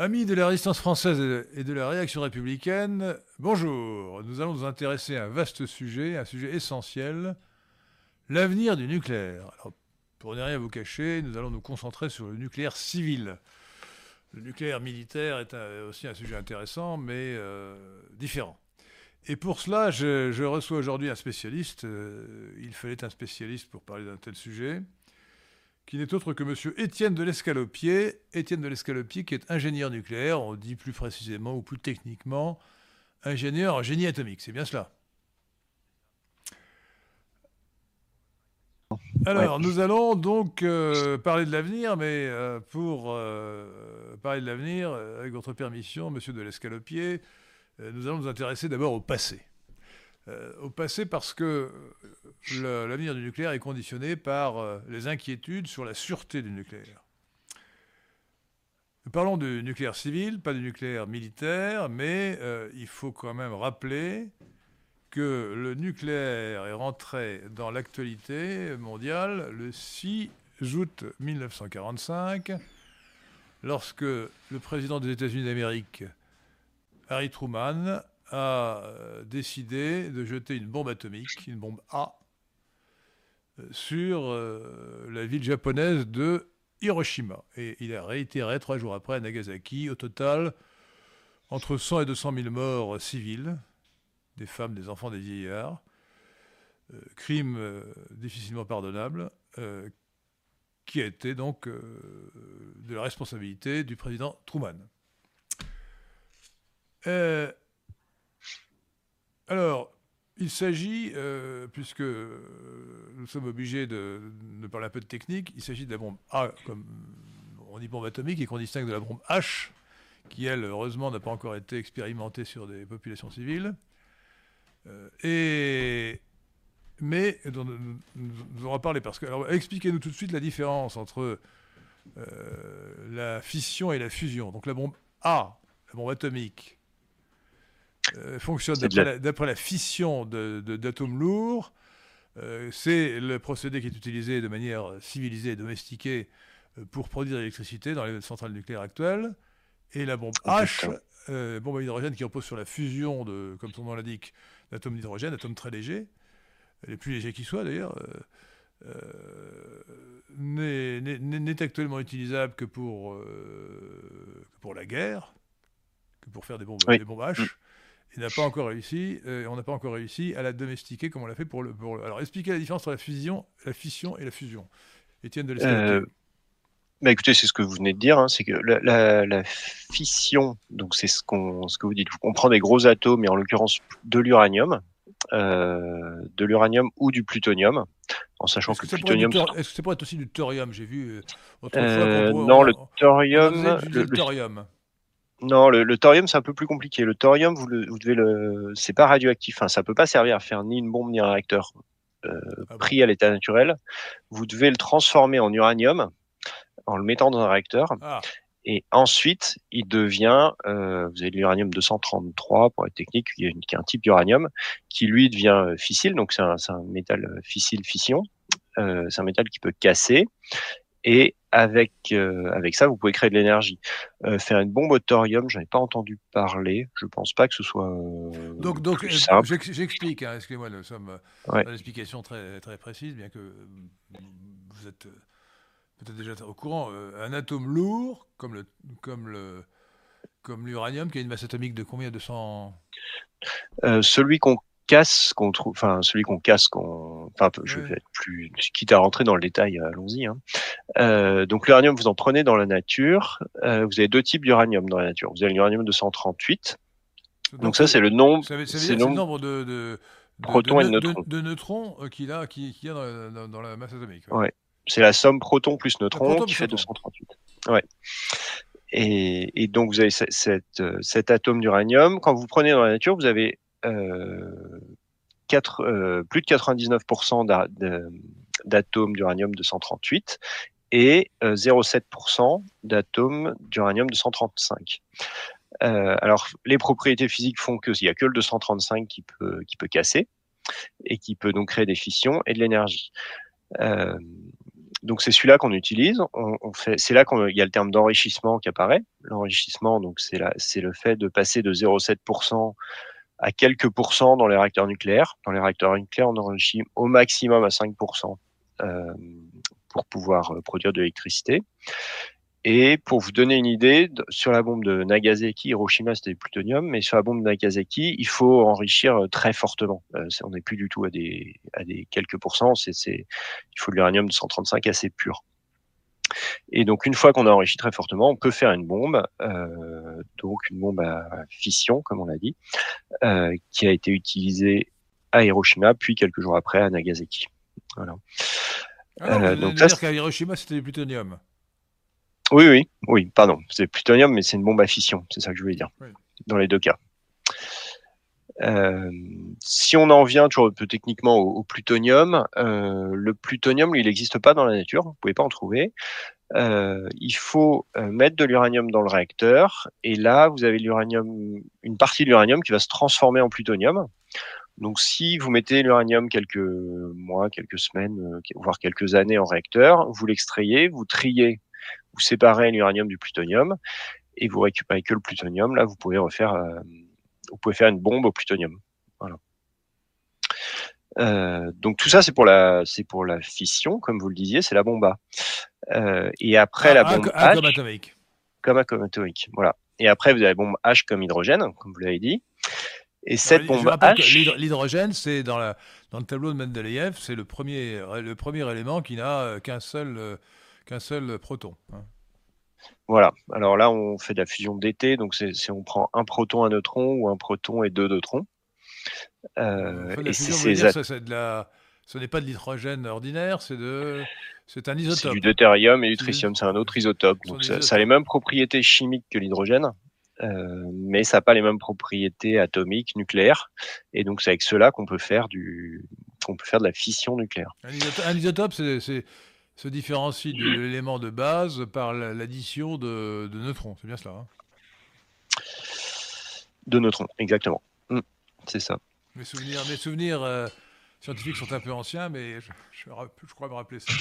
Amis de la résistance française et de la réaction républicaine, bonjour. Nous allons nous intéresser à un vaste sujet, un sujet essentiel, l'avenir du nucléaire. Pour ne rien vous cacher, nous allons nous concentrer sur le nucléaire civil. Le nucléaire militaire est aussi un sujet intéressant, mais euh, différent. Et pour cela, je, reçois aujourd'hui un spécialiste. Euh, il fallait un spécialiste pour parler d'un tel sujet qui n'est autre que M. Étienne de l'Escalopier. Étienne de l'Escalopier, qui est ingénieur nucléaire, on dit plus précisément ou plus techniquement, ingénieur en génie atomique. C'est bien cela Alors, nous allons donc euh, parler de l'avenir, mais euh, pour euh, parler de l'avenir, avec votre permission, monsieur de l'Escalopier, nous allons nous intéresser d'abord au passé. Euh, au passé parce que euh, l'avenir du nucléaire est conditionné par euh, les inquiétudes sur la sûreté du nucléaire. Nous parlons du nucléaire civil, pas du nucléaire militaire, mais il faut quand même rappeler que le nucléaire est rentré dans l'actualité mondiale le 6 août 1945, lorsque le président des États-Unis d'Amérique, Harry Truman, a euh, décidé de jeter une bombe atomique, une bombe A, euh, sur euh, la ville japonaise de Hiroshima. Et il a réitéré trois jours après à Nagasaki, au total, entre 100 et 200 000 morts civils, des femmes, des enfants, des vieillards. crime difficilement pardonnable, qui a été donc de la responsabilité du président Truman. Alors, il s'agit, euh, puisque nous sommes obligés de, parler un peu de technique, il s'agit de la bombe A, comme on dit bombe atomique, et qu'on distingue de la bombe H, qui, elle, heureusement, n'a pas encore été expérimentée sur des populations civiles. Euh, mais nous, nous, en parler parce que. Alors, expliquez-nous tout de suite la différence entre euh, la fission et la fusion. Donc, la bombe A, la bombe atomique, euh, fonctionne d'après la, fission d'atomes lourds. Euh, c'est le procédé qui est utilisé de manière civilisée et domestiquée euh, pour produire l'électricité dans les centrales nucléaires actuelles. Et la bombe H, bombe à hydrogène qui repose sur la fusion, de, comme son nom l'indique, d'atomes d'hydrogène, atomes très légers, les plus légers qui soient d'ailleurs, n'est actuellement utilisable que pour, pour la guerre, que pour faire des bombes, des bombes H. Il n'a pas encore réussi, euh, on n'a pas encore réussi à la domestiquer comme on l'a fait pour le, Alors, expliquez la différence entre la fusion, la fission et la fusion. Étienne de euh, bah écoutez, c'est ce que vous venez de dire, hein, c'est que la, fission, donc c'est ce, qu'on, ce que vous dites, on prend des gros atomes, et en l'occurrence de l'uranium, euh, de l'uranium ou du plutonium, en sachant que, le plutonium. Est-ce que c'est pour être aussi du thorium J'ai vu. Euh, non, le thorium. Le, thorium. Non, le, thorium c'est un peu plus compliqué. Le thorium, vous, le, vous devez le, c'est pas radioactif. Hein. Ça peut pas servir à faire ni une bombe ni un réacteur euh, ah pris à l'état naturel. Vous devez le transformer en uranium en le mettant dans un réacteur. Ah. Et ensuite, il devient, euh, vous avez l'uranium 233 pour être technique, qui est, un type d'uranium qui lui devient euh, fissile. Donc c'est un, un, métal fissile fission. Euh, c'est un métal qui peut casser et avec euh, avec ça, vous pouvez créer de l'énergie. Euh, faire une bombe au thorium, j'en ai pas entendu parler. Je pense pas que ce soit. Euh, donc donc j'explique. Hein, excusez-moi, nous sommes ouais. une explication très très précise, bien que vous êtes peut-être déjà au courant. un atome lourd comme le comme le comme l'uranium qui a une masse atomique de combien? De 100 Celui qu'on casse, qu'on trouve, enfin celui qu'on casse, qu'on, enfin je vais être plus, quitte à rentrer dans le détail, allons-y. Hein. Euh, donc l'uranium, vous en prenez dans la nature. Euh, vous avez deux types d'uranium dans la nature. Vous avez l'uranium 238. Donc, donc ça c'est le nombre, c'est le nombre de, de, protons et de neutrons, de, neutrons euh, qu'il a, qui, qui a dans la, dans, la, masse atomique. Ouais. C'est la somme proton plus neutron qui fait 238. Ouais. Et, et, donc vous avez cette, cet atome d'uranium. Quand vous prenez dans la nature, vous avez euh, 4, euh, plus de 99% d'atomes d'uranium 238 et 0,7% euh, d'atomes d'uranium 235. Euh, alors, les propriétés physiques font qu'il n'y a que le 235 qui peut, casser et qui peut donc créer des fissions et de l'énergie. Donc c'est celui-là qu'on utilise. C'est là qu'il y a le terme d'enrichissement qui apparaît. L'enrichissement, donc c'est le fait de passer de 0,7% à quelques pourcents dans les réacteurs nucléaires. Dans les réacteurs nucléaires, on enrichit au maximum à 5% euh, pour pouvoir euh, produire de l'électricité. Et pour vous donner une idée, sur la bombe de Nagasaki, Hiroshima c'était du plutonium, mais sur la bombe de Nagasaki, il faut enrichir euh, très fortement. Euh, on n'est plus du tout à des, à des quelques pourcents, il faut de l'uranium de 135 assez pur. Et donc une fois qu'on a enrichi très fortement, on peut faire une bombe, euh, donc une bombe à fission, comme on l'a dit, euh, qui a été utilisée à Hiroshima, puis quelques jours après à Nagasaki. Voilà. Alors, ah euh, donc ça, qu'à Hiroshima, c'était du plutonium. Oui, oui, oui, pardon. C'est plutonium, mais c'est une bombe à fission, c'est ça que je voulais dire, dans les deux cas. Euh, si on en vient toujours peu techniquement au, plutonium, euh, le plutonium, lui, il n'existe pas dans la nature, vous pouvez pas en trouver. Euh, il faut euh, mettre de l'uranium dans le réacteur, et là, vous avez l'uranium, une partie de l'uranium qui va se transformer en plutonium. Donc, si vous mettez l'uranium quelques mois, quelques semaines, euh, voire quelques années en réacteur, vous l'extrayez, vous triez vous séparez l'uranium du plutonium et vous récupérez que le plutonium. Là, vous pouvez refaire, vous pouvez faire une bombe au plutonium. Voilà. Euh, donc tout ça, c'est pour la, c'est pour la fission, comme vous le disiez, c'est la bombe A. Euh, et après la bombe H, comme atomique. Comme atomique, voilà. Et après, vous avez la bombe H comme hydrogène, comme vous l'avez dit. Et cette bombe H, l'hydrogène, c'est dans, la, dans le tableau de Mendeleïev, c'est le premier, le premier élément qui n'a qu'un seul qu'un seul proton. Hein. Voilà. Alors là, on fait de la fusion d'été, donc c'est on prend un proton, un neutron ou un proton et deux neutrons. Euh, et c'est ça. Ce n'est pas de l'hydrogène ordinaire, c'est de, c'est un isotope. C'est du deutérium et du tritium, c'est un autre isotope. Donc ça, a les mêmes propriétés chimiques que l'hydrogène, euh, mais ça n'a pas les mêmes propriétés atomiques, nucléaires. Et donc c'est avec cela qu'on peut faire du, qu'on peut faire de la fission nucléaire. Un isotope, c'est se différencie de l'élément de base par l'addition de, neutrons. C'est bien cela hein De neutrons, exactement. Mmh, c'est ça. Mes souvenirs, mes souvenirs euh, scientifiques sont un peu anciens, mais je, je, crois me rappeler ça.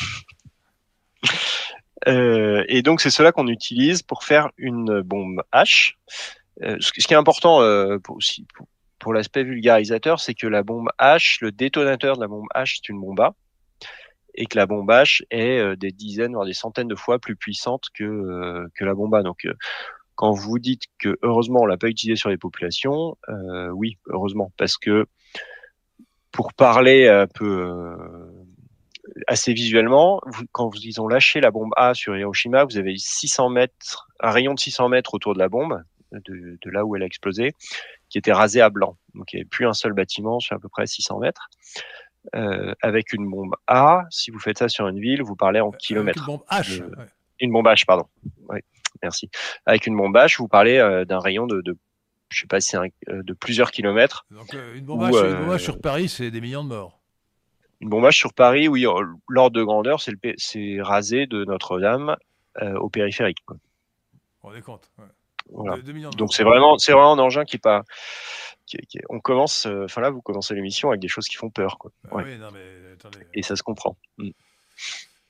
Euh, et donc c'est cela qu'on utilise pour faire une bombe H. Euh, ce, qui est important pour, pour l'aspect vulgarisateur, c'est que la bombe H, le détonateur de la bombe H, c'est une bombe A et que la bombe H est euh, des dizaines voire des centaines de fois plus puissante que euh, que la bombe A. Donc euh, quand vous dites que heureusement on l'a pas utilisé sur les populations, oui, heureusement, parce que pour parler un peu assez visuellement, quand ils ont lâché la bombe A sur Hiroshima, vous avez 600 mètres, un rayon de 600 mètres autour de la bombe, de, de là où elle a explosé, qui était rasé à blanc. Donc il n'y avait plus un seul bâtiment sur à peu près 600 mètres. Euh, avec une bombe A, si vous faites ça sur une ville, vous parlez en kilomètres. Une bombe H. Une bombe H, pardon. Oui, merci. Avec une bombe H, vous parlez euh, d'un rayon de, de, je sais pas si euh, de plusieurs kilomètres. Donc une bombe, H, une bombe sur Paris, c'est des millions de morts. Une bombe H sur Paris, oui, l'ordre de grandeur, c'est rasé de Notre-Dame au périphérique. Quoi. On est compte. Voilà. Donc c'est vraiment, c'est vraiment un engin qui est pas on commence, euh, enfin là, vous commencez l'émission avec des choses qui font peur, quoi. Ah oui, non, mais, Et ça se comprend. Mm.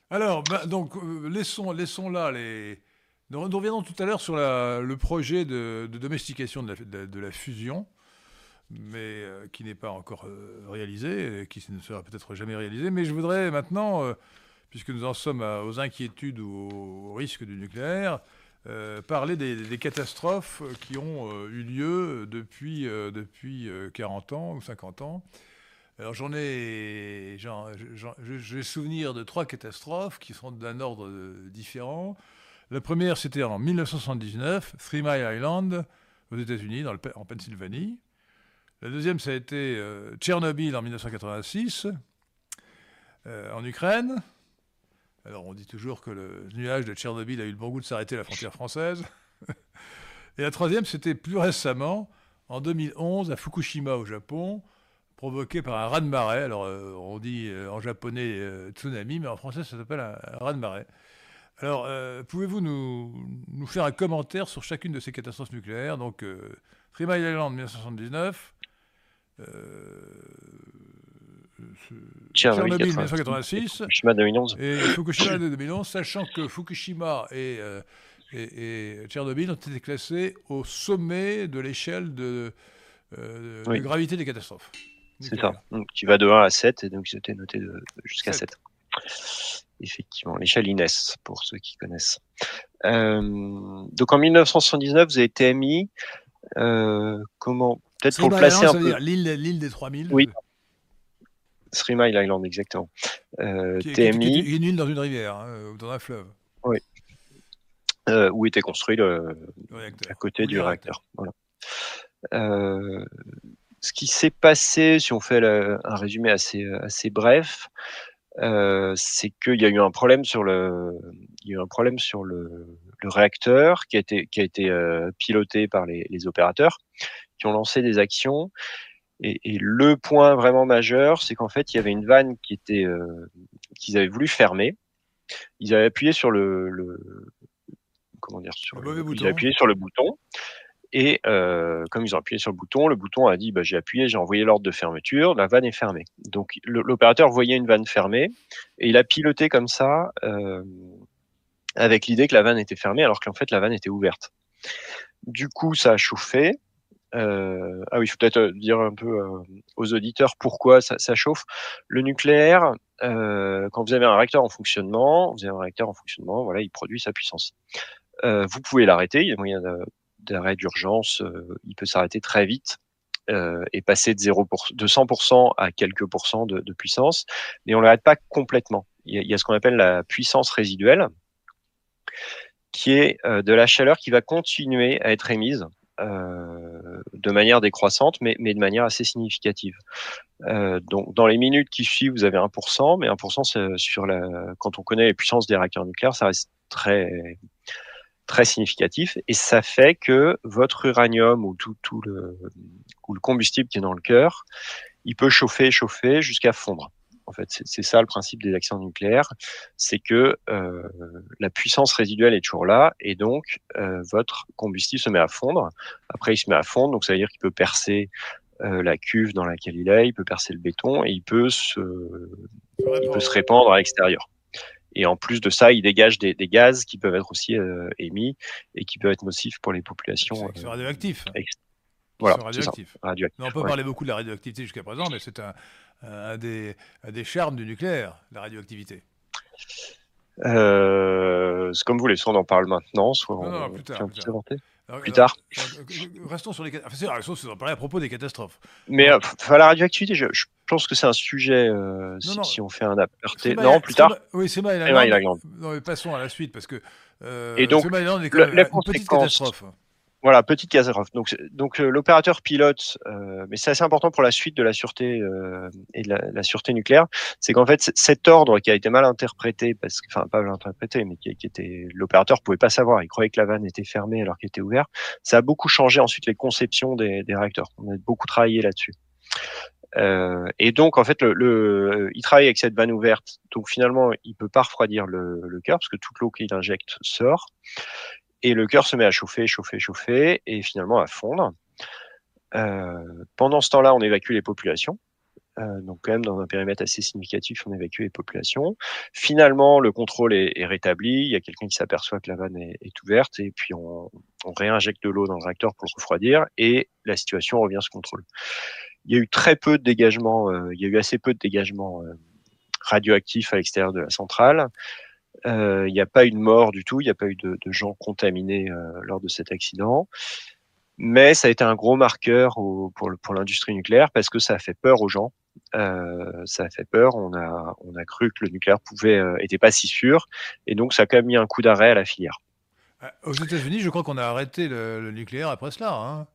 Alors, bah, donc, euh, laissons, laissons là les. Nous, reviendrons tout à l'heure sur le projet de, domestication de la, de, la, fusion, mais euh, qui n'est pas encore réalisé, et qui ne sera peut-être jamais réalisé. Mais je voudrais maintenant, puisque nous en sommes aux inquiétudes ou aux risques du nucléaire, euh, parler des, catastrophes qui ont euh, eu lieu depuis, euh, depuis 40 ans ou 50 ans. Alors j'en ai, j'ai souvenir de trois catastrophes qui sont d'un ordre différent. La première, c'était en 1979, Three Mile Island, aux États-Unis, en Pennsylvanie. La deuxième, ça a été Tchernobyl en 1986, en Ukraine. Alors on dit toujours que le nuage de Tchernobyl a eu le bon goût de s'arrêter à la frontière française. Et la troisième, c'était plus récemment, en 2011, à Fukushima au Japon, provoqué par un raz-de-marée. Alors euh, on dit euh, en japonais euh, tsunami, mais en français ça s'appelle un, raz-de-marée. Alors pouvez-vous nous, faire un commentaire sur chacune de ces catastrophes nucléaires? Donc Three Island 1979, Tchernobyl 1986 Fukushima 2011. et Fukushima 2011, sachant que Fukushima et, et, Tchernobyl ont été classés au sommet de l'échelle de, gravité des catastrophes. C'est ça, qui va de 1 à 7, et donc ils étaient notés jusqu'à 7. Effectivement, l'échelle Inès, pour ceux qui connaissent. Euh, donc en 1979, vous avez été émis. Euh, comment Peut-être pour le placer un peu. L'île des 3000. Oui. Three Mile Island, exactement. Euh, qui, TMI. une île dans une rivière, hein, ou dans un fleuve. Oui. Euh, où était construit le, à côté du réacteur. Voilà. Euh, ce qui s'est passé, si on fait un résumé assez, assez bref, euh, c'est qu'il y a eu un problème sur le, il y a eu un problème sur le, le réacteur qui a été, qui a été euh, piloté par les, les, opérateurs, qui ont lancé des actions. Et, et le point vraiment majeur, c'est qu'en fait, il y avait une vanne qui était, euh, qu'ils avaient voulu fermer. Ils avaient appuyé sur le, le comment dire, sur le, ils avaient appuyé sur le bouton. Et euh, comme ils ont appuyé sur le bouton, le bouton a dit bah, j'ai appuyé, j'ai envoyé l'ordre de fermeture, la vanne est fermée. Donc l'opérateur voyait une vanne fermée et il a piloté comme ça euh, avec l'idée que la vanne était fermée alors qu'en fait la vanne était ouverte. Du coup, ça a chauffé. Euh, ah oui, il faut peut-être dire un peu euh, aux auditeurs pourquoi ça, chauffe. Le nucléaire, euh, quand vous avez un réacteur en fonctionnement, vous avez un réacteur en fonctionnement, voilà, il produit sa puissance. Euh, vous pouvez l'arrêter, il y a moyen d'arrêt d'urgence, euh, il peut s'arrêter très vite euh, et passer de, 0 de 100% à quelques pourcents de, puissance, mais on ne l'arrête pas complètement. Il y a, il y a ce qu'on appelle la puissance résiduelle, qui est euh, de la chaleur qui va continuer à être émise euh, de manière décroissante, mais, mais, de manière assez significative. Euh, donc, dans les minutes qui suivent, vous avez 1%, mais 1% sur la, quand on connaît les puissances des réacteurs nucléaires, ça reste très très significatif et ça fait que votre uranium ou tout, tout le, le combustible qui est dans le cœur, il peut chauffer, chauffer jusqu'à fondre. En fait, c'est ça le principe des actions nucléaires, c'est que euh, la puissance résiduelle est toujours là et donc euh, votre combustible se met à fondre. Après, il se met à fondre, donc ça veut dire qu'il peut percer euh, la cuve dans laquelle il est, il peut percer le béton et il peut se, il peut se répandre à l'extérieur. Et en plus de ça, il dégage des, des gaz qui peuvent être aussi émis et qui peuvent être nocifs pour les populations. C'est radioactif. Voilà, radioactif. radioactif. on peut parler beaucoup de la radioactivité jusqu'à présent, mais c'est un, un, des, un, des, charmes du nucléaire, la radioactivité. Euh, c'est comme vous voulez, soit on en parle maintenant, soit non, on, non, plus tard, plus tard. Plus tard. Restons sur les catastrophes. Enfin, parler à propos des catastrophes. Mais euh, la radioactivité, je, je, pense que c'est un sujet, euh, si, si, on fait un aparté. Non, plus tard. Oui, c'est mal. Non, mais passons à la suite, parce que. Euh, Et donc, est quand même une petite catastrophe. Voilà, petite catastrophe. Donc, euh, l'opérateur pilote, euh, mais c'est assez important pour la suite de la sûreté euh, et de la, sûreté nucléaire, c'est qu'en fait cet ordre qui a été mal interprété, parce que, enfin pas mal interprété, mais qui, était l'opérateur pouvait pas savoir, il croyait que la vanne était fermée alors qu'elle était ouverte. Ça a beaucoup changé ensuite les conceptions des, réacteurs. On a beaucoup travaillé là-dessus. Et donc, en fait, il travaille avec cette vanne ouverte. Donc, finalement, il peut pas refroidir le cœur parce que toute l'eau qu'il injecte sort et le cœur se met à chauffer, chauffer, chauffer, et finalement à fondre. Euh, pendant ce temps-là, on évacue les populations. Euh, donc quand même dans un périmètre assez significatif, on évacue les populations. Finalement, le contrôle est, rétabli. Il y a quelqu'un qui s'aperçoit que la vanne est, ouverte et puis on, on réinjecte de l'eau dans le réacteur pour le refroidir et la situation revient sous contrôle. Il y a eu très peu de dégagement. Euh, il y a eu assez peu de dégagement euh, radioactif à l'extérieur de la centrale. Euh, il n'y a pas eu de mort du tout, il n'y a pas eu de, de gens contaminés euh, lors de cet accident. Mais ça a été un gros marqueur au, pour, pour l'industrie nucléaire parce que ça a fait peur aux gens. Euh, ça a fait peur. On a, on a cru que le nucléaire pouvait, euh, était pas si sûr, et donc ça a quand même mis un coup d'arrêt à la filière. Aux États-Unis, je crois qu'on a arrêté le, le, nucléaire après cela. Hein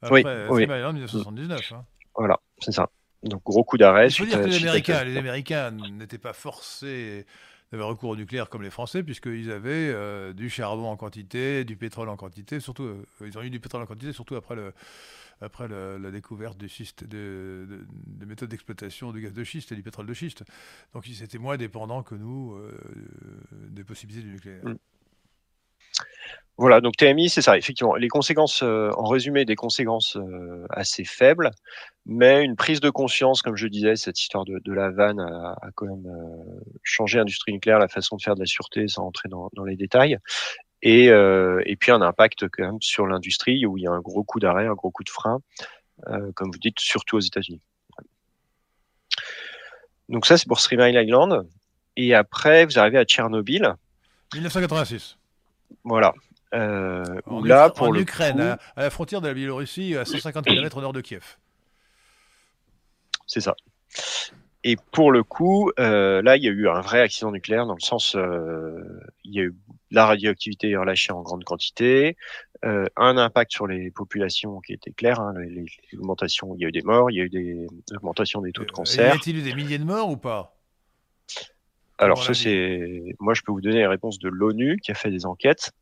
après, oui, oui. en 1979. Hein. Voilà, c'est ça. Donc gros coup d'arrêt. Il faut dire que les Américains, les Américains n'étaient pas forcés avaient recours au nucléaire comme les Français, puisqu'ils avaient euh, du charbon en quantité, du pétrole en quantité, surtout, euh, ils ont eu du pétrole en quantité, surtout après, le, après la découverte du schiste, de, de, de méthodes d'exploitation du gaz de schiste et du pétrole de schiste. Donc ils étaient moins dépendants que nous euh, des possibilités du nucléaire. Mm. Voilà, donc TMI, c'est ça, effectivement. Les conséquences, euh, en résumé, des conséquences euh, assez faibles, mais une prise de conscience, comme je disais, cette histoire de, la vanne a, quand même euh, changé l'industrie nucléaire, la façon de faire de la sûreté, sans entrer dans, les détails. Et, puis un impact quand même sur l'industrie, où il y a un gros coup d'arrêt, un gros coup de frein, comme vous dites, surtout aux États-Unis. Donc ça, c'est pour Three Island. Et après, vous arrivez à Tchernobyl. 1986. Voilà. Euh, en, là, pour Ukraine, à, la frontière de la Biélorussie, à 150 km au nord de Kiev. C'est ça. Et pour le coup, euh, là, il y a eu un vrai accident nucléaire dans le sens, euh, il y a eu la radioactivité relâchée en grande quantité, euh, un impact sur les populations qui était clair, hein, les, augmentations, il y a eu des morts, il y a eu des augmentations des taux de cancer. y a-t-il eu des milliers de morts ou pas? Alors ça, c'est, moi, je peux vous donner les réponses de l'ONU qui a fait des enquêtes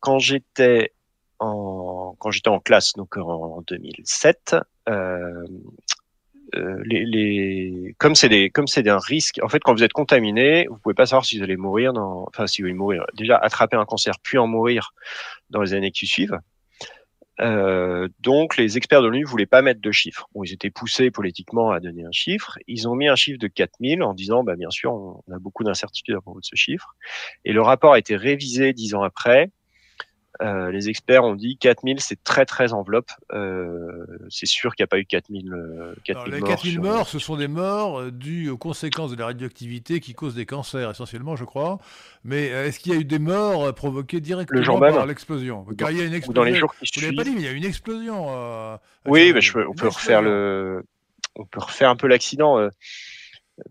quand j'étais en quand j'étais en classe, donc en 2007, euh, euh, les, les, comme c'est des comme c'est un risque. En fait, quand vous êtes contaminé, vous pouvez pas savoir si vous allez mourir dans, enfin si vous allez mourir. Déjà attraper un cancer puis en mourir dans les années qui suivent. Euh, donc, les experts de l'ONU voulaient pas mettre de chiffres. Bon, ils étaient poussés politiquement à donner un chiffre. Ils ont mis un chiffre de 4000 en disant, bah, bien sûr, on a beaucoup d'incertitudes à propos de ce chiffre. Et le rapport a été révisé dix ans après euh, les experts ont dit 4000, c'est très très enveloppe. Euh, c'est sûr qu'il n'y a pas eu 4000, 4000 les 4000 morts, ce sont des morts euh, dues aux conséquences de la radioactivité qui causent des cancers essentiellement, je crois. Mais est-ce qu'il y a eu des morts provoquées directement par l'explosion? Car il y a une explosion. Dans les jours qui suivent. Vous pas dit, mais il y a eu une explosion. oui, mais on peut refaire le, on peut refaire un peu l'accident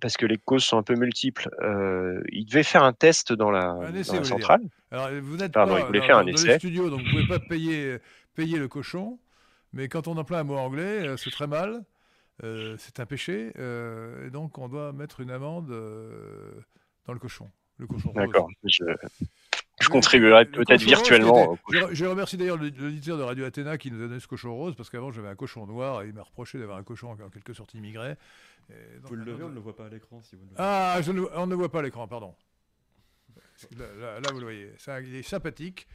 parce que les causes sont un peu multiples. Euh, il devait faire un test dans la, centrale. Alors, vous n'êtes pas dans, faire un essai. studio, donc vous pouvez pas payer, payer le cochon. Mais quand on emploie un mot anglais, euh, c'est très mal. Euh, c'est un péché. et donc, on doit mettre une amende dans le cochon. Le cochon D'accord. Je, je contribuerai peut-être virtuellement. je, remercie d'ailleurs l'auditeur de Radio Athéna qui nous a donné ce cochon rose, parce qu'avant j'avais un cochon noir et il m'a reproché d'avoir un cochon en quelque sorte immigré. Vous le levez, on ne le voit pas à l'écran si vous Ah, on ne voit pas à l'écran, pardon. Là, vous le voyez. il est sympathique.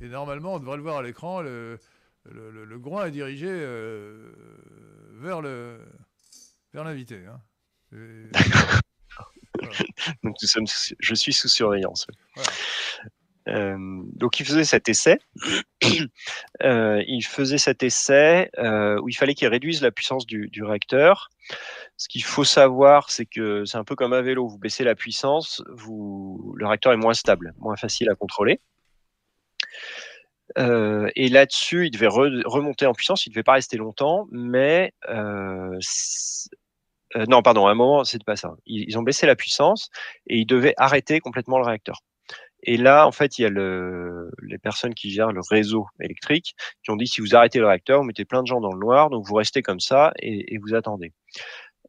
Et normalement, on devrait le voir à l'écran. Le, le, le, groin est dirigé euh, vers le vers l'invité. Hein. Donc nous sommes, je suis sous surveillance. Voilà. Euh, donc il faisait cet essai. euh, il faisait cet essai euh, où il fallait qu'il réduise la puissance du, du réacteur. Ce qu'il faut savoir, c'est que c'est un peu comme un vélo. Vous baissez la puissance, le réacteur est moins stable, moins facile à contrôler. Euh, et là-dessus, il devait remonter en puissance. Il ne devait pas rester longtemps, mais euh, euh, non, pardon, à un moment, c'est pas ça. Ils, ont baissé la puissance et ils devaient arrêter complètement le réacteur. Et là, en fait, il y a le, les personnes qui gèrent le réseau électrique qui ont dit si vous arrêtez le réacteur, vous mettez plein de gens dans le noir, donc vous restez comme ça et vous attendez.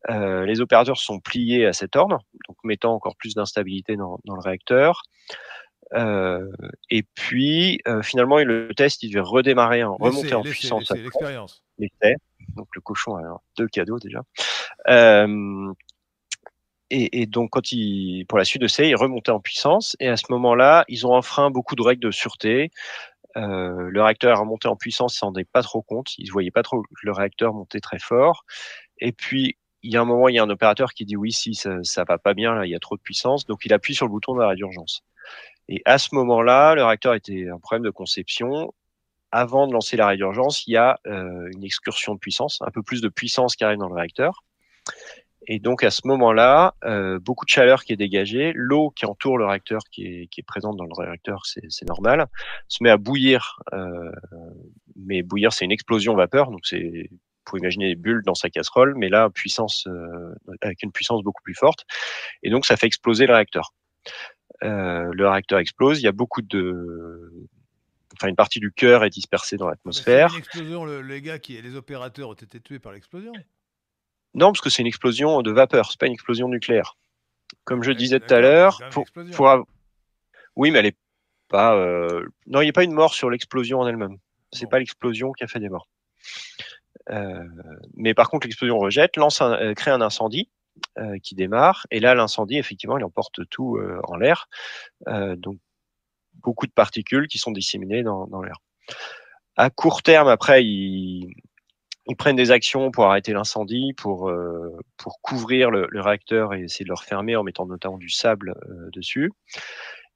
Euh, les opérateurs sont pliés à cet ordre, donc mettant encore plus d'instabilité dans, dans, le réacteur. Euh, et puis, euh, finalement, le test, il devait redémarrer, hein, remonter en puissance. L'expérience. Donc, le cochon a deux cadeaux déjà. Euh, et, et, donc, quand il, pour la suite de ça, il remontait en puissance. Et à ce moment-là, ils ont enfreint beaucoup de règles de sûreté. Euh, le réacteur est remonté en puissance, ils s'en rendaient pas trop compte. Ils voyaient pas trop le réacteur monter très fort. Et puis, il y a un moment, il y a un opérateur qui dit oui, si ça, ça va pas bien, là, il y a trop de puissance. Donc, il appuie sur le bouton d'arrêt d'urgence. Et à ce moment-là, le réacteur était un problème de conception. Avant de lancer l'arrêt d'urgence, il y a euh, une excursion de puissance, un peu plus de puissance qui arrive dans le réacteur. Et donc à ce moment-là, euh, beaucoup de chaleur qui est dégagée, l'eau qui entoure le réacteur, qui est, qui est présente dans le réacteur, c'est normal, se met à bouillir. Euh, mais bouillir, c'est une explosion vapeur, donc c'est pouvez imaginer des bulles dans sa casserole, mais là, puissance, euh, avec une puissance beaucoup plus forte. Et donc, ça fait exploser le réacteur. Euh, le réacteur explose. Il y a beaucoup de, enfin, une partie du cœur est dispersée dans l'atmosphère. Une explosion. les gars qui, les opérateurs ont été tués par l'explosion. Non, parce que c'est une explosion de vapeur, c'est pas une explosion nucléaire. Comme je disais tout à l'heure, pour, oui, mais elle est pas. Euh... Non, il n'y a pas une mort sur l'explosion en elle-même. C'est pas l'explosion qui a fait des morts. Euh... Mais par contre, l'explosion rejette, lance un... Euh, crée un incendie euh, qui démarre, et là, l'incendie, effectivement, il emporte tout en l'air. donc, beaucoup de particules qui sont disséminées dans, dans l'air. À court terme, après, ils, ils prennent des actions pour arrêter l'incendie, pour, euh, pour couvrir le, le, réacteur et essayer de le refermer en mettant notamment du sable euh, dessus.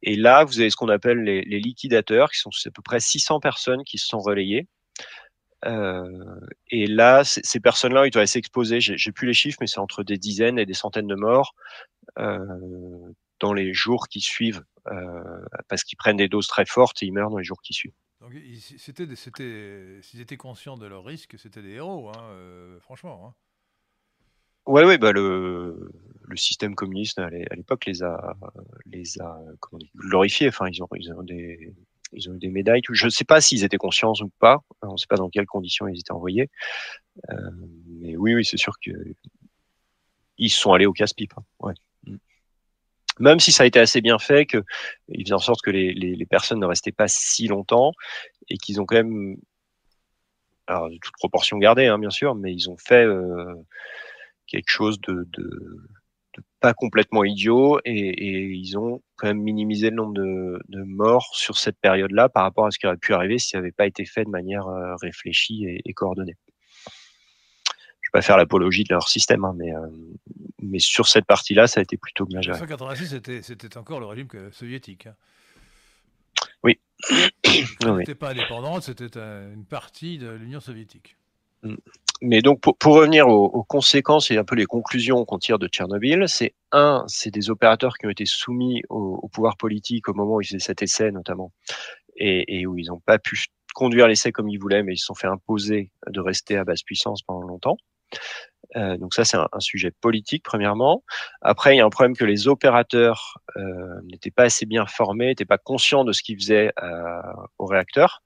Et là, vous avez ce qu'on appelle les, les, liquidateurs, qui sont à peu près 600 personnes qui se sont relayées. Euh, et là, ces personnes-là, ils doivent s'exposer. J'ai plus les chiffres, mais c'est entre des dizaines et des centaines de morts euh, dans les jours qui suivent, euh, parce qu'ils prennent des doses très fortes et ils meurent dans les jours qui suivent. Donc, c'était, s'ils étaient conscients de leur risque, c'était des héros, hein, euh, franchement. Hein. Ouais, ouais, bah le, le système communiste à l'époque les a, les a comment glorifiés. Enfin, ils ont, ils ont des, ils ont eu des médailles. Je ne sais pas s'ils étaient conscients ou pas. On ne sait pas dans quelles conditions ils étaient envoyés. Euh, mais oui, oui, c'est sûr que ils sont allés au casse-pipe. Hein. Ouais même si ça a été assez bien fait, que ils faisaient en sorte que les, les, les personnes ne restaient pas si longtemps et qu'ils ont quand même, alors de toute proportion gardée, hein, bien sûr, mais ils ont fait euh, quelque chose de, de, pas complètement idiot et, et, ils ont quand même minimisé le nombre de, de morts sur cette période-là par rapport à ce qui aurait pu arriver si ça n'avait pas été fait de manière euh, réfléchie et, et coordonnée pas faire l'apologie de leur système, hein, mais, euh, mais sur cette partie-là, ça a été plutôt bien géré. 1986, c'était encore le régime soviétique. Hein. Oui. C'était pas indépendant, c'était une partie de l'Union soviétique. Mm. Mais donc, pour, pour revenir aux, aux, conséquences et un peu les conclusions qu'on tire de Tchernobyl, c'est un, c'est des opérateurs qui ont été soumis au, au, pouvoir politique au moment où ils faisaient cet essai, notamment, et, et où ils n'ont pas pu conduire l'essai comme ils voulaient, mais ils se sont fait imposer de rester à basse puissance pendant longtemps. Euh, donc ça, c'est un, un, sujet politique, premièrement. Après, il y a un problème que les opérateurs euh, n'étaient pas assez bien formés, n'étaient pas conscients de ce qu'ils faisaient euh, au réacteur.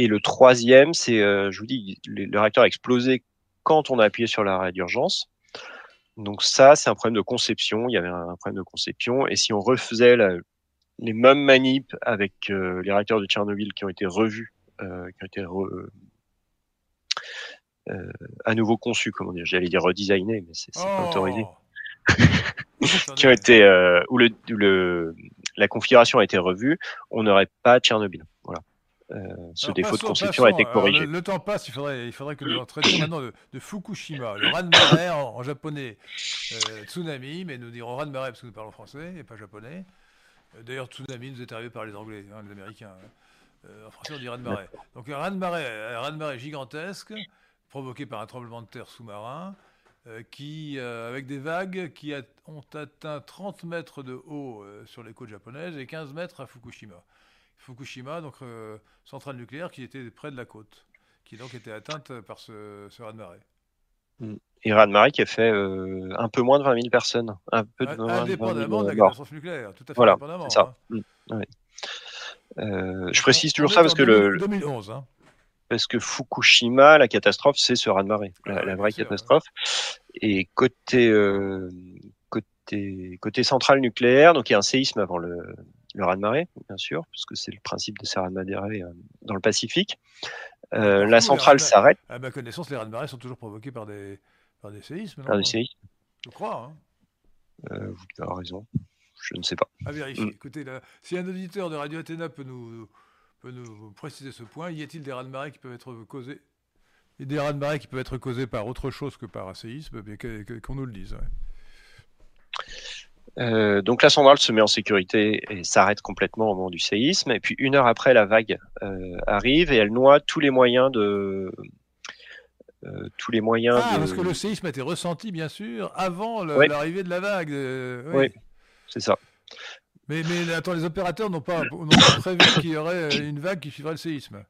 Et le troisième, c'est, euh, je vous dis, le, le, réacteur a explosé quand on a appuyé sur l'arrêt d'urgence. Donc ça, c'est un problème de conception. Il y avait un, problème de conception. Et si on refaisait la, les mêmes manips avec euh, les réacteurs de Tchernobyl qui ont été revus, euh, qui ont été re, euh, à nouveau conçus, comment dire, j'allais dire redesignés, mais c'est oh pas autorisé. qui ont été où, le, où le la configuration a été revue, on n'aurait pas Tchernobyl. Euh, ce Alors, défaut de conception a été corrigé. Le, le, temps passe, il faudrait, il faudrait que nous traitions maintenant de, de, Fukushima, le raz-de-marée en, en, japonais, euh, tsunami, mais nous dirons raz-de-marée parce que nous parlons français et pas japonais. Euh, D'ailleurs, tsunami nous est arrivé par les Anglais, hein, les Américains. Hein. Euh, en français, on dit raz-de-marée. Donc un raz-de-marée, raz-de-marée gigantesque, provoqué par un tremblement de terre sous-marin, euh, qui, euh, avec des vagues qui a, ont atteint 30 mètres de haut euh, sur les côtes japonaises et 15 mètres à Fukushima. Fukushima, donc euh, centrale nucléaire qui était près de la côte, qui donc était atteinte par ce, ce raz-de-marée. Mm. Et raz-de-marée qui a fait euh, un peu moins de 20 000 personnes. Un peu de indépendamment de la catastrophe nucléaire, tout à fait voilà, indépendamment. Ça. Hein. Mm. Ouais. Euh, je précise toujours ça parce que le 2011. Hein parce que Fukushima, la catastrophe, c'est ce raz-de-marée, la, la, vraie catastrophe. Et côté euh, côté côté centrale nucléaire, donc il y a un séisme avant le, le raz-de-marée, bien sûr, parce que c'est le principe de ces raz-de-marée euh, dans le Pacifique. Euh, la centrale s'arrête. À ma connaissance, les raz-de-marée sont toujours provoqués par des par des séismes. Par des séismes. Je crois. Hein. Euh, vous avez raison. Je ne sais pas. À vérifier. Mm. Écoutez, là, si un auditeur de Radio Athéna peut nous peut nous préciser ce point Y a-t-il des raz-de-marée qui peuvent être causés? Et des raz-de-marée qui peuvent être causés par autre chose que par un séisme bien Qu'on nous le dise. Ouais. Euh, donc la centrale se met en sécurité et s'arrête complètement au moment du séisme. Et puis une heure après, la vague euh, arrive et elle noie tous les moyens de euh, tous les moyens. Ah, de... parce que le séisme a été ressenti bien sûr avant l'arrivée oui. de la vague. oui, oui c'est ça. Mais, mais attends, les opérateurs n'ont pas, pas prévu qu'il y aurait une vague qui suivrait le séisme.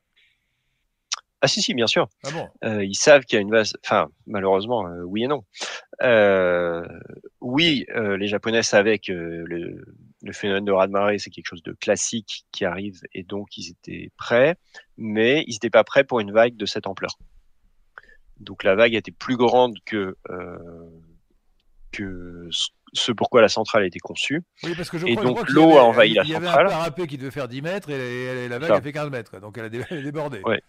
Ah si si bien sûr. Ah bon? Euh, ils savent qu'il y a une vague. Enfin malheureusement euh, oui et non. Euh, oui euh, les Japonais savaient que le, le phénomène de raz-de-marée c'est quelque chose de classique qui arrive et donc ils étaient prêts, mais ils n'étaient pas prêts pour une vague de cette ampleur. Donc la vague était plus grande que euh, que ce pourquoi la centrale a été conçue. Oui, parce que je et crois, donc l'eau a envahi la centrale. Il y avait un parapet qui devait faire 10 mètres et, et la vague a fait 15 mètres, donc elle a débordé. Ouais.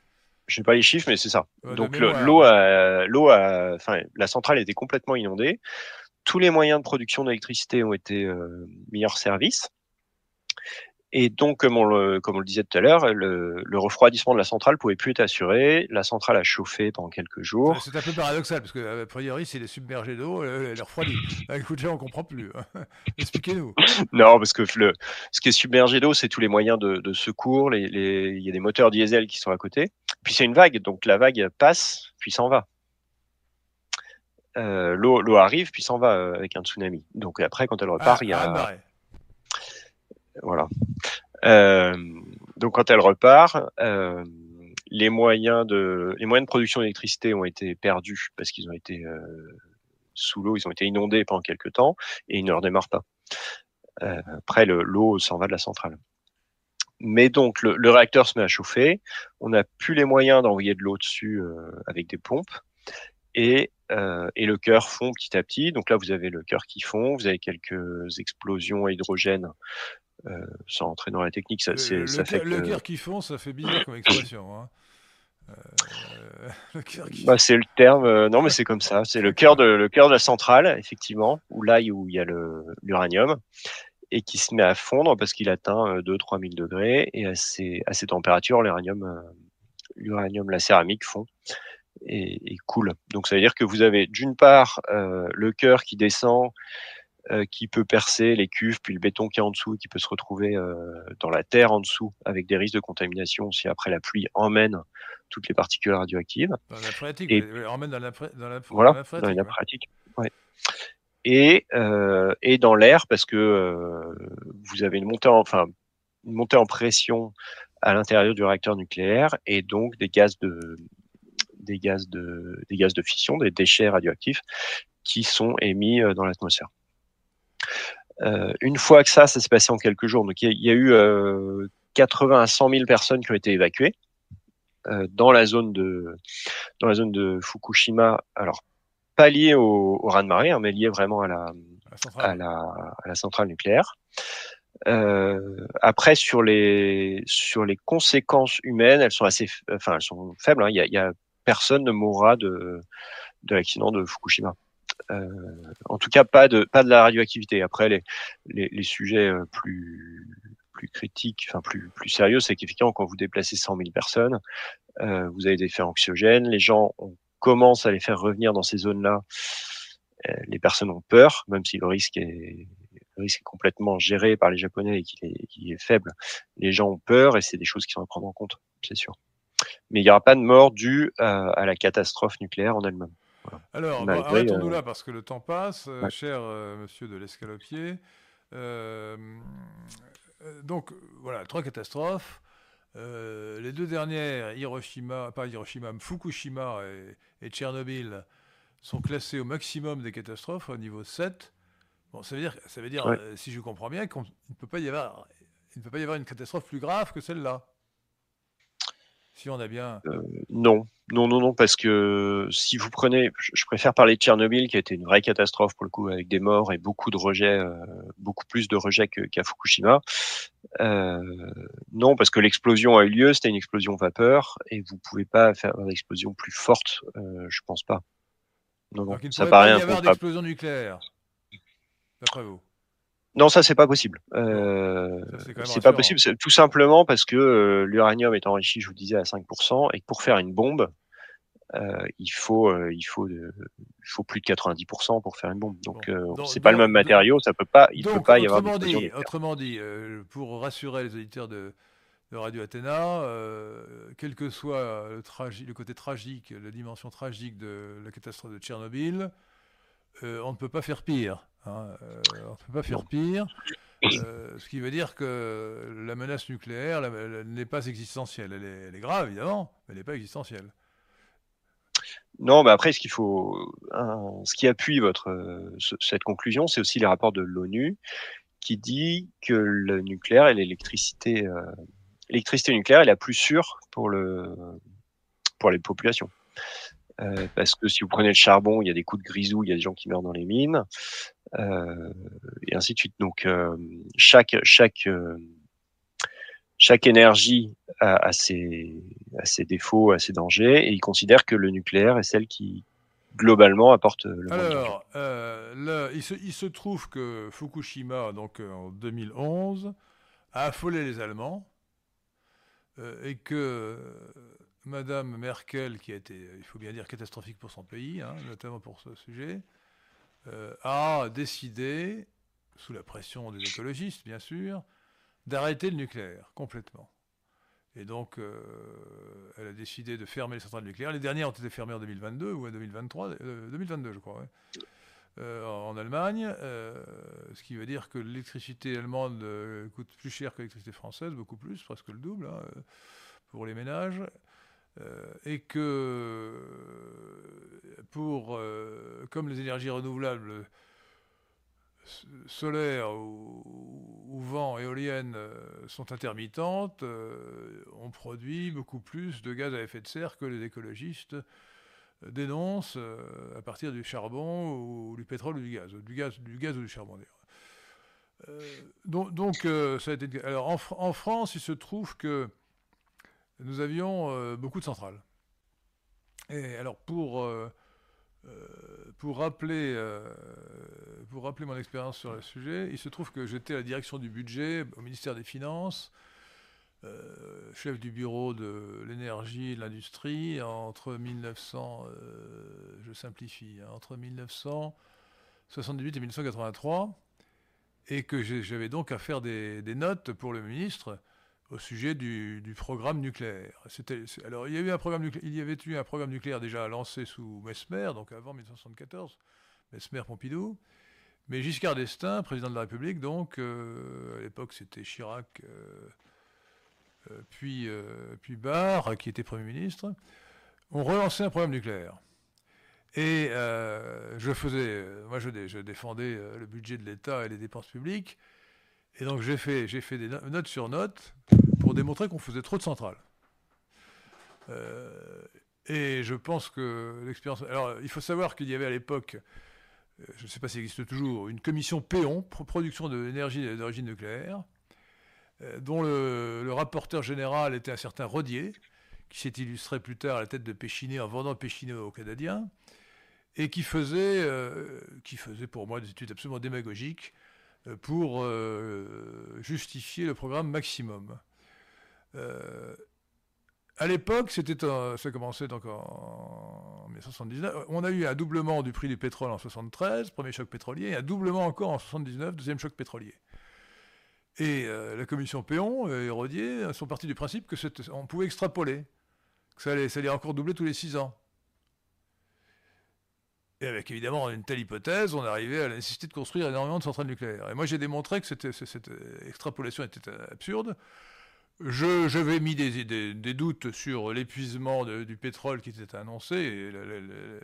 Je sais pas les chiffres, mais c'est ça. Ouais, donc l'eau l'eau enfin, la centrale était complètement inondée. Tous les moyens de production d'électricité ont été euh, mis hors service. Et donc, comme on le, comme on le disait tout à l'heure, le, refroidissement de la centrale pouvait plus être assuré. La centrale a chauffé pendant quelques jours. C'est un peu paradoxal, parce que, a priori, s'il est submergé d'eau, elle est refroidie. Écoutez, on comprend plus. Hein. Expliquez-nous. non, parce que le, ce qui est submergé d'eau, c'est tous les moyens de, de secours. Les, les, il y a des moteurs diesel qui sont à côté. Puis c'est une vague, donc la vague passe, puis s'en va. Euh, l'eau arrive, puis s'en va euh, avec un tsunami. Donc après, quand elle repart, ah, il y a... Ah, voilà. Euh, donc quand elle repart, euh, les moyens de production d'électricité ont été perdus parce qu'ils ont été euh, sous l'eau, ils ont été inondés pendant quelques temps et ils ne redémarrent pas. Après, l'eau s'en va de la centrale. Mais donc le, réacteur se met à chauffer, on n'a plus les moyens d'envoyer de l'eau dessus avec des pompes et et le cœur fond petit à petit. Donc là, vous avez le cœur qui fond, vous avez quelques explosions à hydrogène euh, sans entrer dans la technique, ça, le, ça fait le cœur qui fond, ça fait bizarre comme expression. Hein. Euh, bah, c'est le terme, euh, non mais c'est comme ça, c'est le cœur de le cœur de la centrale effectivement, où là où il y a l'uranium et qui se met à fondre parce qu'il atteint 2-3 000 degrés et à ces, à ces températures l'uranium l'uranium la céramique fond et, et, coule. Donc ça veut dire que vous avez d'une part le cœur qui descend euh, qui peut percer les cuves, puis le béton qui est en dessous, qui peut se retrouver euh, dans la terre en dessous, avec des risques de contamination si après la pluie emmène toutes les particules radioactives. Dans la pratique, et, emmène dans la, dans la, voilà, dans la, dans la pratique. Ouais. Et, euh, et dans l'air, parce que vous avez une montée, en, enfin, une montée en pression à l'intérieur du réacteur nucléaire et donc des gaz de des gaz de des gaz de fission, des déchets radioactifs qui sont émis dans l'atmosphère. Euh, une fois que ça, ça s'est passé en quelques jours, donc il y, a eu 80 euh, à 100 000 personnes qui ont été évacuées euh, dans la zone de dans la zone de Fukushima. Alors pas lié au, au raz de marée, hein, mais lié vraiment à la à la, à la centrale nucléaire. Euh, après sur les sur les conséquences humaines, elles sont assez, enfin elles sont faibles. Hein. Il y, a, y, a, personne ne mourra de de l'accident de Fukushima. Euh, en tout cas, pas de pas de la radioactivité. Après, les les, les sujets euh, plus plus critiques, enfin plus plus sérieux, c'est qu'effectivement, quand vous déplacez 100 000 personnes, euh, vous avez des effets anxiogènes. Les gens on commence à les faire revenir dans ces zones-là. les personnes ont peur, même si le risque est le risque est complètement géré par les Japonais et qu'il est, qu est, faible. Les gens ont peur et c'est des choses qui sont à prendre en compte, c'est sûr. Mais il n'y aura pas de mort due à, à la catastrophe nucléaire en elle-même. Alors, arrêtons-nous euh, là parce que le temps passe, euh, cher euh, monsieur de l'Escalopier. donc, voilà, trois catastrophes. les deux dernières, Hiroshima, pas Hiroshima, Fukushima et, Tchernobyl, sont classées au maximum des catastrophes, au niveau 7. Bon, ça veut dire, ça veut dire si je comprends bien, qu'il ne peut pas y avoir, il ne peut pas y avoir une catastrophe plus grave que celle-là. Si on a bien. Euh, non, non, non, non, parce que si vous prenez, je préfère parler de Tchernobyl, qui a été une vraie catastrophe pour le coup, avec des morts et beaucoup de rejets, euh, beaucoup plus de rejets qu'à Fukushima. Euh, non, parce que l'explosion a eu lieu, c'était une explosion vapeur, et vous pouvez pas faire une explosion plus forte, euh, je pense pas. Non, non, ça paraît pas y avoir d'explosion nucléaire, d'après vous? Non, ça c'est pas possible. Euh, c'est pas possible, tout simplement parce que euh, l'uranium est enrichi, je vous disais, à 5%, et pour faire une bombe, euh, il faut, il faut, il faut plus de 90% pour faire une bombe. Donc, euh, c'est pas le même matériau, ça peut pas, il peut pas y avoir. Dit, autrement dit, pour rassurer les auditeurs de, de Radio Athéna, quel que soit le, le côté tragique, la dimension tragique de la catastrophe de Tchernobyl, on ne peut pas faire pire. Hein, euh, on ne peut pas faire pire. Euh, ce qui veut dire que la menace nucléaire n'est pas existentielle. Elle est, grave, évidemment, mais elle n'est pas existentielle. Non, mais après, ce qu'il faut, ce qui appuie votre cette conclusion, c'est aussi les rapports de l'ONU qui dit que le nucléaire et l'électricité, euh, l'électricité nucléaire est la plus sûre pour le pour les populations. Euh, parce que si vous prenez le charbon, il y a des coups de grisou, il y a des gens qui meurent dans les mines, euh, et ainsi de suite. Donc euh, chaque chaque chaque énergie a, ses, a, ses, défauts, a ses dangers, et il considère que le nucléaire est celle qui globalement apporte le Alors, là, il, se, il, se, trouve que Fukushima, donc en 2011, a affolé les Allemands et que Madame Merkel, qui a été, il faut bien dire, catastrophique pour son pays, hein, notamment pour ce sujet, a décidé, sous la pression des écologistes bien sûr, d'arrêter le nucléaire complètement. Et donc, euh, elle a décidé de fermer les centrales nucléaires. Les dernières ont été fermées en 2022 ou en 2023, 2022 euh, je crois, euh, en Allemagne, ce qui veut dire que l'électricité allemande coûte plus cher que l'électricité française, beaucoup plus, presque le double hein, pour les ménages. Et que pour, comme les énergies renouvelables solaires ou, vent, éoliennes euh, sont intermittentes, euh, on produit beaucoup plus de gaz à effet de serre que les écologistes euh, dénoncent à partir du charbon ou, du pétrole ou du gaz, du gaz, du gaz ou du charbon d'ailleurs. donc, ça a été... alors en, France, il se trouve que nous avions beaucoup de centrales. Et alors pour euh, pour, rappeler, euh, pour rappeler mon expérience sur le sujet, il se trouve que j'étais à la direction du budget au ministère des Finances, euh, chef du bureau de l'énergie et de l'industrie entre 1900, je simplifie, hein, entre 1978 et 1983, et que j'avais donc à faire des notes pour le ministre au sujet du, programme nucléaire. alors, il y, avait eu un programme nucléaire déjà lancé sous Mesmer, donc avant 1974, Mesmer-Pompidou. Mais Giscard d'Estaing, président de la République, donc, euh, à l'époque c'était Chirac, euh, euh, puis, puis Barre, qui était Premier ministre, ont relancé un programme nucléaire. Et je faisais, moi je défendais le budget de l'État et les dépenses publiques, et donc j'ai fait, j'ai fait des notes sur notes pour démontrer qu'on faisait trop de centrales. Euh, et je pense que l'expérience. Alors, il faut savoir qu'il y avait à l'époque, euh, je ne sais pas s'il existe toujours, une commission PEON, production d'énergie d'origine nucléaire, euh, dont le, rapporteur général était un certain Rodier, qui s'est illustré plus tard à la tête de Péchiné en vendant Péchiné aux Canadiens, et qui faisait, qui faisait pour moi des études absolument démagogiques pour justifier le programme maximum. Euh, à l'époque, ça commençait donc en 1979. On a eu un doublement du prix du pétrole en 73, premier choc pétrolier, et un doublement encore en 79, deuxième choc pétrolier. Et euh, la commission Péon et Rodier sont partis du principe que on pouvait extrapoler, que ça allait, ça allait encore doubler tous les six ans. Et avec évidemment une telle hypothèse, on arrivait à la nécessité de construire énormément de centrales nucléaires. Et moi j'ai démontré que cette, extrapolation était absurde. J'avais mis des, doutes sur l'épuisement du pétrole qui était annoncé,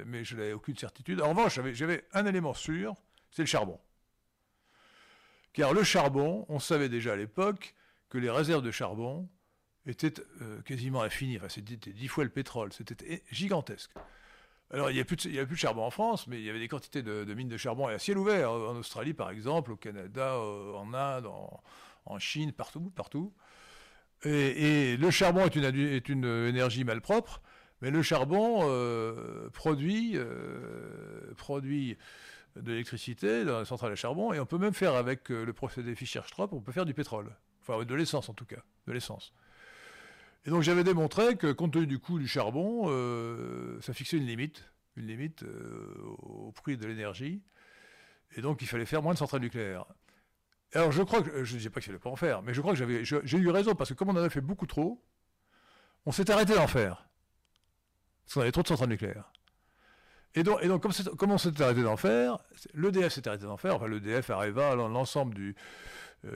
mais je n'avais aucune certitude. En revanche, j'avais un élément sûr, c'est le charbon. Car le charbon, on savait déjà à l'époque que les réserves de charbon étaient euh, quasiment infinies. Enfin, c'était dix fois le pétrole, c'était gigantesque. Alors, il n'y a, plus de charbon en France, mais il y avait des quantités de, mines de charbon à ciel ouvert, en Australie par exemple, au Canada, euh, en Inde, en, Chine, partout, partout. Et, le charbon est une, est une, énergie malpropre, mais le charbon euh, produit, euh, de l'électricité dans la centrale à charbon, et on peut même faire avec euh, le procédé Fischer-Tropsch, on peut faire du pétrole. Enfin, de l'essence en tout cas, de l'essence. Et donc j'avais démontré que compte tenu du coût du charbon, ça fixait une limite, une limite au prix de l'énergie, et donc il fallait faire moins de centrales nucléaires. Alors je crois que, je ne disais pas qu'il ne fallait pas en faire, mais je crois que j'avais, j'ai eu raison, parce que comme on en avait fait beaucoup trop, on s'est arrêté d'en faire. Parce qu'on avait trop de centrales nucléaires. Et donc, et donc comme, on s'était arrêté d'en faire, l'EDF s'est arrêté d'en faire, enfin l'EDF, Areva, l'ensemble du, euh,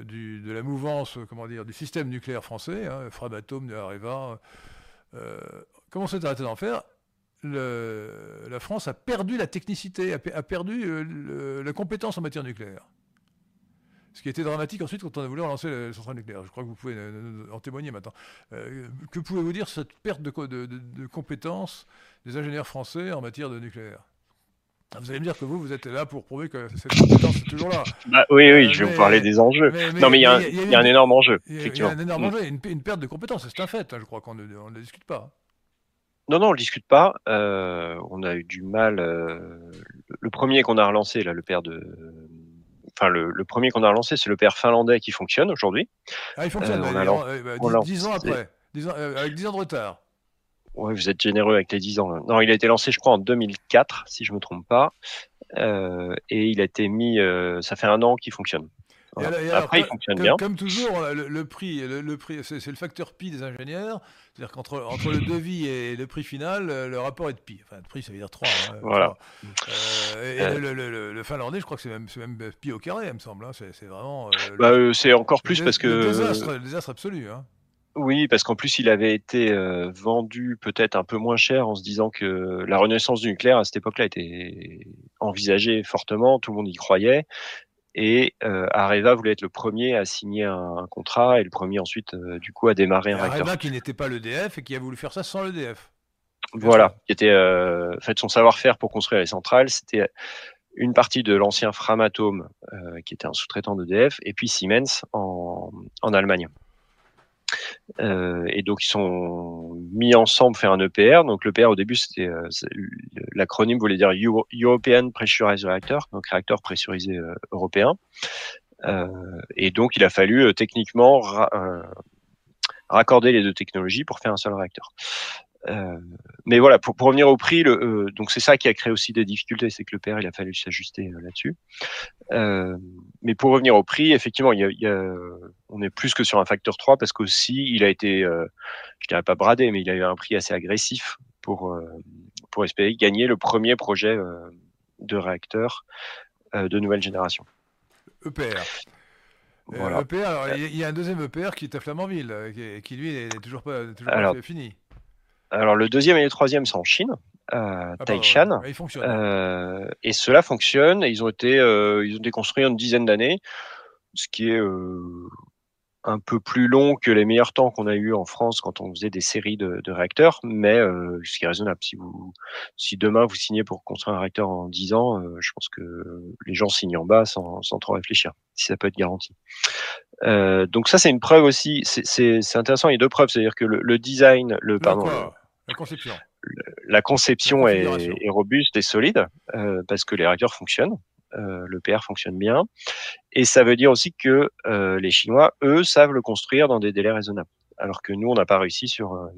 du, de la mouvance, comment dire, du système nucléaire français, hein, Framatome, Areva, euh, comme on s'est arrêté d'en faire, la France a perdu la technicité, a, perdu euh, la compétence en matière nucléaire. Ce qui été dramatique ensuite quand on a voulu relancer la centrale nucléaire. Je crois que vous pouvez en témoigner maintenant. Euh, que pouvez-vous dire cette perte de, de, compétences des ingénieurs français en matière de nucléaire? Vous allez me dire que vous, vous êtes là pour prouver que cette compétence est toujours là. Bah, oui, oui, je vais vous parler des enjeux. non, mais il y, a, un énorme enjeu. Il y a un énorme enjeu, une, une perte de compétences, c'est un fait. Hein, je crois qu'on ne, ne, discute pas. Non, non, on ne discute pas. Euh, on a eu du mal. Euh, le premier qu'on a relancé, là, le père de enfin le, premier qu'on a lancé, c'est le l'EPR finlandais qui fonctionne aujourd'hui. Ah, il fonctionne. on a 10, ans après, avec 10 ans de retard. Oui, vous êtes généreux avec les 10 ans. Non, il a été lancé, je crois, en 2004, si je me trompe pas, et il a été mis. ça fait un an qu'il fonctionne. Après, il fonctionne comme, bien. Comme toujours, le, prix, le, prix c'est le facteur pi des ingénieurs. C'est-à-dire qu'entre entre le devis et le prix final, le rapport est de pi. Enfin, le prix, ça veut dire 3. Hein, voilà. Euh, et euh. le, finlandais, je crois que c'est même, même pi au carré, il me semble. Hein. C'est vraiment. Euh, bah, c'est encore plus parce que. Le désastre, désastre absolu. Hein. Oui, parce qu'en plus, il avait été vendu peut-être un peu moins cher en se disant que la renaissance du nucléaire à cette époque-là était envisagée fortement, tout le monde y croyait. Et euh, Areva voulait être le premier à signer un, contrat et le premier ensuite, euh, du coup, à démarrer un réacteur. Areva qui n'était pas l'EDF et qui a voulu faire ça sans l'EDF. Voilà, qui était euh, fait son savoir-faire pour construire les centrales, c'était une partie de l'ancien Framatome, euh, qui était un sous-traitant d'EDF, et puis Siemens en, en Allemagne. Euh, et donc ils sont mis ensemble faire un EPR. Donc l'EPR au début c'était euh, l'acronyme voulait dire European Pressurized Reactor, donc réacteur pressurisé euh, européen. et donc il a fallu techniquement raccorder les deux technologies pour faire un seul réacteur. Euh, mais voilà, pour, pour, revenir au prix, le, euh, donc c'est ça qui a créé aussi des difficultés, c'est que le père il a fallu s'ajuster euh, là-dessus. mais pour revenir au prix, effectivement, il y a, il y a, on est plus que sur un facteur 3 parce qu'aussi il a été, je dirais pas bradé, mais il a eu un prix assez agressif pour pour espérer gagner le premier projet de réacteur de nouvelle génération. EPR. Voilà. EPR, alors, il y a un deuxième EPR qui est à Flamanville, qui, qui lui n'est toujours pas, toujours pas fini. Alors le deuxième et le troisième sont en Chine, à ah, Taishan. Euh, et cela fonctionne. Et ils ont été, euh, ils ont été construits en une dizaine d'années, ce qui est euh, un peu plus long que les meilleurs temps qu'on a eu en France quand on faisait des séries de, de réacteurs, mais euh, ce qui est raisonnable. Si vous, si demain vous signez pour construire un réacteur en 10 ans, euh, je pense que les gens signent en bas sans, sans trop réfléchir, si ça peut être garanti. Euh, donc ça, c'est une preuve aussi. C'est intéressant. Il y a deux preuves, c'est-à-dire que le, le design, le pardon. La conception. La conception est, est, robuste et solide euh, parce que les réacteurs fonctionnent. Euh, le PR fonctionne bien. Et ça veut dire aussi que euh, les Chinois, eux, savent le construire dans des délais raisonnables. Alors que nous, on n'a pas réussi sur. Euh,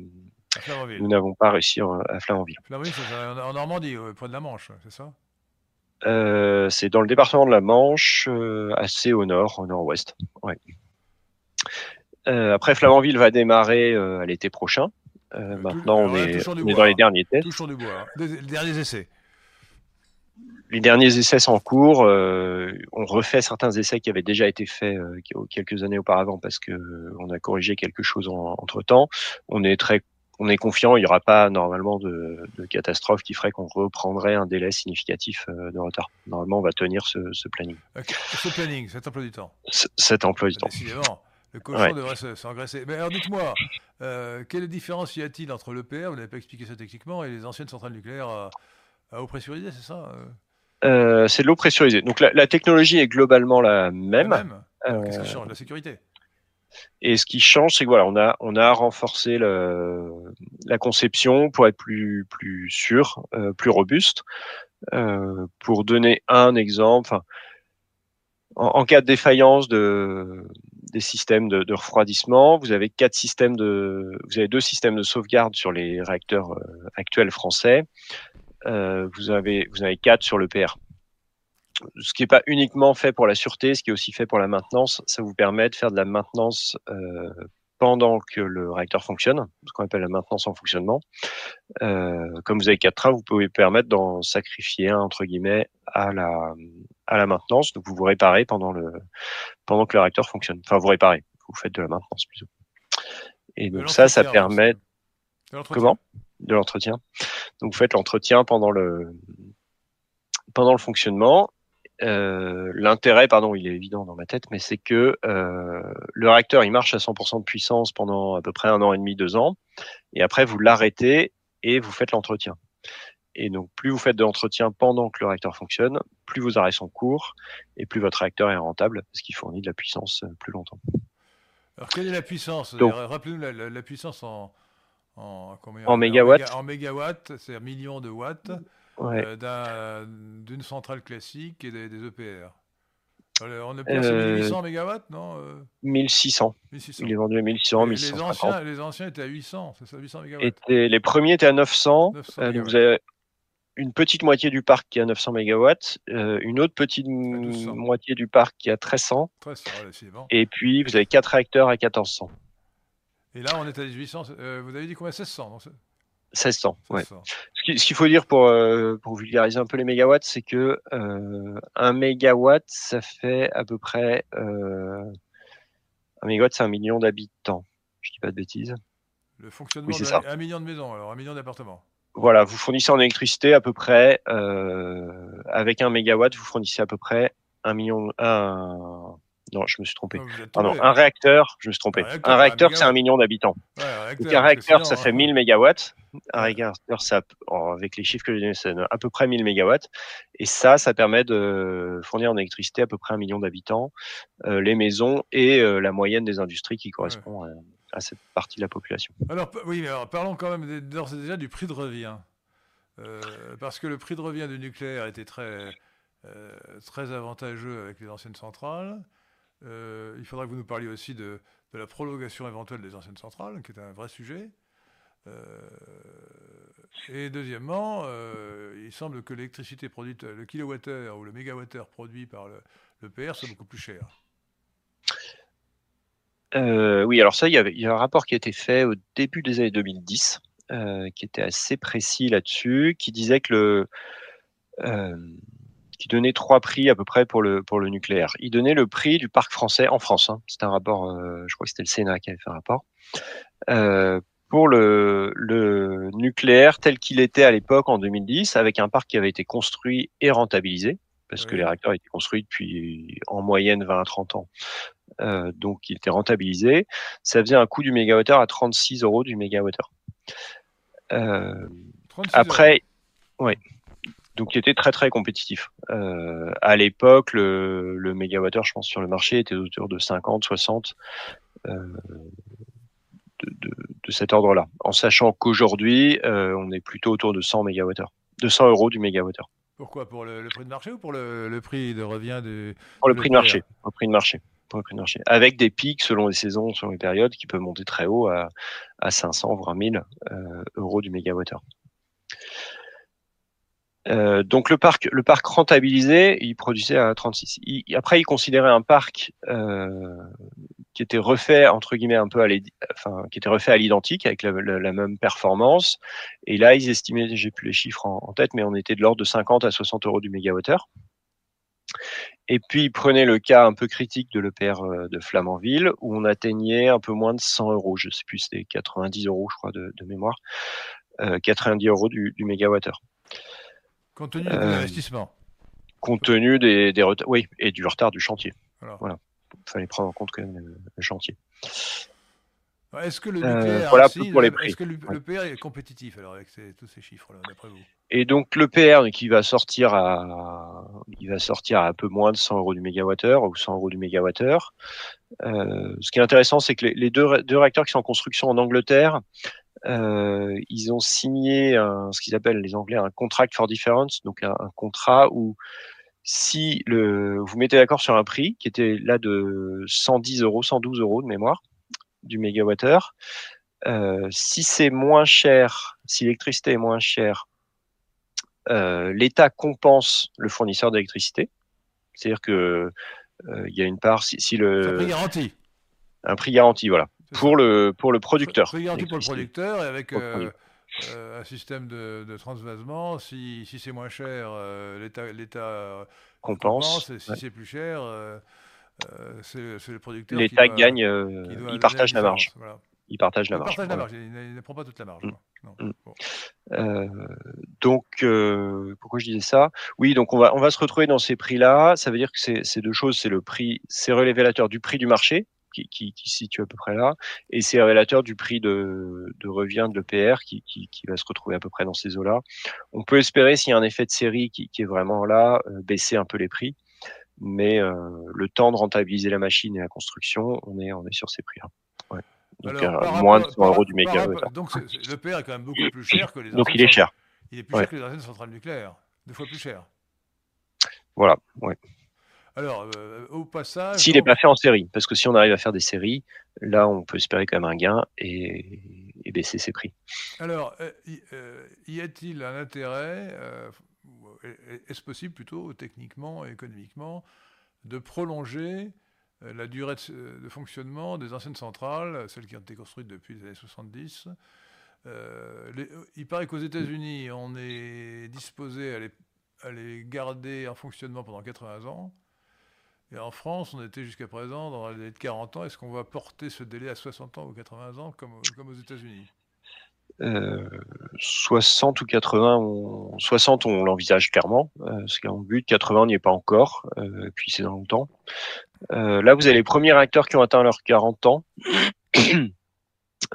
nous n'avons pas réussi à Flamanville. Flamanville, c'est en Normandie, au point de la Manche, c'est ça? C'est dans le département de la Manche, assez au nord, au nord-ouest. Ouais. après, Flamanville va démarrer à l'été prochain. Euh, maintenant, on, est, dans les derniers tests. du bois. Les derniers essais. Les derniers essais sont en cours. Euh, on refait certains essais qui avaient déjà été faits euh, quelques années auparavant parce que on a corrigé quelque chose entre temps. On est très on est confiant, il n'y aura pas normalement de, de, catastrophe qui ferait qu'on reprendrait un délai significatif de retard. Normalement, on va tenir ce, ce planning. Ce planning, cet emploi du temps. cet emploi du temps. Décidément. Le cochon devrait s'engraisser. Mais alors dites-moi, euh, quelle différence y a-t-il entre l'EPR, vous n'avez pas expliqué ça techniquement, et les anciennes centrales nucléaires à, eau pressurisée, c'est ça euh? Euh, C'est de l'eau pressurisée. Donc la, technologie est globalement la même. La même. Qu'est-ce qui change? La sécurité et ce qui change, c'est que voilà, on a on a renforcé le, la conception pour être plus plus sûr, plus robuste. pour donner un exemple, en, en, cas de défaillance de des systèmes de, de, refroidissement. Vous avez quatre systèmes de, vous avez deux systèmes de sauvegarde sur les réacteurs euh, actuels français. Euh, vous avez, vous avez quatre sur le PR. Ce qui n'est pas uniquement fait pour la sûreté, ce qui est aussi fait pour la maintenance, ça vous permet de faire de la maintenance euh, pendant que le réacteur fonctionne, ce qu'on appelle la maintenance en fonctionnement. Euh, comme vous avez quatre trains, vous pouvez permettre d'en sacrifier un entre guillemets à la à la maintenance. Donc vous vous réparez pendant le pendant que le réacteur fonctionne. Enfin vous réparez, vous faites de la maintenance plutôt. Et donc ça, ça permet comment? De l'entretien. Donc vous faites l'entretien pendant le pendant le fonctionnement euh, l'intérêt, pardon, il est évident dans ma tête, mais c'est que euh, le réacteur il marche à 100% de puissance pendant à peu près un an et demi, deux ans, et après vous l'arrêtez et vous faites l'entretien. Et donc plus vous faites de l'entretien pendant que le réacteur fonctionne, plus vos arrêts sont courts et plus votre réacteur est rentable parce qu'il fournit de la puissance euh, plus longtemps. Alors quelle est la puissance? Rappelez-nous la, puissance en, en, en mégawatts. En, mégawatts, c'est un million de watts. Euh, d'une centrale classique et des, EPR. on est plus à 1800 MW, non 1600. 1600. Il est vendu à 1100, 1100. Les anciens, les anciens étaient à 800, c'est ça, 800 MW Les premiers étaient à 900. 900 vous avez une petite moitié du parc qui a 900 MW, euh, une autre petite moitié du parc qui a 1300. 1300 Et puis, vous avez 4 réacteurs à 1400. Et là, on est à 1800. Euh, vous avez dit combien? 1600 non 1600, ouais. Ce qu'il faut dire pour, euh, pour vulgariser un peu les mégawatts, c'est que euh, un mégawatt, ça fait à peu près. un mégawatt, c'est un million d'habitants. Je dis pas de bêtises. Le fonctionnement oui, un million de maisons, alors un million d'appartements voilà, vous fournissez en électricité à peu près, euh, avec un mégawatt, vous fournissez à peu près un million, un, non, je me suis trompé. Pardon, un réacteur, je me suis trompé. Un réacteur, c'est un million d'habitants. un réacteur, ça fait 1000 mégawatts. Un réacteur, ça, avec les chiffres que j'ai donnés, c'est à peu près 1000 mégawatts. Et ça, ça permet de fournir en électricité à peu près un million d'habitants, euh, les maisons et euh, la moyenne des industries qui correspond à à cette partie de la population. Alors oui, alors parlons quand même d'ores et déjà du prix de revient. Euh, parce que le prix de revient du nucléaire était très, euh, très avantageux avec les anciennes centrales. Euh, il faudra que vous nous parliez aussi de, la prolongation éventuelle des anciennes centrales, qui est un vrai sujet. et deuxièmement, il semble que l'électricité produite, le kilowattheure ou le mégawattheure produit par le, le PR soit beaucoup plus cher. Euh, oui, alors ça, il y, avait, il y, a un rapport qui a été fait au début des années 2010, euh, qui était assez précis là-dessus, qui disait que le, euh, qui donnait trois prix à peu près pour le pour le nucléaire. Il donnait le prix du parc français en France. Hein. C'était un rapport, euh, je crois que c'était le Sénat qui avait fait un rapport. Euh, pour le, le nucléaire tel qu'il était à l'époque en 2010, avec un parc qui avait été construit et rentabilisé, parce que les réacteurs étaient construits depuis en moyenne 20 à 30 ans. Euh, donc il était rentabilisé. Ça faisait un coût du mégawattheure à 36 euros du mégawattheure. Euh, après, oui. Donc il était très très compétitif. Euh, à l'époque, le, le mégawattheure, je pense, sur le marché était autour de 50, 60 euh, de, de, cet ordre-là. En sachant qu'aujourd'hui, on est plutôt autour de 100 mégawattheures, de 100 euros du mégawattheure. Pourquoi? Pour le, prix de marché ou pour le, prix de revient du Pour le prix de marché. Au prix de marché Avec des pics selon les saisons, selon les périodes, qui peuvent monter très haut à, à 500 voire 1000 euh, euros du mégawattheure. Euh, donc le parc, le parc rentabilisé, il produisait à 36. après, il considérait un parc euh, qui était refait entre guillemets un peu à refait à l'identique avec la, même performance. Et là, ils estimaient, j'ai plus les chiffres en, en, tête, mais on était de l'ordre de 50 à 60 euros du mégawattheure. Et puis, prenez le cas un peu critique de l'EPR euh, de Flamanville, où on atteignait un peu moins de 100 euros. Je sais plus, c'était 90 euros, je crois, de, mémoire. 90 euh, euros du, du mégawattheure. Compte tenu de euh, l'investissement. Compte tenu des, des retards, oui, et du retard du chantier. Voilà. Il fallait prendre en compte quand même le chantier. Est-ce que le nucléaire, voilà pour les prix. Est-ce que l'EPR est compétitif alors avec tous ces chiffres-là, d'après vous? Et donc l'EPR qui va sortir à, il va sortir à un peu moins de 100 euros du mégawattheure ou 100 euros du mégawattheure. Euh, ce qui est intéressant, c'est que les, deux, réacteurs qui sont en construction en Angleterre, euh, ils ont signé ce qu'ils appellent les Anglais un contract for difference, donc un, contrat où si vous mettez d'accord sur un prix qui était là de 110 euros, 112 euros de mémoire, du mégawattheure. Euh, si c'est moins cher, si l'électricité est moins chère, l'État compense le fournisseur d'électricité. C'est-à-dire que euh, il y a une part si, si le un prix garanti. Un prix garanti, voilà, pour le pour le producteur. Un prix garanti pour le producteur et avec un système de, de transvasement. Si, si c'est moins cher, l'État l'État compense. Et si c'est plus cher euh, c'est le producteur. L'État gagne, euh, il partage la marge. Il partage la marge. Il ne prend pas toute la marge. Mm. Mm. Euh, donc, pourquoi je disais ça? Oui, donc on va, on va se retrouver dans ces prix-là. Ça veut dire que c'est deux choses. C'est le prix, c'est révélateur du prix du marché, qui, qui, qui, situe à peu près là, et c'est révélateur du prix de, de revient de l'EPR qui, qui, qui, va se retrouver à peu près dans ces eaux-là. On peut espérer, s'il y a un effet de série qui, est vraiment là, baisser un peu les prix mais euh, le temps de rentabiliser la machine et la construction, on est, on est sur ces prix-là. Ouais. Donc, Alors, euh, moins de 100 euros du mégawattheure. Donc, le PR est quand même beaucoup plus cher que les Donc, il est cher. Il est plus cher que les anciennes centrales nucléaires, deux fois plus cher. Voilà, ouais. Alors, euh, au passage. S'il n'est pas fait en série, parce que si on arrive à faire des séries, là, on peut espérer quand même un gain et, baisser ses prix. Alors, euh, euh, y a-t-il un intérêt, est-ce possible plutôt, techniquement et économiquement, de prolonger la durée de, fonctionnement des anciennes centrales, celles qui ont été construites depuis les années 70 Il paraît qu'aux États-Unis, on est disposé à les garder en fonctionnement pendant 80 ans. Et en France, on était jusqu'à présent dans la délai de 40 ans. Est-ce qu'on va porter ce délai à 60 ans ou 80 ans comme aux États-Unis? 60 euh, ou 80, on, 60 on l'envisage clairement, euh, c'est un but, 80 n'y est pas encore, euh, puis c'est dans longtemps. Euh, là vous avez les premiers réacteurs qui ont atteint leurs 40 ans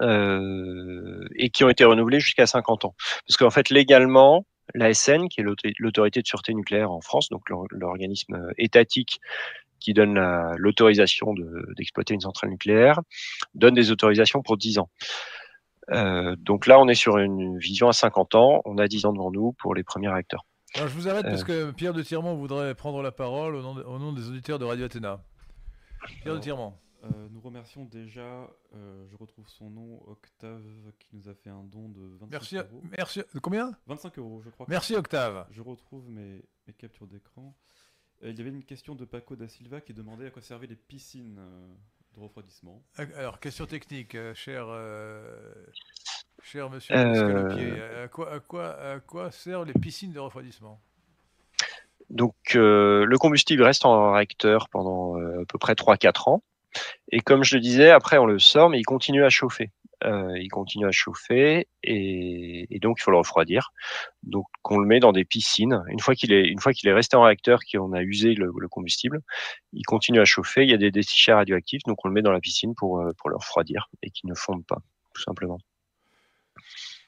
et qui ont été renouvelés jusqu'à 50 ans. Parce qu'en fait légalement, l'ASN, qui est l'autorité de sûreté nucléaire en France, donc l'organisme étatique qui donne l'autorisation d'exploiter une centrale nucléaire, donne des autorisations pour 10 ans. Euh, donc là, on est sur une vision à 50 ans. On a 10 ans devant nous pour les premiers réacteurs. Alors, je vous arrête parce euh. que Pierre de Tirmont voudrait prendre la parole au nom, des auditeurs de Radio Athéna. Pierre de Tirmont. Euh, nous remercions déjà, je retrouve son nom, Octave, qui nous a fait un don de 25 merci, euros. Merci. Combien? 25 euros, je crois. Merci Octave. Je retrouve mes, mes captures d'écran. il y avait une question de Paco da Silva qui demandait à quoi servaient les piscines de refroidissement. Alors, question technique, euh, cher, euh, cher monsieur euh... à quoi, à, quoi, à quoi servent les piscines de refroidissement? Donc, euh, le combustible reste en réacteur pendant à peu près 3-4 ans. Et comme je le disais, après on le sort, mais il continue à chauffer. Euh, il continue à chauffer et, et, donc il faut le refroidir. Donc on le met dans des piscines. Une fois qu'il est, une fois qu'il est resté en réacteur, qu'on a usé le, le, combustible, il continue à chauffer. Il y a des déchets radioactifs, donc on le met dans la piscine pour euh, pour le refroidir et qu'il ne fonde pas, tout simplement.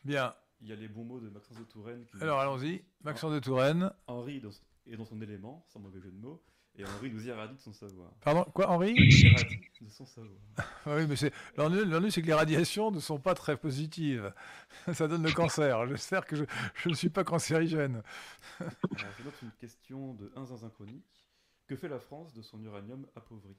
Bien. Il y a les bons mots de Maxence de Touraine. Alors allons-y, Maxence de Touraine. Henri est dans son élément, sans mauvais jeu de mots. Et Henri nous irradie de son savoir. Pardon, quoi, Henri Irradie de son savoir. Ah oui, mais c'est l'ennui, c'est que les radiations ne sont pas très positives. Ça donne le cancer. J'espère que je, je, ne suis pas cancérigène. Alors, je note une question de un Chronique. Que fait la France de son uranium appauvri?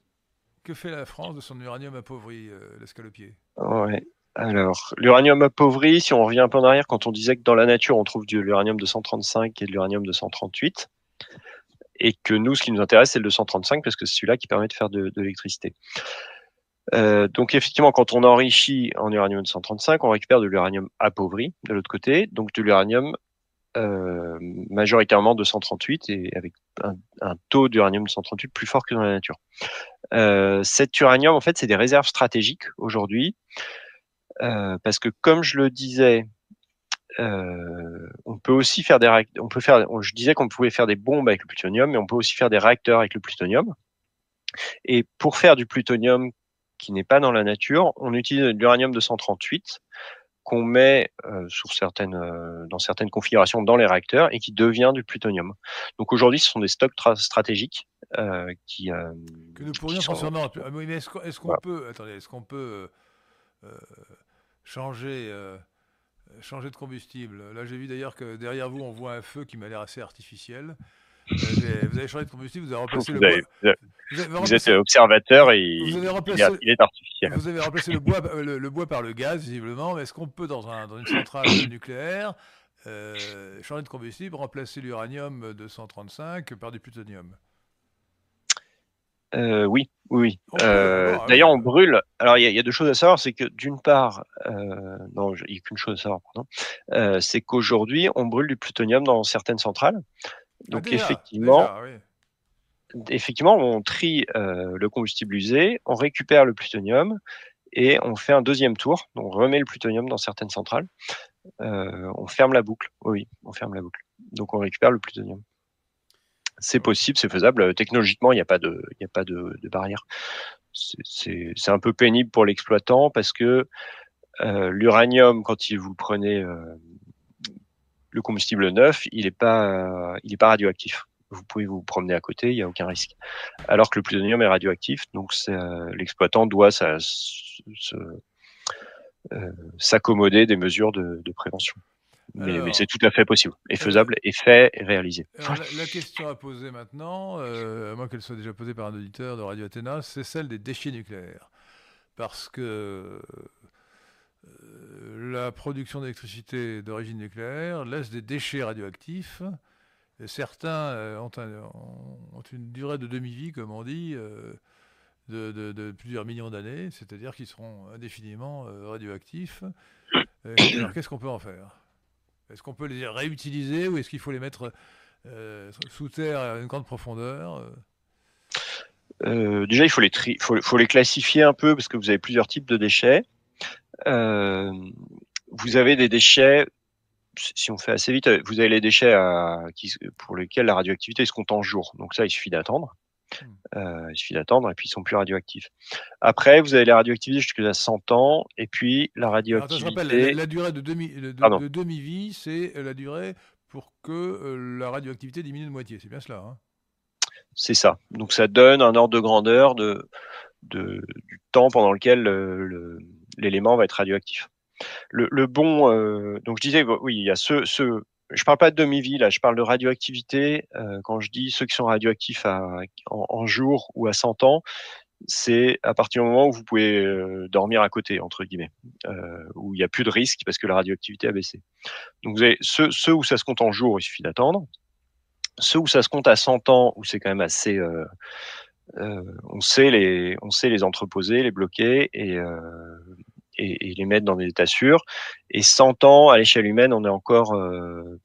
Que fait la France de son uranium appauvri, euh, l'escalopier? Ouais. Alors, l'uranium appauvri, si on revient un peu en arrière, quand on disait que dans la nature on trouve de l'uranium 235 et de l'uranium 238, et que nous, ce qui nous intéresse, c'est le 235 parce que c'est celui-là qui permet de faire de, l'électricité. Euh, donc effectivement, quand on enrichit en uranium 235, on récupère de l'uranium appauvri de l'autre côté, donc de l'uranium euh, majoritairement 238 et avec un, taux d'uranium 238 plus fort que dans la nature. Euh, cet uranium, en fait, c'est des réserves stratégiques aujourd'hui, parce que comme je le disais, euh, on peut aussi faire des on peut faire je disais qu'on pouvait faire des bombes avec le plutonium mais on peut aussi faire des réacteurs avec le plutonium. Et pour faire du plutonium qui n'est pas dans la nature on utilise l'uranium 238 qu'on met euh, sur certaines euh, dans certaines configurations dans les réacteurs et qui devient du plutonium. Donc aujourd'hui ce sont des stocks stratégiques euh, qui que nous pourrions transformer en mais est-ce qu'on peut attendez est-ce qu'on peut changer changer de combustible. Là, j'ai vu d'ailleurs que derrière vous, on voit un feu qui m'a l'air assez artificiel. Euh, vous avez changé de combustible, vous avez remplacé le bois. Vous, êtes observateur et il, est artificiel. Vous avez remplacé le bois, euh, le, bois par le gaz, visiblement. Est-ce qu'on peut, dans, un, dans, une centrale nucléaire, euh, changer de combustible, remplacer l'uranium 235 par du plutonium? Euh, oui, oui. Euh, D'ailleurs, on brûle. Alors, il y, y, a deux choses à savoir. C'est que d'une part, euh, non, il n'y a qu'une chose à savoir. Pardon. Euh, c'est qu'aujourd'hui, on brûle du plutonium dans certaines centrales. Donc, ah, effectivement, effectivement, on trie euh, le combustible usé, on récupère le plutonium et on fait un deuxième tour. Donc, on remet le plutonium dans certaines centrales. Euh, on ferme la boucle. Oui, on ferme la boucle. Donc, on récupère le plutonium c'est possible, c'est faisable. Technologiquement, il n'y a pas de, barrière. C'est un peu pénible pour l'exploitant parce que euh, l'uranium, quand il, vous prenez euh, le combustible neuf, il n'est pas, est pas radioactif. Vous pouvez vous promener à côté, il n'y a aucun risque. Alors que le plutonium est radioactif, donc l'exploitant doit euh, s'accommoder des mesures de prévention. Mais, c'est tout à fait possible, et faisable, et fait, et réalisé. la, question à poser maintenant, euh, à moins qu'elle soit déjà posée par un auditeur de Radio Athéna, c'est celle des déchets nucléaires. Parce que euh, la production d'électricité d'origine nucléaire laisse des déchets radioactifs. Et certains euh, ont, ont, une durée de demi-vie, comme on dit, de, plusieurs millions d'années, c'est-à-dire qu'ils seront indéfiniment radioactifs. alors qu'est-ce qu'on peut en faire? Est-ce qu'on peut les réutiliser ou est-ce qu'il faut les mettre euh, sous terre à une grande profondeur euh? Euh, déjà, il faut les, faut, les classifier un peu parce que vous avez plusieurs types de déchets. vous avez des déchets, si on fait assez vite, vous avez les déchets pour lesquels la radioactivité se compte en jours. Donc ça, il suffit d'attendre. Hmm. Euh, il suffit d'attendre et puis ils sont plus radioactifs. Après, vous avez les radioactivités jusqu'à 100 ans et puis la radioactivité. je rappelle, la, durée de demi-vie, c'est la durée pour que euh, la radioactivité diminue de moitié. C'est bien cela. Hein c'est ça. Donc ça donne un ordre de grandeur de, de du temps pendant lequel l'élément va être radioactif. Le, bon, euh, donc je disais, oui, il y a ce, ce je parle pas de demi-vie là, je parle de radioactivité. Euh, quand je dis ceux qui sont radioactifs à, en, en jour ou à 100 ans, c'est à partir du moment où vous pouvez euh, dormir à côté, entre guillemets, euh, où il n'y a plus de risque parce que la radioactivité a baissé. Donc vous avez ceux, ceux où ça se compte en jour, il suffit d'attendre. Ceux où ça se compte à 100 ans, où c'est quand même assez... Euh, euh, on, sait les, on sait les entreposer, les bloquer et, et, les mettre dans des états sûrs. Et 100 ans, à l'échelle humaine, on est encore, euh,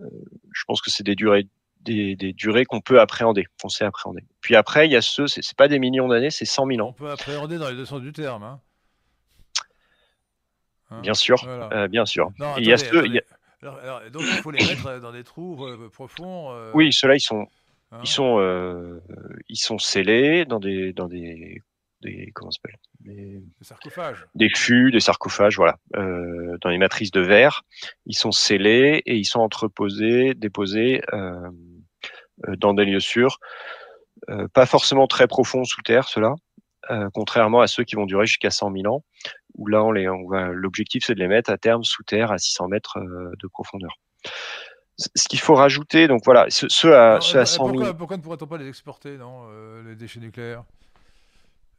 euh, je pense que c'est des durées des, des, durées qu'on peut appréhender, qu'on sait appréhender. Puis après, il y a ceux, c'est pas des millions d'années, c'est 100 000 ans. On peut appréhender dans les deux sens du terme. Hein. Hein? Bien sûr, euh, bien sûr. il y a ceux, donc il faut les mettre dans des trous profonds. Oui, ceux-là, ils sont, hein? ils sont, ils sont scellés dans des, dans des des comment s'appelle des, sarcophages, des fûts, des sarcophages, voilà, euh, dans les matrices de verre. Ils sont scellés et ils sont entreposés, déposés euh, euh dans des lieux sûrs, euh, pas forcément très profonds sous terre, ceux-là, contrairement à ceux qui vont durer jusqu'à 100 000 ans, où là, on les, on va, l'objectif c'est de les mettre à terme sous terre à 600 mètres de profondeur. Ce qu'il faut rajouter, donc voilà, ceux, à, ceux à 100 000... Pourquoi, ne pourrait-on pas les exporter, non, les déchets nucléaires?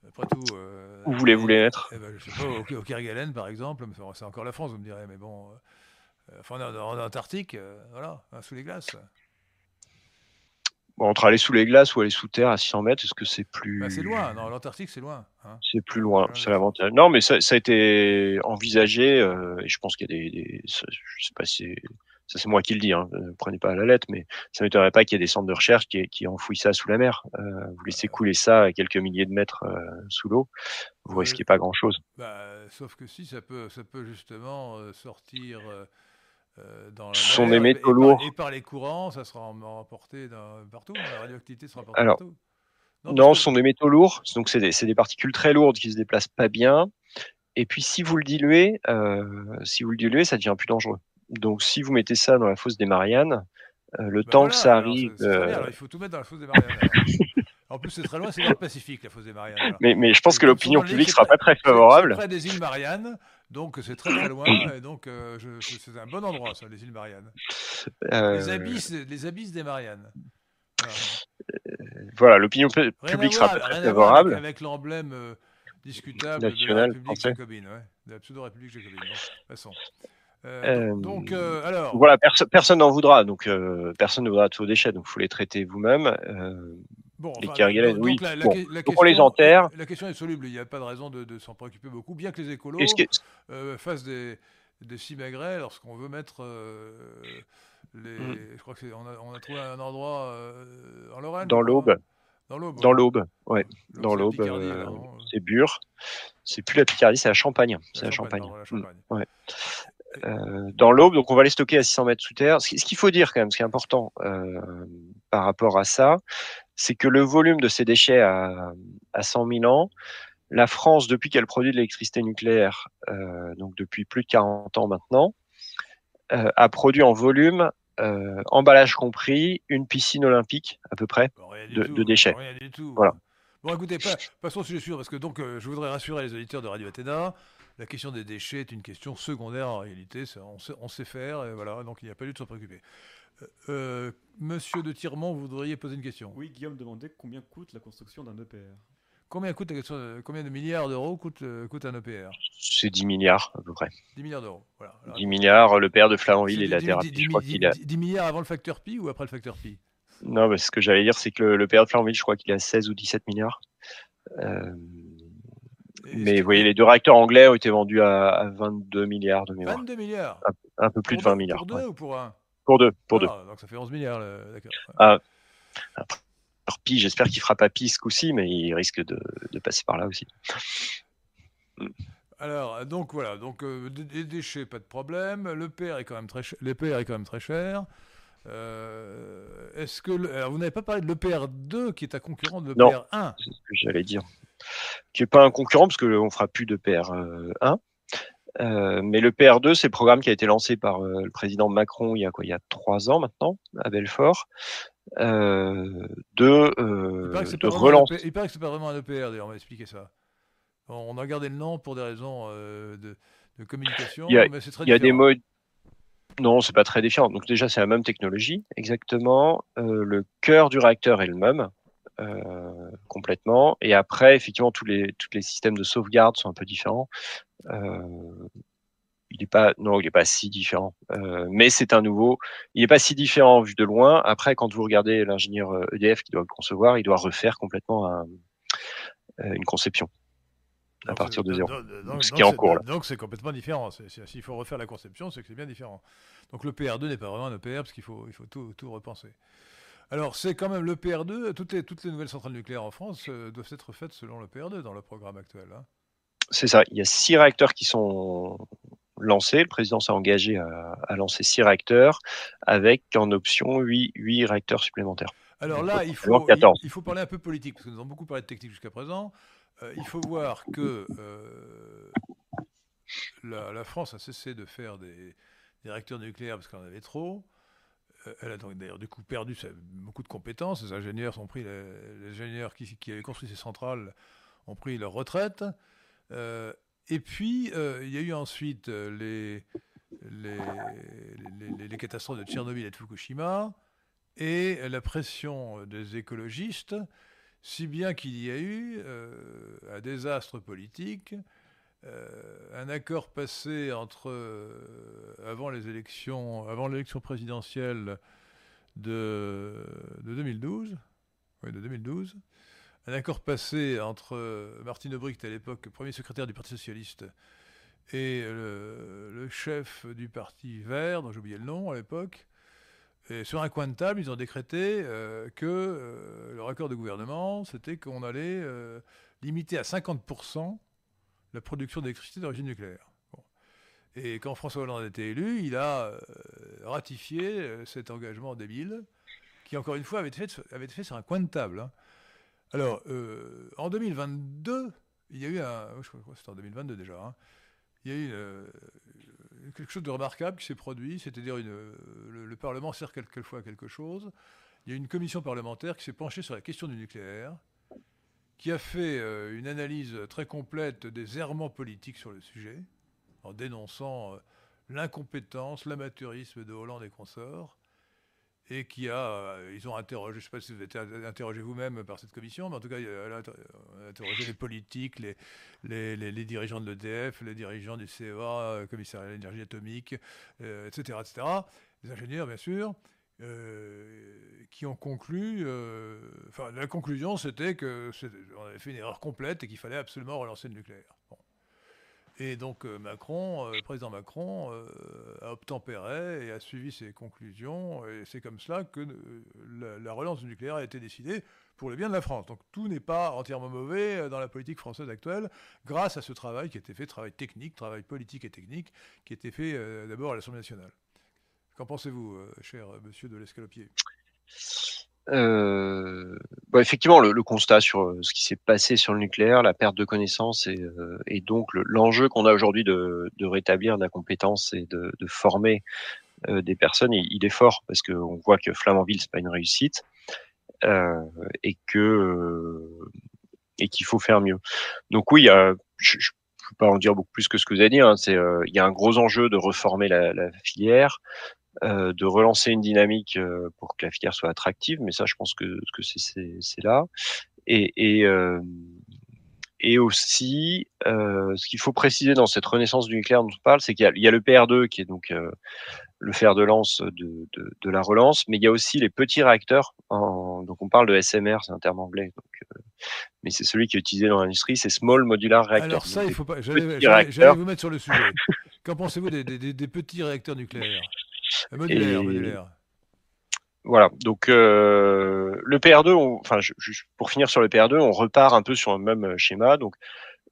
Après tout. Euh, Où voulez-vous les mettre eh ben, Je sais pas, au, Kerguelen, par exemple, c'est encore la France, vous me direz, mais bon. Euh, enfin, en, Antarctique, euh, voilà, hein, sous les glaces. Bon, entre aller sous les glaces ou aller sous terre à 600 mètres, est-ce que c'est plus. Bah, c'est loin, non, l'Antarctique, c'est loin. Hein. C'est plus loin, c'est l'avantage. Non, mais ça, a été envisagé, et je pense qu'il y a des. des je sais pas si ça c'est moi qui le dis, hein, ne prenez pas à la lettre, mais ça m'étonnerait pas qu'il y ait des centres de recherche qui, qui enfouissent ça sous la mer. Euh, vous laissez couler ça à quelques milliers de mètres euh, sous l'eau, vous ne risquez pas grand-chose. Bah, sauf que si, ça peut, ça peut justement euh, sortir dans la Ce sont des métaux lourds. et par les courants, ça sera emporté partout, la radioactivité sera emportée partout. Non, ce sont des métaux lourds, donc c'est des, des, particules très lourdes qui se déplacent pas bien. Et puis si vous le diluez, si vous le diluez, ça devient plus dangereux. Donc, si vous mettez ça dans la fosse des Mariannes, euh, le bah temps que ça arrive. Euh, il faut tout mettre dans la fosse des Mariannes. en plus, c'est très loin, c'est dans le Pacifique, la fosse des Mariannes. Mais, mais, je pense que l'opinion publique sera pas très favorable. C'est près des îles Mariannes, donc c'est très très loin, et donc euh, c'est un bon endroit, ça, les îles Mariannes. Les, abysses, les abysses des Mariannes. Voilà, l'opinion publique sera pas très favorable. Avec, l'emblème discutable de la République jacobine, ouais, de la pseudo-République jacobine. Bon, façon. Euh, donc, euh, alors. Voilà, personne n'en voudra, donc euh, personne ne voudra de vos déchets, donc il faut les traiter vous-même. Bon, les enfin, oui. La, la, la question, on les enterre. La question est soluble, il n'y a pas de raison de, de s'en préoccuper beaucoup, bien que les écolos fassent des, des simagrées lorsqu'on veut mettre les. Mm. Je crois qu'on a, on a trouvé un endroit en Lorraine. Dans l'Aube. Dans l'Aube. Dans l'Aube, ouais. Dans l'Aube, c'est Bure. C'est plus la Picardie, c'est la Champagne. C'est la Champagne. la Champagne. Mm. Ouais. Euh, dans l'aube, donc on va les stocker à 600 mètres sous terre. Ce qu'il faut dire quand même, ce qui est important euh, par rapport à ça, c'est que le volume de ces déchets à, à 100 000 ans, la France, depuis qu'elle produit de l'électricité nucléaire, euh, donc depuis plus de 40 ans maintenant, a produit en volume, emballage compris, une piscine olympique à peu près de, de, déchets. Voilà. Bon, écoutez, passons le sujet parce que donc je voudrais rassurer les auditeurs de Radio Athéna. La question des déchets est une question secondaire en réalité. On sait, faire, et voilà, donc il n'y a pas lieu de se préoccuper. Monsieur de Tiremont, vous voudriez poser une question? Oui, Guillaume demandait combien coûte la construction d'un EPR Combien, coûte, combien de milliards d'euros coûte, coûte un EPR C'est 10 milliards à peu près. 10 milliards d'euros, voilà. 10 milliards, le père de Flamanville et la thérapie. 10, je crois qu'il a... 10 milliards avant le facteur pi ou après le facteur pi? Non, ce que j'allais dire, c'est que le, père de Flamanville, je crois qu'il a 16 ou 17 milliards. Euh, mais vous voyez, les deux réacteurs anglais ont été vendus à, 22 milliards de mémoire. 22 milliards un, peu plus de 20 milliards. Pour deux ou pour un Pour deux, pour deux. Ah, donc ça fait 11 milliards, d'accord. Ah, Pi, j'espère qu'il fera pas Pi ce coup-ci, mais il risque de, passer par là aussi. Alors, donc voilà, donc euh, des déchets, pas de problème. Le PR est quand même très cher. L'EPR est quand même très cher. Euh, est-ce que vous n'avez pas parlé de l'EPR2 qui est un concurrent de l'EPR1 C'est ce que j'allais dire. Qui n'est pas un concurrent parce qu'on fera plus de PR1. Euh, mais le PR2, c'est le programme qui a été lancé par le président Macron il y a quoi Il y a trois ans maintenant à Belfort, euh, de, euh, de relance. Il paraît que c'est pas vraiment un EPR, d'ailleurs, on va expliquer ça. On a gardé le nom pour des raisons euh, de, de, communication, il y a, mais c'est très Il y a des modes. Non, c'est pas très différent. Donc déjà, c'est la même technologie, exactement. Euh, le cœur du réacteur est le même, euh, complètement. Et après, effectivement, tous les, tous les systèmes de sauvegarde sont un peu différents. Euh, il n'est pas, non, il n'est pas si différent. Euh, mais c'est un nouveau. Il n'est pas si différent vu de loin. Après, quand vous regardez l'ingénieur EDF qui doit le concevoir, il doit refaire complètement un, une conception à partir de zéro. Donc, ce qui est en cours. Là. Donc c'est complètement différent. S'il faut refaire la conception, c'est que c'est bien différent. Donc le PR2 n'est pas vraiment un EPR parce qu'il faut, il faut tout, tout repenser. Alors c'est quand même le PR2. Toutes les, toutes les nouvelles centrales nucléaires en France euh, doivent être faites selon le PR2 dans le programme actuel. Hein. C'est ça. Il y a six réacteurs qui sont lancé. Le président s'est engagé à, lancer six réacteurs avec en option huit, réacteurs supplémentaires. Alors là, il faut, il, faut parler un peu politique, parce que nous avons beaucoup parlé de technique jusqu'à présent. Euh, il faut voir que euh, la, France a cessé de faire des, réacteurs nucléaires parce qu'elle en avait trop. Euh, elle a d'ailleurs du coup perdu beaucoup de compétences. Les ingénieurs ont pris les, ingénieurs qui, avaient construit ces centrales ont pris leur retraite. Et puis, euh, il y a eu ensuite euh, les, les, catastrophes de Tchernobyl et de Fukushima et la pression des écologistes, si bien qu'il y a eu euh, un désastre politique, un accord passé entre avant les élections, avant l'élection présidentielle de, de 2012, oui, de 2012, un accord passé entre euh, Martine Aubry, à l'époque premier secrétaire du Parti Socialiste, et le, chef du Parti Vert, dont oublié le nom à l'époque. Et sur un coin de table, ils ont décrété euh, que euh, leur accord de gouvernement, c'était qu'on allait limiter à 50% la production d'électricité d'origine nucléaire. Et quand François Hollande a été élu, il a ratifié cet engagement débile, qui encore une fois avait été fait, sur un coin de table. Hein. Alors, euh, en 2022, il y a eu un. Que c'était en 2022 déjà. Hein, il y a eu euh, quelque chose de remarquable qui s'est produit, c'est-à-dire le, le, Parlement sert quelquefois à quelque chose. Il y a une commission parlementaire qui s'est penchée sur la question du nucléaire, qui a fait euh, une analyse très complète des errements politiques sur le sujet, en dénonçant l'incompétence, l'amateurisme de Hollande et consorts, et qui a, euh, ils ont interrogé, je ne sais pas si vous été interrogé vous-même par cette commission, mais en tout cas, elle a interrogé les politiques, les, dirigeants de l'EDF, les dirigeants du CEA, euh, commissaire à l'énergie atomique, etc., euh, etc., les ingénieurs, bien sûr, qui ont conclu, enfin, la conclusion, c'était qu'on avait fait une erreur complète et qu'il fallait absolument relancer le nucléaire. Et donc euh, Macron, euh, le président Macron euh, a obtempéré et a suivi ses conclusions. Et c'est comme cela que la, relance du nucléaire a été décidée pour le bien de la France. Donc tout n'est pas entièrement mauvais dans la politique française actuelle, grâce à ce travail qui a été fait, travail technique, travail politique et technique, qui a été fait d'abord à l'Assemblée nationale. Qu'en pensez-vous, cher monsieur de l'Escalopier? Euh, bon, effectivement, le, constat sur euh, ce qui s'est passé sur le nucléaire, la perte de connaissances et, euh, donc l'enjeu qu'on a aujourd'hui de, de, rétablir la compétence et de, de former euh, des personnes, il, est fort parce qu'on voit que Flamanville c'est pas une réussite euh, et que et qu'il faut faire mieux. Donc oui, je, je, peux pas en dire beaucoup plus que ce que vous avez dit. Hein. Il y a un gros enjeu de reformer la filière, de relancer une dynamique pour que la filière soit attractive. Mais ça, je pense que, que c'est là. Et, et, et aussi, euh, ce qu'il faut préciser dans cette renaissance du nucléaire dont on parle, c'est qu'il y, y, a le PR2 qui est donc euh, le fer de lance de, de, de, la relance, mais il y a aussi les petits réacteurs. En, donc on parle de SMR, c'est un terme anglais, donc, euh, mais c'est celui qui est utilisé dans l'industrie, c'est Small Modular Reactor. Alors ça, il faut pas. J'allais vous mettre sur le sujet. Qu'en pensez-vous des, des, des, petits réacteurs nucléaires? Voilà, donc euh, le PR2, enfin, pour finir sur le PR2, on repart un peu sur le même euh, schéma, donc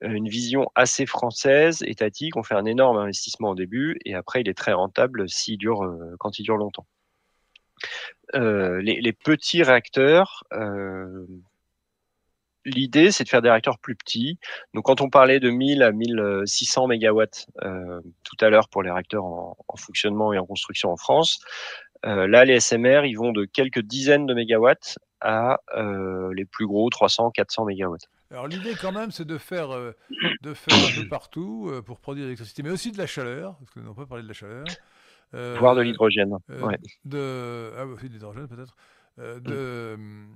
euh, une vision assez française, étatique. On fait un énorme investissement au début et après il est très rentable s'il dure, quand il dure longtemps. les, petits réacteurs, l'idée c'est de faire des réacteurs plus petits. Donc quand on parlait de 1000 à 1600 mégawatts tout à l'heure pour les réacteurs en, en, fonctionnement et en construction en France, euh, là, les SMR, ils vont de quelques dizaines de mégawatts à euh, les plus gros, 300, 400 mégawatts. Alors l'idée quand même, c'est de faire, euh, de faire un peu partout pour produire de l'électricité, mais aussi de la chaleur, parce que nous n'avons pas parlé de la chaleur. Voire de l'hydrogène. Ouais. De, ah, aussi de l'hydrogène peut-être. de, mm.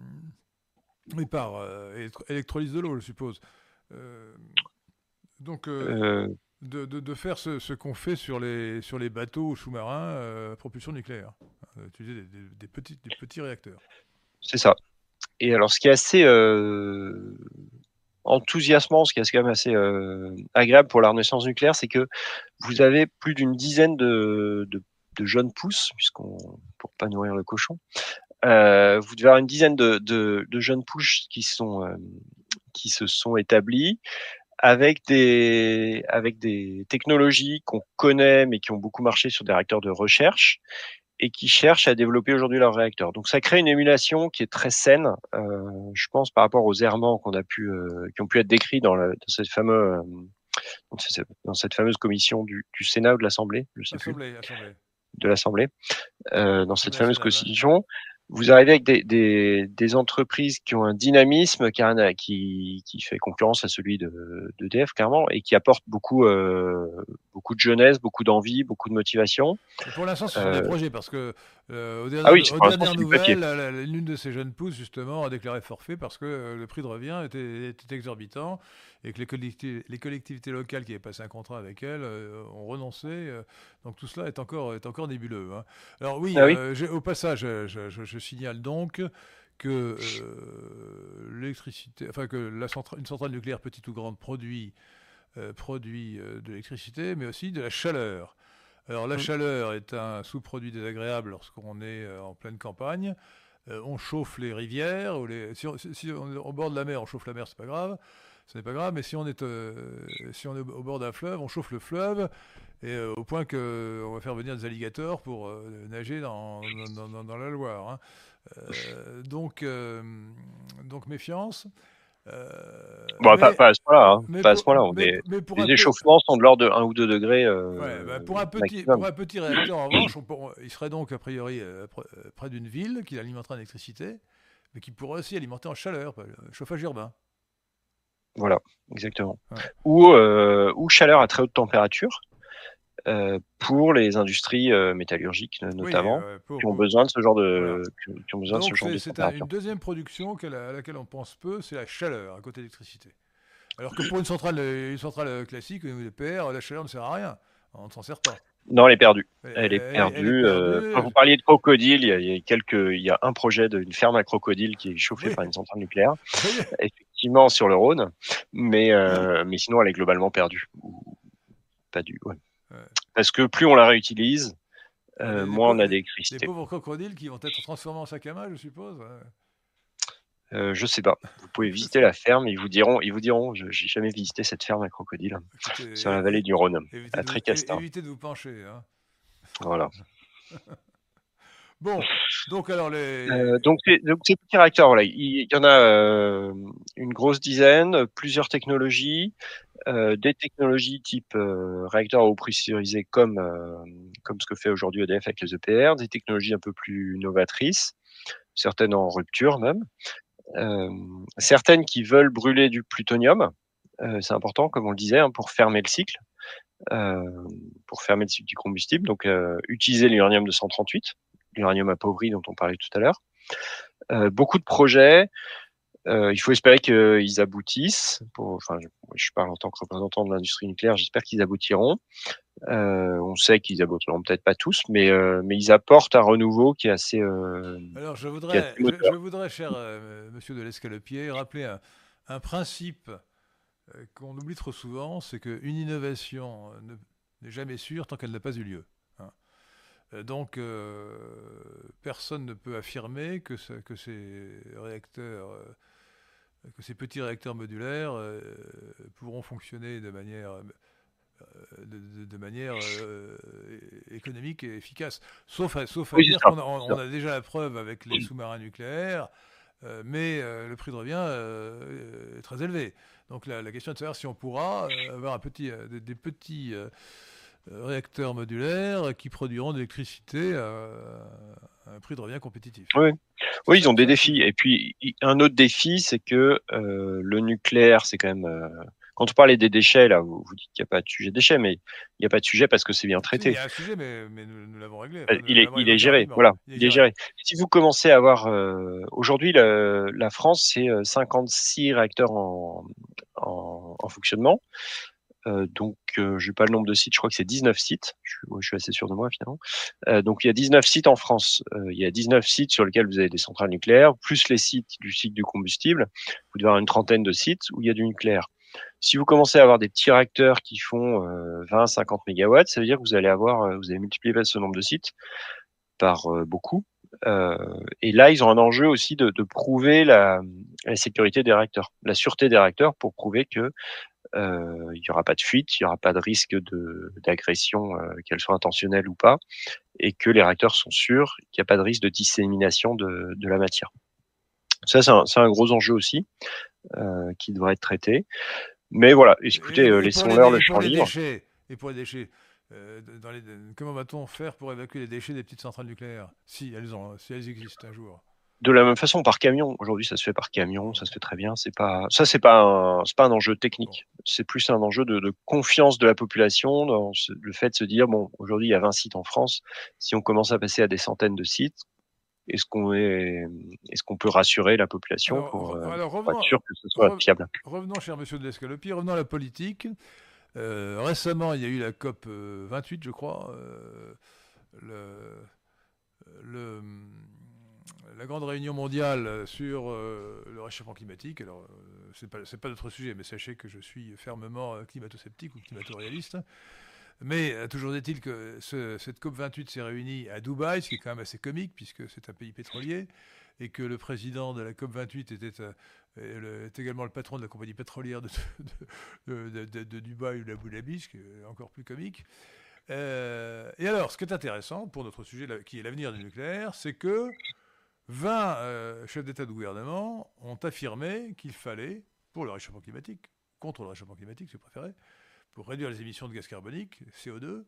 Oui, par électrolyse de l'eau, je suppose. donc, de, de, faire ce, ce qu'on fait sur les, sur les bateaux sous-marins euh, propulsion nucléaire, euh, utiliser des, des, petits, des petits réacteurs. C'est ça. Et alors, ce qui est assez euh, enthousiasmant, ce qui est quand même assez euh, agréable pour la renaissance nucléaire, c'est que vous avez plus d'une dizaine de, de, de, jeunes pousses, puisqu'on pour pas nourrir le cochon, euh, vous devez avoir une dizaine de, de, de jeunes pousses qui sont qui se sont établies avec des avec des technologies qu'on connaît mais qui ont beaucoup marché sur des réacteurs de recherche et qui cherchent à développer aujourd'hui leurs réacteurs. Donc ça crée une émulation qui est très saine, euh, je pense, par rapport aux errements qu'on a pu euh, qui ont pu être décrits dans, dans cette fameuse euh, dans cette fameuse commission du, du Sénat ou de l'Assemblée, je sais plus, de l'Assemblée, euh, dans cette fameuse constitution vous arrivez avec des, des, des, entreprises qui ont un dynamisme qui, qui, fait concurrence à celui de, de DF clairement et qui apportent beaucoup, euh, beaucoup de jeunesse, beaucoup d'envie, beaucoup de motivation. pour l'instant, ce sont des euh, projets parce que euh, aux ah dernières, nouvelles, l'une de ces jeunes pousses justement a déclaré forfait parce que le prix de revient était, était exorbitant et que les collectivités, les collectivités locales qui avaient passé un contrat avec elle euh, ont renoncé. Euh, donc tout cela est encore, est encore nébuleux. Hein. Alors oui, ah euh, au passage, je, je, signale donc que l'électricité, enfin que la une centrale nucléaire petite ou grande produit, produit de l'électricité, mais aussi de la chaleur. Alors la chaleur est un sous-produit désagréable lorsqu'on est en pleine campagne. on chauffe les rivières, ou les, si, si, on, au bord de la mer, on chauffe la mer, c'est pas grave ce n'est pas grave, mais si on est, euh, si on est au bord d'un fleuve, on chauffe le fleuve, et euh, au point qu'on va faire venir des alligators pour euh, nager dans, dans, dans, la Loire. Hein. donc, donc méfiance. bon, pas, pas, à ce point-là. Hein. Point-là. Les échauffements sont de l'ordre de 1 ou 2 degrés. Ouais, bah pour, un petit, pour, un petit, réacteur, en revanche, il serait donc a priori près d'une ville qui alimenterait en électricité, mais qui pourrait aussi alimenter en chaleur, chauffage urbain. Voilà, exactement. Ou, euh, ou chaleur à très haute température. Euh, pour les industries euh, métallurgiques notamment, qui ont besoin de ce genre de, qui ont besoin de ce genre de C'est une deuxième production à laquelle on pense peu, c'est la chaleur à côté de l'électricité. Alors que pour une centrale, une centrale classique, au niveau des PR, la chaleur ne sert à rien. On ne s'en sert pas. Non, elle est perdue. Elle, est perdue. quand vous parliez de crocodile, il y a, il y a quelques, il y a un projet d'une ferme à crocodile qui est chauffée par une centrale nucléaire sur le Rhône, mais, euh, mais sinon elle est globalement perdue. Pas du, ouais. Parce que plus on la réutilise, euh, moins on a d'électricité. Les pauvres crocodiles qui vont être transformés en sac à main, je suppose. Euh, je sais pas. Vous pouvez visiter la ferme, ils vous diront, ils vous diront. J'ai jamais visité cette ferme à crocodiles sur la vallée du Rhône, à Tricastin. Évitez de vous pencher. Hein. Voilà. Bon, donc alors les. Euh, donc, ces petits réacteurs, voilà, il, y en a euh, une grosse dizaine, plusieurs technologies, euh, des technologies type euh, réacteur à eau pressurisée comme euh, comme ce que fait aujourd'hui EDF avec les EPR, des technologies un peu plus novatrices, certaines en rupture même, certaines qui veulent brûler du plutonium. c'est important, comme on le disait, hein, pour fermer le cycle, pour fermer le cycle du combustible. Donc, utiliser l'uranium 238, l'uranium appauvri dont on parlait tout à l'heure. beaucoup de projets, euh, il faut espérer qu'ils aboutissent. Pour, enfin, je, je, parle en tant que représentant de l'industrie nucléaire, j'espère qu'ils aboutiront. Euh, on sait qu'ils aboutiront peut-être pas tous, mais, euh, mais ils apportent un renouveau qui est assez. Euh, Alors, je voudrais, je, je, voudrais, cher euh, Monsieur de l'Escalopier, rappeler un, un principe euh, qu'on oublie trop souvent, c'est qu'une innovation n'est jamais sûre tant qu'elle n'a pas eu lieu. Hein. Donc, personne ne peut affirmer que, ce, que ces réacteurs que ces petits réacteurs modulaires euh, pourront fonctionner de manière, euh, de, de, manière euh, économique et efficace. Sauf à, sauf à oui, dire qu'on on a déjà la preuve avec les sous-marins nucléaires, mais le prix de revient est très élevé. Donc la, la, question est de savoir si on pourra avoir un petit, des, des petits réacteurs modulaires qui produiront de l'électricité à, un prix de revient compétitif. Oui, oui ils ont des défis. Et puis, un autre défi, c'est que euh, le nucléaire, c'est quand même. Euh, quand on parlait des déchets, là, vous, vous dites qu'il n'y a pas de sujet déchets, mais il n'y a pas de sujet parce que c'est bien traité. il y a un sujet, mais, mais nous, nous l'avons réglé. Euh, il, est, il est géré, voilà. Il est, il est géré. Si vous commencez à avoir. Euh, Aujourd'hui, la France, c'est 56 réacteurs en, en, en fonctionnement. Donc, euh, je n'ai pas le nombre de sites, je crois que c'est 19 sites. Je, je, suis assez sûr de moi finalement. Euh, donc, il y a 19 sites en France. Il y a 19 sites sur lesquels vous avez des centrales nucléaires, plus les sites du cycle du combustible. Vous devez avoir une trentaine de sites où il y a du nucléaire. Si vous commencez à avoir des petits réacteurs qui font 20-50 mégawatts, ça veut dire que vous allez avoir, vous allez multiplier ce nombre de sites par beaucoup. Et là, ils ont un enjeu aussi de, de prouver la, la, sécurité des réacteurs, la sûreté des réacteurs pour prouver que euh, il n'y aura pas de fuite, il n'y aura pas de risque d'agression, euh, qu'elle soit intentionnelle ou pas, et que les réacteurs sont sûrs, qu'il n'y a pas de risque de dissémination de, de la matière. Ça, c'est un, un, gros enjeu aussi euh, qui devrait être traité. Mais voilà, écoutez, euh, laissons-leur le champ libre. Déchets, et pour les déchets, euh, dans les, comment va-t-on faire pour évacuer les déchets des petites centrales nucléaires, si elles, ont, si elles existent un jour de la même façon par camion. Aujourd'hui, ça se fait par camion, ça se fait très bien. C'est pas ça, c'est pas un, pas un enjeu technique. C'est plus un enjeu de, de, confiance de la population dans le fait de se dire bon, aujourd'hui il y a 20 sites en France. Si on commence à passer à des centaines de sites, est-ce qu'on est, est-ce qu'on peut rassurer la population alors, pour, euh, alors, revenons, pour, être sûr que ce soit fiable? Revenons, cher Monsieur de l'Escalopier, revenons à la politique. Euh, récemment, il y a eu la COP 28, euh, je crois. Euh, le la grande réunion mondiale sur le réchauffement climatique. Alors, c'est pas, pas notre sujet, mais sachez que je suis fermement climato-sceptique ou climato-réaliste. Mais toujours est-il que ce, cette COP28 s'est réunie à Dubaï, ce qui est quand même assez comique, puisque c'est un pays pétrolier, et que le président de la COP28 était, euh, est également le patron de la compagnie pétrolière de, de, de, de Dubaï ou d'Abu Dhabi, ce qui est encore plus comique. Euh, et alors, ce qui est intéressant pour notre sujet, qui est l'avenir du nucléaire, c'est que 20 euh, chefs d'État de gouvernement ont affirmé qu'il fallait, pour le réchauffement climatique, contre le réchauffement climatique si vous préférez, pour réduire les émissions de gaz carbonique, CO2,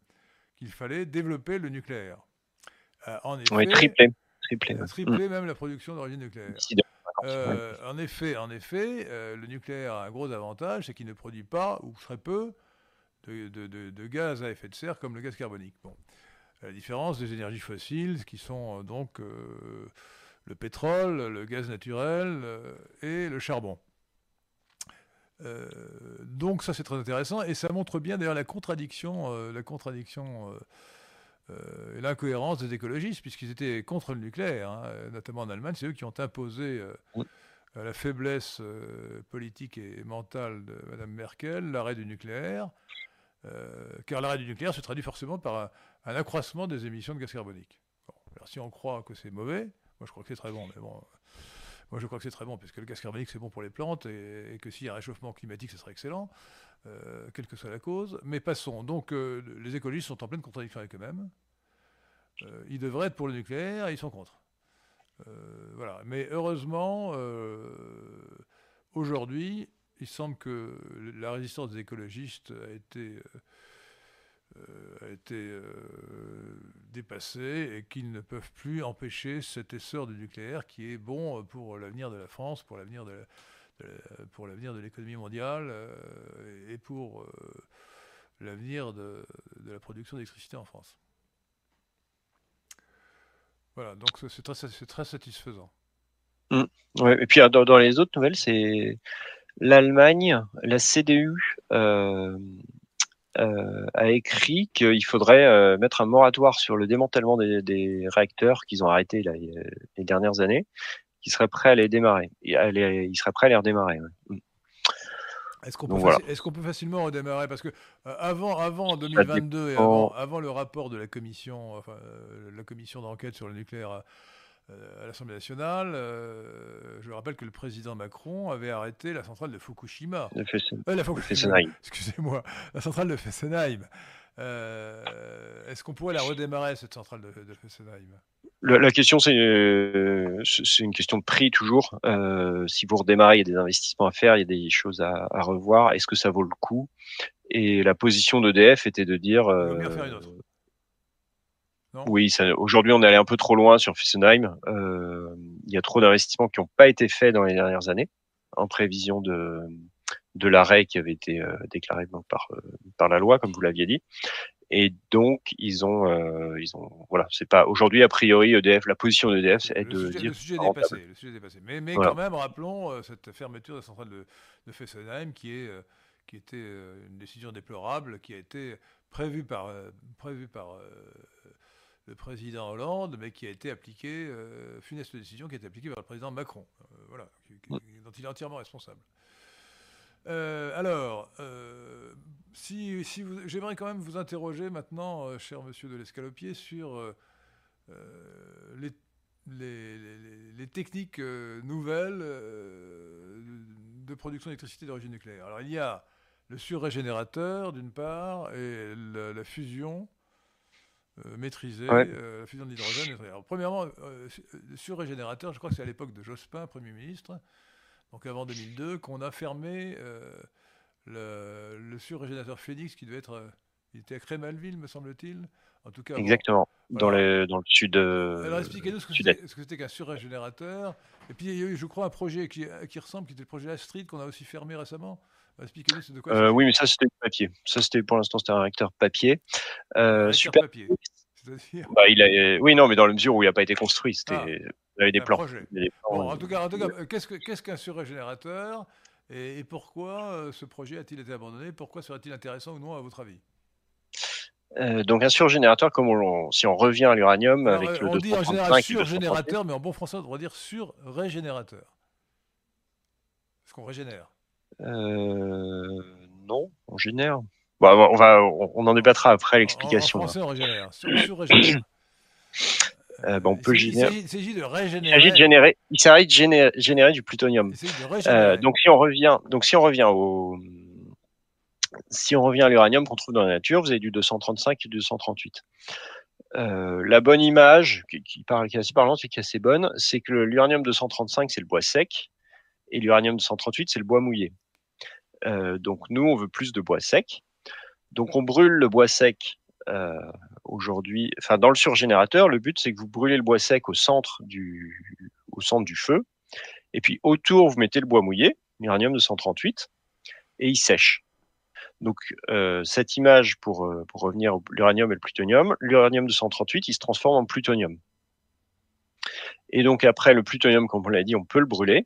qu'il fallait développer le nucléaire. Euh, en effet, oui, tripler. Tripler, tripler mmh. même la production d'origine nucléaire. Euh, en effet, en effet euh, le nucléaire a un gros avantage, c'est qu'il ne produit pas, ou très peu, de, gaz à effet de serre comme le gaz carbonique. Bon. À la différence des énergies fossiles qui sont euh, donc le pétrole, le gaz naturel et le charbon. Donc ça c'est très intéressant et ça montre bien d'ailleurs la contradiction, la contradiction et l'incohérence des écologistes puisqu'ils étaient contre le nucléaire, hein, notamment en Allemagne, c'est eux qui ont imposé oui. la faiblesse politique et mentale de Mme Merkel l'arrêt du nucléaire, car l'arrêt du nucléaire se traduit forcément par un, un accroissement des émissions de gaz carbonique. Bon, alors si on croit que c'est mauvais, moi, je crois que c'est très bon, mais bon. Moi, je crois que c'est très bon, parce que le gaz carbonique, c'est bon pour les plantes, et, que s'il y a un réchauffement climatique, ce serait excellent, euh, quelle que soit la cause. Mais passons. Donc, euh, les écologistes sont en pleine contradiction avec eux-mêmes. Euh, ils devraient être pour le nucléaire, et ils sont contre. Voilà. Mais heureusement, aujourd'hui, il semble que la résistance des écologistes a été a été euh, dépassé et qu'ils ne peuvent plus empêcher cet essor du nucléaire qui est bon pour l'avenir de la France, pour l'avenir de, pour l'avenir de l'économie mondiale et pour l'avenir de, la production d'électricité en France. Voilà, donc c'est très, très, satisfaisant. Mmh. et puis dans, dans, les autres nouvelles, c'est l'Allemagne, la CDU euh, euh, a écrit qu'il faudrait euh, mettre un moratoire sur le démantèlement des, réacteurs qu'ils ont arrêtés les dernières années, qui serait prêt à les démarrer. Il serait prêt à les redémarrer. Mm. Est-ce qu'on peut, facilement redémarrer? Parce que avant, avant 2022 et avant, le rapport de la commission, enfin, la commission d'enquête sur le nucléaire euh, à l'Assemblée nationale, euh, je rappelle que le président Macron avait arrêté la centrale de Fukushima. Euh, la Fessenheim. Excusez-moi, la centrale de Fessenheim. Est-ce qu'on pourrait la redémarrer, cette centrale de, Fessenheim? La, question, c'est une question de prix toujours. si vous redémarrez, il y a des investissements à faire, il y a des choses à, revoir. Est-ce que ça vaut le coup? Et la position d'EDF était de dire. faire une autre. Oui, aujourd'hui on est allé un peu trop loin sur Fessenheim. Euh, il y a trop d'investissements qui n'ont pas été faits dans les dernières années en prévision de, de l'arrêt qui avait été euh, déclaré donc, par, euh, par la loi, comme vous l'aviez dit. Et donc ils ont, euh, ils ont, voilà, c'est pas aujourd'hui a priori EDF, la position d'EDF est de dire. Le sujet, est dépassé, le sujet est dépassé. Mais, mais quand même, rappelons cette fermeture de la centrale de, de Fessenheim qui est, qui était une décision déplorable, qui a été prévue par, prévue par le président Hollande, mais qui a été appliqué, euh, funeste décision qui a été appliquée par le président Macron, euh, voilà, dont il est entièrement responsable. Euh, alors, si, si j'aimerais quand même vous interroger maintenant, cher monsieur de l'Escalopier, sur les, les, techniques nouvelles de production d'électricité d'origine nucléaire. Alors, il y a le surrégénérateur, d'une part, et la fusion euh, maîtriser euh, la fusion de l'hydrogène. premièrement, euh, sur régénérateur, je crois que c'est à l'époque de Jospin, Premier ministre, donc avant 2002, qu'on a fermé le, le surrégénérateur Phoenix qui devait être. il était à Crémalville, me semble-t-il. En tout cas, Exactement, dans, le, dans le sud. Alors expliquez-nous ce que c'était qu'un surrégénérateur. Et puis il y a eu, je crois, un projet qui, qui ressemble, qui était le projet Astrid, qu'on a aussi fermé récemment. Expliquez-nous, c'est de quoi euh, Oui, mais ça, c'était papier. Ça, c'était pour l'instant, c'était un réacteur papier. Euh, super. Papier. Bah, il a, oui, non, mais dans la mesure où il n'a pas été construit, c'était, ah, il avait des plans. en tout cas, qu'est-ce, qu'est-ce qu'un surrégénérateur et, pourquoi euh, ce projet a-t-il été abandonné? Pourquoi serait-il intéressant ou non, à votre avis? Euh, donc un surgénérateur, comme on, si on revient à l'uranium avec euh, le On dit en général surgénérateur, mais en bon français, on devrait dire surrégénérateur. Est-ce qu'on régénère? euh, non, on génère. Bon, on va, on en débattra après l'explication. En, on régénère. Euh, on peut générer. Il s'agit de régénérer. Il s'agit de générer. Il s'agit de générer, générer du plutonium. Euh, donc si on revient, donc si on revient au, si on revient à l'uranium qu'on trouve dans la nature, vous avez du 235 et du 238. Euh, la bonne image, qui, qui, parle, qui est assez parlante et qui est assez bonne, c'est que l'uranium 235, c'est le bois sec, et l'uranium 238, c'est le bois mouillé. Euh, donc nous, on veut plus de bois sec. Donc on brûle le bois sec euh, aujourd'hui. Enfin, dans le surgénérateur, le but c'est que vous brûlez le bois sec au centre du, feu, et puis autour vous mettez le bois mouillé, l'uranium 238, et il sèche. Donc euh, cette image pour, pour revenir à l'uranium et le plutonium, l'uranium 238 il se transforme en plutonium. Et donc après le plutonium, comme on l'a dit, on peut le brûler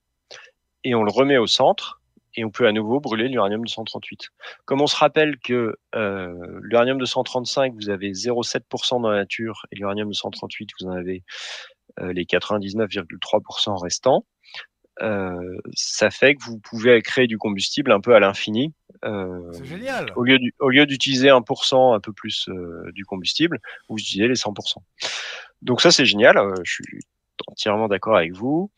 et on le remet au centre et on peut à nouveau brûler l'uranium 238. Comme on se rappelle que euh, l'uranium 235, vous avez 0,7% dans la nature, et l'uranium 238, vous en avez euh, les 99,3% restants, euh, ça fait que vous pouvez créer du combustible un peu à l'infini. Euh, c'est génial. Au lieu, au lieu d'utiliser 1%, un peu plus euh, du combustible, vous utilisez les 100%. Donc ça, c'est génial. je suis entièrement d'accord avec vous.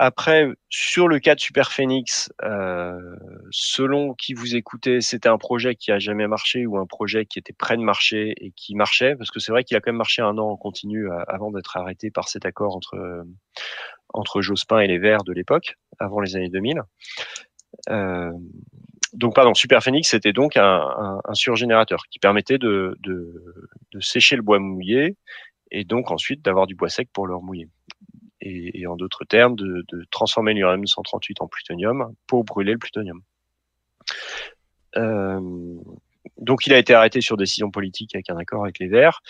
Après, sur le cas de Super Phoenix, euh, selon qui vous écoutez, c'était un projet qui a jamais marché ou un projet qui était prêt de marcher et qui marchait, parce que c'est vrai qu'il a quand même marché un an en continu euh, avant d'être arrêté par cet accord entre entre Jospin et les Verts de l'époque, avant les années 2000. Euh, donc, pardon, Super Phoenix, c'était donc un, un, surgénérateur qui permettait de, de, de sécher le bois mouillé et donc ensuite d'avoir du bois sec pour le remouiller. Et, en d'autres termes, de, transformer l'uranium 138 en plutonium pour brûler le plutonium. Euh, donc il a été arrêté sur décision politique avec un accord avec les Verts.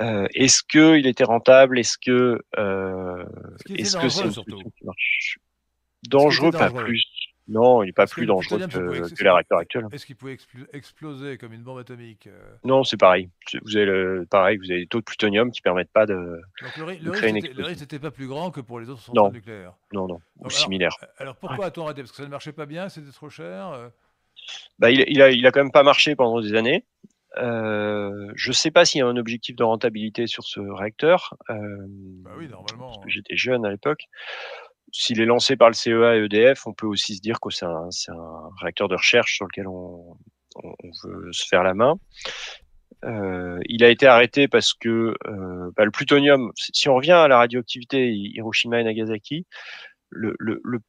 Euh, est-ce que il était rentable? Est-ce que est-ce que c'est marche? Dangereux, pas plus. Non, il n'est pas plus dangereux que, les réacteurs actuels. Est-ce qu'il pouvait exploser comme une bombe atomique euh? Non, c'est pareil. Vous avez le, pareil, vous avez des taux de plutonium qui permettent pas de, Donc le, créer une explosion. Le risque n'était pas plus grand que pour les autres centrales nucléaires. Non, non, ou similaire. Alors pourquoi a-t-on arrêté Parce que ça ne marchait pas bien, c'était trop cher. Euh? Bah, il, il, a, il a quand même pas marché pendant des années. Euh, je ne sais pas s'il y a un objectif de rentabilité sur ce réacteur. Euh, bah oui, normalement. J'étais jeune à l'époque s'il est lancé par le CEA et EDF, on peut aussi se dire que c'est un, réacteur de recherche sur lequel on, veut se faire la main. Euh, il a été arrêté parce que euh, bah, le plutonium, si on revient à la radioactivité Hiroshima et Nagasaki, le,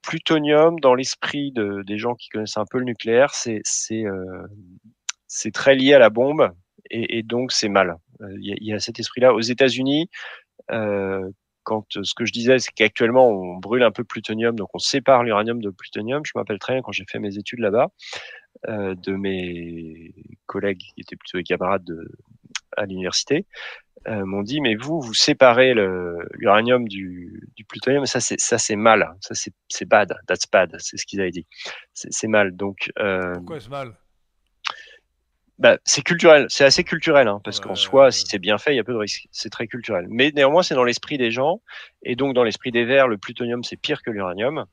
plutonium dans l'esprit des gens qui connaissent un peu le nucléaire, c'est euh, très lié à la bombe et, donc c'est mal. Il y, a, cet esprit-là. Aux États-Unis, quand euh, ce que je disais, c'est qu'actuellement, on brûle un peu plutonium, donc on sépare l'uranium de plutonium. Je m'appelle très bien quand j'ai fait mes études là-bas, euh, de mes collègues qui étaient plutôt des camarades de, à l'université, euh, m'ont dit mais vous vous séparez l'uranium du, plutonium. Ça c'est ça c'est mal ça c'est bad that's bad c'est ce qu'ils avaient dit. C'est mal. Donc pourquoi est-ce mal? Bah, c'est culturel, c'est assez culturel, hein, parce qu'en soi, si c'est bien fait, il y a peu de risques. C'est très culturel. Mais néanmoins, c'est dans l'esprit des gens, et donc dans l'esprit des Verts, le plutonium c'est pire que l'uranium.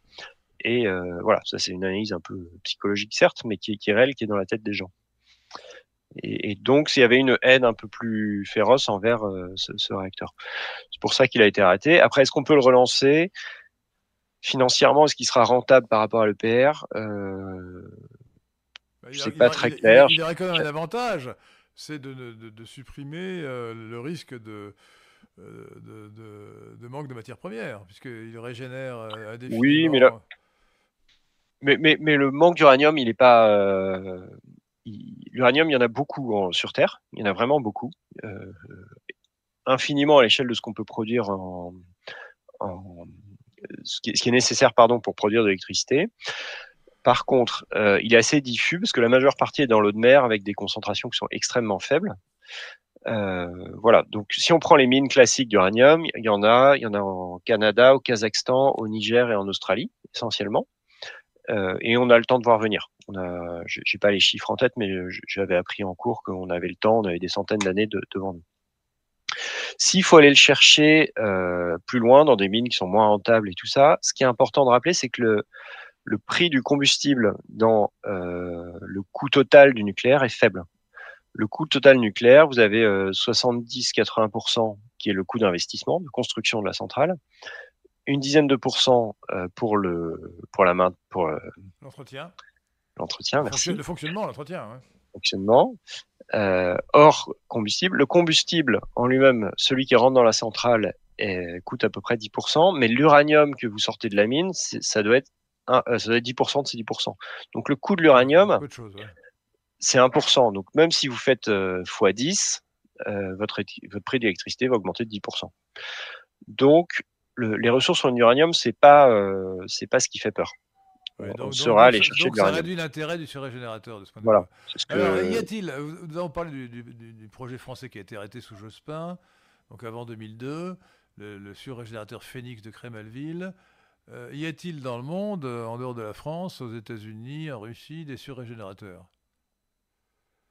Et euh, voilà, ça c'est une analyse un peu psychologique certes, mais qui, qui est réelle, qui est dans la tête des gens. Et, et donc, s'il y avait une haine un peu plus féroce envers euh, ce, ce, réacteur, c'est pour ça qu'il a été arrêté. Après, est-ce qu'on peut le relancer? Financièrement Est-ce qu'il sera rentable par rapport à l'EPR euh, bah, c'est pas très clair. Il, y aurait quand même un avantage, c'est de, de, supprimer euh, le risque de, euh, de, manque de matières premières, puisqu'il régénère euh, défi. Oui, mais là. Mais, mais, mais le manque d'uranium, il n'est pas. L'uranium, il y en a beaucoup sur Terre. Il y en a vraiment beaucoup. infiniment à l'échelle de ce qu'on peut produire en, en ce, qui, ce, qui, est nécessaire pardon, pour produire de l'électricité. Par contre, euh, il est assez diffus parce que la majeure partie est dans l'eau de mer avec des concentrations qui sont extrêmement faibles. Euh, voilà. Donc, si on prend les mines classiques d'uranium, il y en a, il y en a en Canada, au Kazakhstan, au Niger et en Australie essentiellement. Euh, et on a le temps de voir venir. On a, j'ai pas les chiffres en tête, mais j'avais appris en cours qu'on avait le temps, on avait des centaines d'années de, devant nous. S'il faut aller le chercher plus loin dans des mines qui sont moins rentables et tout ça, ce qui est important de rappeler, c'est que le, le prix du combustible dans euh, le coût total du nucléaire est faible. Le coût total nucléaire, vous avez 70-80% euh, qui est le coût d'investissement, de construction de la centrale, une dizaine de pourcents euh, pour le pour la main pour l'entretien. L'entretien, merci. Le fonctionnement, l'entretien. Ouais. Fonctionnement. hors combustible. Le combustible en lui-même, celui qui rentre dans la centrale, coûte à peu près 10%, mais l'uranium que vous sortez de la mine, ça doit être euh, ça doit être 10% de ces 10%. Donc le coût de l'uranium, c'est 1%. Donc même si vous faites euh, x10, euh, votre, votre prix d'électricité va augmenter de 10%. Donc le, les ressources en uranium, c'est pas c'est pas ce qui fait peur. on sera allé chercher donc ça réduit l'intérêt du surrégénérateur de ce point de vue. Voilà. Alors, y a-t-il, nous avons parlé du, du, du, projet français qui a été arrêté sous Jospin, donc avant 2002, le, le surrégénérateur Phoenix de Crémalville. Euh, y a-t-il dans le monde, euh, en dehors de la France, aux États-Unis, en Russie, des surrégénérateurs?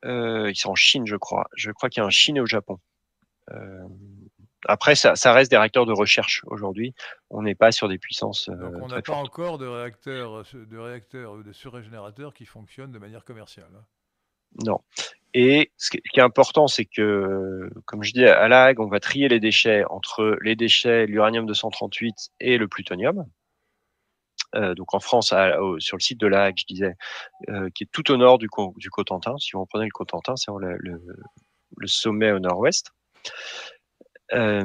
Euh, Ils sont en Chine, je crois. Je crois qu'il y a en Chine et au Japon. Après, ça, reste des réacteurs de recherche aujourd'hui. On n'est pas sur des puissances. Donc, on n'a pas encore de réacteurs, de réacteurs ou de surrégénérateurs qui fonctionnent de manière commerciale. Hein? Non. Et ce qui est important, c'est que, comme je dis à l'AG, on va trier les déchets entre les déchets, l'uranium 238 et le plutonium. Euh, donc en France, sur le site de l'AG, je disais, euh, qui est tout au nord du, du Cotentin. Si vous prenez le Cotentin, c'est le, le, sommet au nord-ouest. Euh,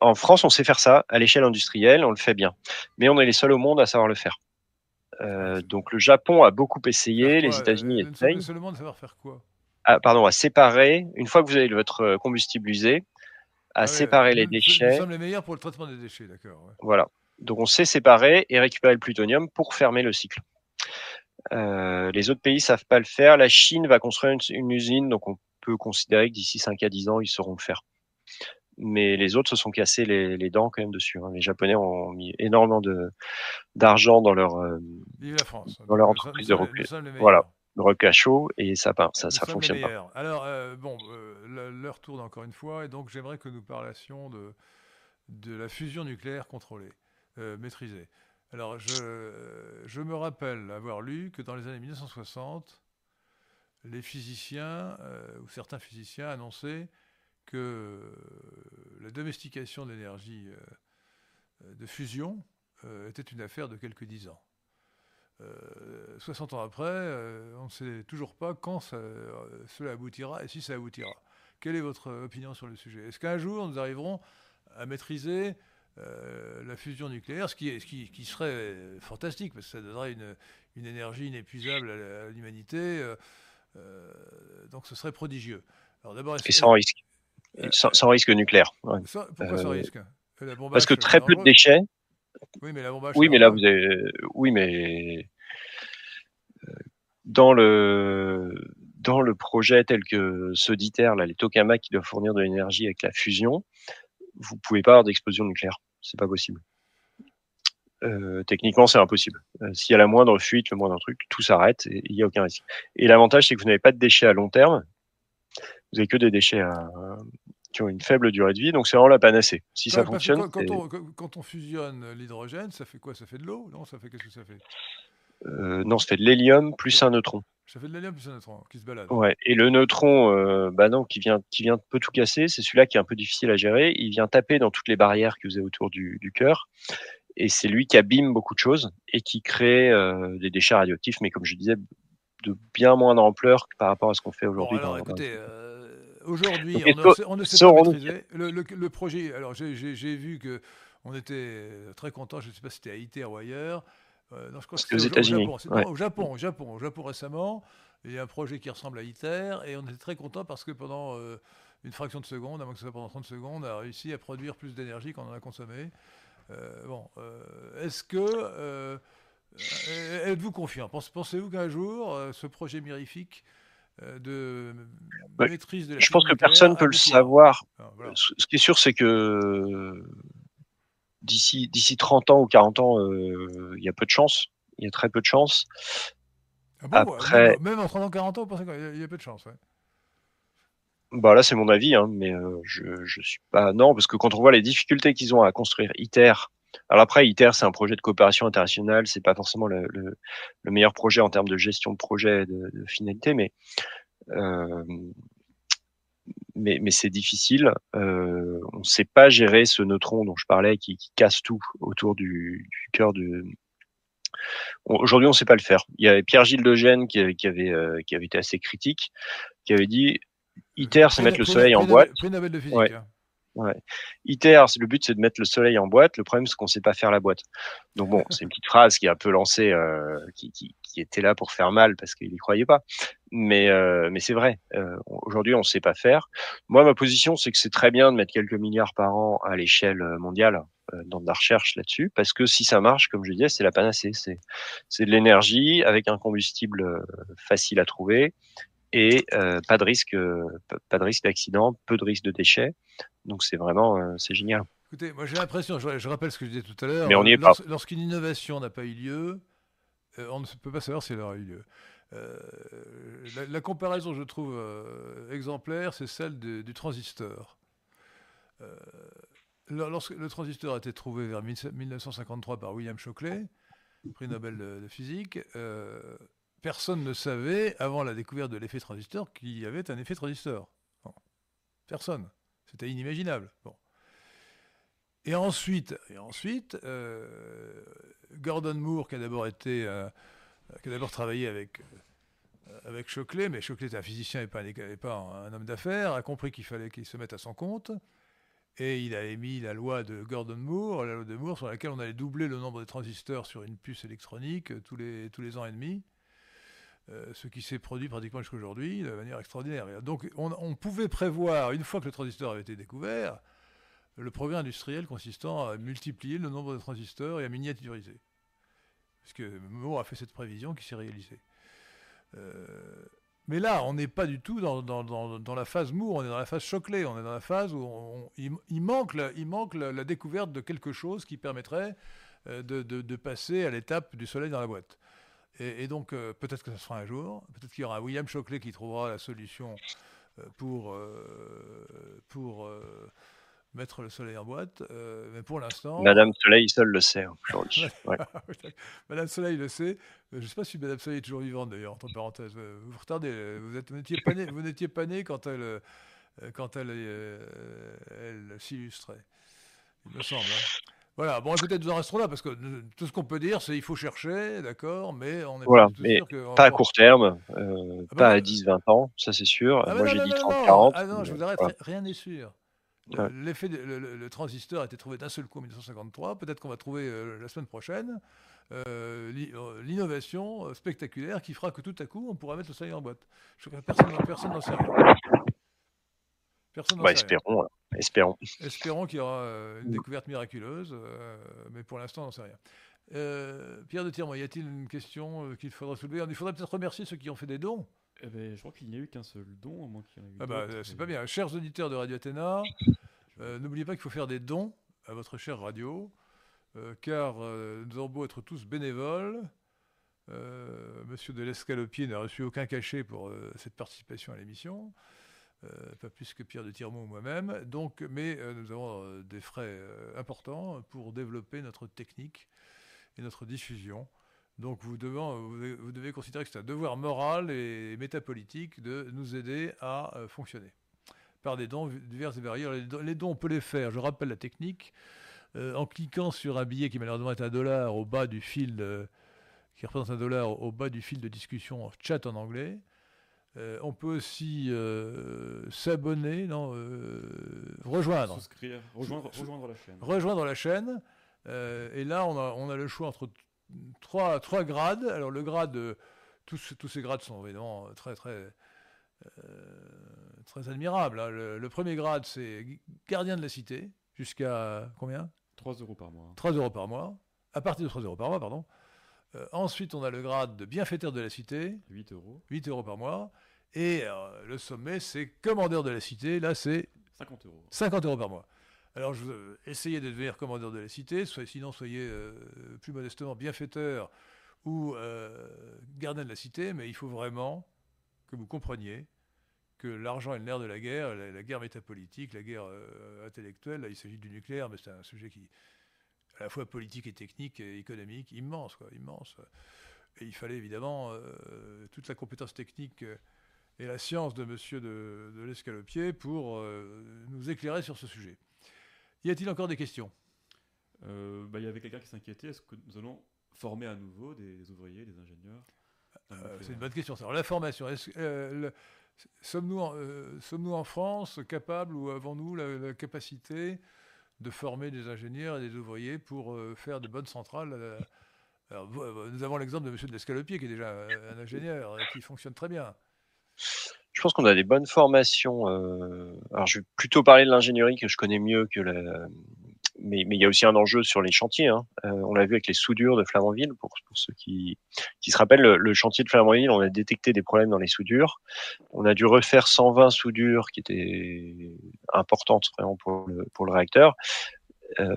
en France, on sait faire ça à l'échelle industrielle, on le fait bien. Mais on est les seuls au monde à savoir le faire. donc le Japon a beaucoup essayé, les États-Unis essayent. Seulement de savoir faire quoi? Ah, Pardon, à séparer, une fois que vous avez votre combustible usé, à ah séparer les déchets. Nous sommes les meilleurs pour le traitement des déchets, d'accord. Voilà. Donc on sait séparer et récupérer le plutonium pour fermer le cycle. Euh, les autres pays savent pas le faire. La Chine va construire une, usine, donc on peut considérer que d'ici 5 à 10 ans, ils sauront le faire. Mais les autres se sont cassés les, dents quand même dessus. Hein. Les Japonais ont mis énormément d'argent dans leur euh, dans leur entreprise de repli. Voilà, de chaud et ça ça, ça fonctionne pas. Alors euh, bon, l'heure tourne encore une fois et donc j'aimerais que nous parlassions de de la fusion nucléaire contrôlée, maîtrisée. Alors, je, me rappelle avoir lu que dans les années 1960, les physiciens, euh, ou certains physiciens, annonçaient que la domestication de l'énergie euh, de fusion euh, était une affaire de quelques dix ans. 60 ans après, on ne sait toujours pas quand cela aboutira et si ça aboutira. Quelle est votre opinion sur le sujet? Est-ce qu'un jour nous arriverons à maîtriser euh, la fusion nucléaire, ce qui, qui, serait fantastique, parce que ça donnerait une, énergie inépuisable à l'humanité. Euh, euh, donc ce serait prodigieux. Alors, d'abord, Et sans risque. Sans, risque nucléaire. pourquoi sans risque? Parce que très peu de déchets. Oui, mais la Oui, mais là, vous avez... Oui, mais dans le dans le projet tel que ceux d'ITER, là, les tokamaks qui doivent fournir de l'énergie avec la fusion, vous pouvez pas avoir d'explosion nucléaire c'est pas possible. Euh, techniquement, c'est impossible. Euh, s'il y a la moindre fuite, le moindre truc, tout s'arrête et il n'y a aucun risque. Et l'avantage, c'est que vous n'avez pas de déchets à long terme. Vous n'avez que des déchets qui ont une faible durée de vie. Donc, c'est vraiment la panacée. Si ça fonctionne. Quand, on, fusionne l'hydrogène, ça fait quoi? Ça fait de l'eau? Non, ça fait qu'est-ce que ça fait? Euh, Non, ça fait de l'hélium plus un neutron. Ça fait de l'hélium plus un neutron qui se balade. Ouais. Et le neutron, bah non, qui vient, qui vient un peu tout casser, c'est celui-là qui est un peu difficile à gérer. Il vient taper dans toutes les barrières que vous avez autour du, du cœur. Et c'est lui qui abîme beaucoup de choses et qui crée des déchets radioactifs, mais comme je disais, de bien moins d'ampleur par rapport à ce qu'on fait aujourd'hui. alors, écoutez, aujourd'hui, on, ne sait pas maîtriser. Le, le, projet, alors j'ai vu que on était très content, je ne sais pas si c'était à ITER ou ailleurs, euh, non, je crois que aux États-Unis. Au Japon, au Japon, au Japon, au Japon récemment. Il y a un projet qui ressemble à ITER et on était très content parce que pendant euh, une fraction de seconde, à moins que ce soit pendant 30 secondes, on a réussi à produire plus d'énergie qu'on en a consommé. Euh, bon, est-ce que êtes-vous confiant? Pensez-vous qu'un jour, ce projet mirifique de maîtrise de la Je pense que personne ne peut le savoir. Ah, ce qui est sûr, c'est que d'ici d'ici 30 ans ou 40 ans, euh, il y a peu de chance. Il y a très peu de chance. Ah Après, même, en 30 ans, 40 ans, pensez qu'il y a peu de chance, ouais. Bah là, c'est mon avis, hein, mais euh, je je suis pas non parce que quand on voit les difficultés qu'ils ont à construire ITER, alors après ITER c'est un projet de coopération internationale, c'est pas forcément le, le, meilleur projet en termes de gestion de projet de, de finalité, mais euh, mais, mais c'est difficile. Euh, on ne sait pas gérer ce neutron dont je parlais qui, qui casse tout autour du, du cœur de. Aujourd'hui, on ne sait pas le faire. Il y avait Pierre-Gilles Lejeune qui avait, qui avait, euh, qui avait été assez critique, qui avait dit ITER, c'est mettre le soleil en boîte. De physique, ouais. Hein. ITER, le but c'est de mettre le soleil en boîte. Le problème c'est qu'on sait pas faire la boîte. Donc bon, c'est une petite phrase qui est un peu lancée, euh, qui, était là pour faire mal parce qu'il y croyait pas. Mais euh, c'est vrai. Euh, Aujourd'hui, on sait pas faire. Moi, ma position c'est que c'est très bien de mettre quelques milliards par an à l'échelle mondiale dans de la recherche là-dessus, parce que si ça marche, comme je disais, c'est la panacée. C'est de l'énergie avec un combustible facile à trouver et euh, pas de risque, euh, pas de risque d'accident, peu de risque de déchets. Donc c'est vraiment, euh, c'est génial. Écoutez, moi j'ai l'impression, je, rappelle ce que je disais tout à l'heure. Mais on y est pas. Lorsqu'une innovation n'a pas eu lieu, on ne peut pas savoir si elle aura eu lieu. La, comparaison, je trouve exemplaire, c'est celle du transistor. lorsque le transistor a été trouvé vers 1953 par William Shockley, prix Nobel de, de physique, personne ne savait, avant la découverte de l'effet transistor, qu'il y avait un effet transistor. Personne. C'était inimaginable. Bon. Et ensuite, euh, Gordon Moore, qui a d'abord été, euh, qui a d'abord travaillé avec, euh, avec Shockley, mais Shockley était un physicien et pas un, homme d'affaires, a compris qu'il fallait qu'il se mette à son compte. Et il a émis la loi de Gordon Moore, la loi de Moore, sur laquelle on allait doubler le nombre de transistors sur une puce électronique tous les ans et demi. Euh, ce qui s'est produit pratiquement jusqu'à aujourd'hui de manière extraordinaire. Donc on, pouvait prévoir, une fois que le transistor avait été découvert, le progrès industriel consistant à multiplier le nombre de transistors et à miniaturiser. Parce que Moore a fait cette prévision qui s'est réalisée. Euh, mais là, on n'est pas du tout dans, la phase Moore, on est dans la phase Shockley, on est dans la phase où il, manque, la, il manque la, découverte de quelque chose qui permettrait euh, de, passer à l'étape du soleil dans la boîte. Et, donc, euh, peut-être que ça se fera un jour, peut-être qu'il y aura William Shockley qui trouvera la solution pour, pour mettre le soleil en boîte. Euh, mais pour l'instant. Madame Soleil seule le sait aujourd'hui. Madame Soleil le sait. Je ne sais pas si Madame Soleil est toujours vivante d'ailleurs, entre parenthèses. Vous retardez. Vous n'étiez pas né, vous n'étiez pas né quand elle, euh, quand elle, euh, elle s'illustrait. Il me semble. Hein. Voilà, bon, peut-être nous en resterons là, parce que tout ce qu'on peut dire, c'est qu'il faut chercher, d'accord, mais on est voilà, pas mais sûr que... Pas à court terme, euh, ah pas bah, à 10-20 ans, ça c'est sûr. Ah Moi j'ai dit 30-40. Ah non, je vous arrête, rien n'est sûr. L'effet, le, transistor a été trouvé d'un seul coup en 1953. Peut-être qu'on va trouver euh, la semaine prochaine euh, euh, l'innovation spectaculaire qui fera que tout à coup on pourra mettre le soleil en boîte. Je crois que personne n'en sait rien. Personne bah, espérons, espérons. Espérons qu'il y aura une découverte miraculeuse, mais pour l'instant, on n'en sait rien. Pierre de Tirement, y a-t-il une question qu'il faudra soulever? Il faudrait peut-être remercier ceux qui ont fait des dons. Eh ben, je crois qu'il n'y a eu qu'un seul don, à moins qu'il y en ait eu ah bah, C'est pas bien. Chers auditeurs de Radio Athéna, euh, n'oubliez pas qu'il faut faire des dons à votre chère radio, euh, car euh, nous avons beau être tous bénévoles. Monsieur de l'Escalopier n'a reçu aucun cachet pour cette participation à l'émission. Pas plus que Pierre de Tirmont ou moi-même. Donc, mais nous avons des frais importants pour développer notre technique et notre diffusion. Donc vous devez, considérer que c'est un devoir moral et métapolitique de nous aider à euh, fonctionner par des dons divers et variés. Les dons, on peut les faire, je rappelle la technique, euh, en cliquant sur un billet qui malheureusement est un dollar au bas du fil, qui représente un dollar au bas du fil de discussion chat en anglais. Euh, on peut aussi s'abonner, non, rejoindre. rejoindre, rejoindre la chaîne. Rejoindre la chaîne. et là, on a, on a le choix entre trois, trois grades. Alors le grade, tous, tous ces grades sont évidemment très très euh, très admirables. Hein. Le, premier grade, c'est gardien de la cité, jusqu'à combien? 3 euros par mois. 3 euros par mois. À partir de 3 euros par mois, pardon. Euh, ensuite, on a le grade de bienfaiteur de la cité. 8 euros. 8 euros par mois. Et euh, le sommet, c'est commandeur de la cité. Là, c'est 50 euros. 50 euros par mois. Alors, je, euh, essayez de devenir commandeur de la cité, sinon soyez euh, plus modestement bienfaiteur ou euh, gardien de la cité, mais il faut vraiment que vous compreniez que l'argent est le nerf de la guerre, la, guerre métapolitique, la guerre intellectuelle, là, il s'agit du nucléaire, mais c'est un sujet qui à la fois politique et technique et économique, immense, quoi, immense. Et il fallait évidemment toute la compétence technique et la science de monsieur de, de l'Escalopier pour nous éclairer sur ce sujet. Y a-t-il encore des questions? Euh, bah, Il y avait quelqu'un qui s'inquiétait. Est-ce que nous allons former à nouveau des ouvriers, des ingénieurs? Euh, C'est une bonne question. Alors, la formation, euh, sommes-nous en, sommes en, France capables ou avons-nous la, capacité de former des ingénieurs et des ouvriers pour faire de bonnes centrales Nous avons l'exemple de M. de l'Escalopier, qui est déjà un ingénieur et qui fonctionne très bien je pense qu'on a des bonnes formations. Euh, alors, je vais plutôt parler de l'ingénierie que je connais mieux que la. Mais, il y a aussi un enjeu sur les chantiers. Hein. Euh, on l'a vu avec les soudures de Flamanville, pour, ceux qui, se rappellent, le, chantier de Flamanville, on a détecté des problèmes dans les soudures. On a dû refaire 120 soudures qui étaient importantes vraiment pour le, réacteur. Euh,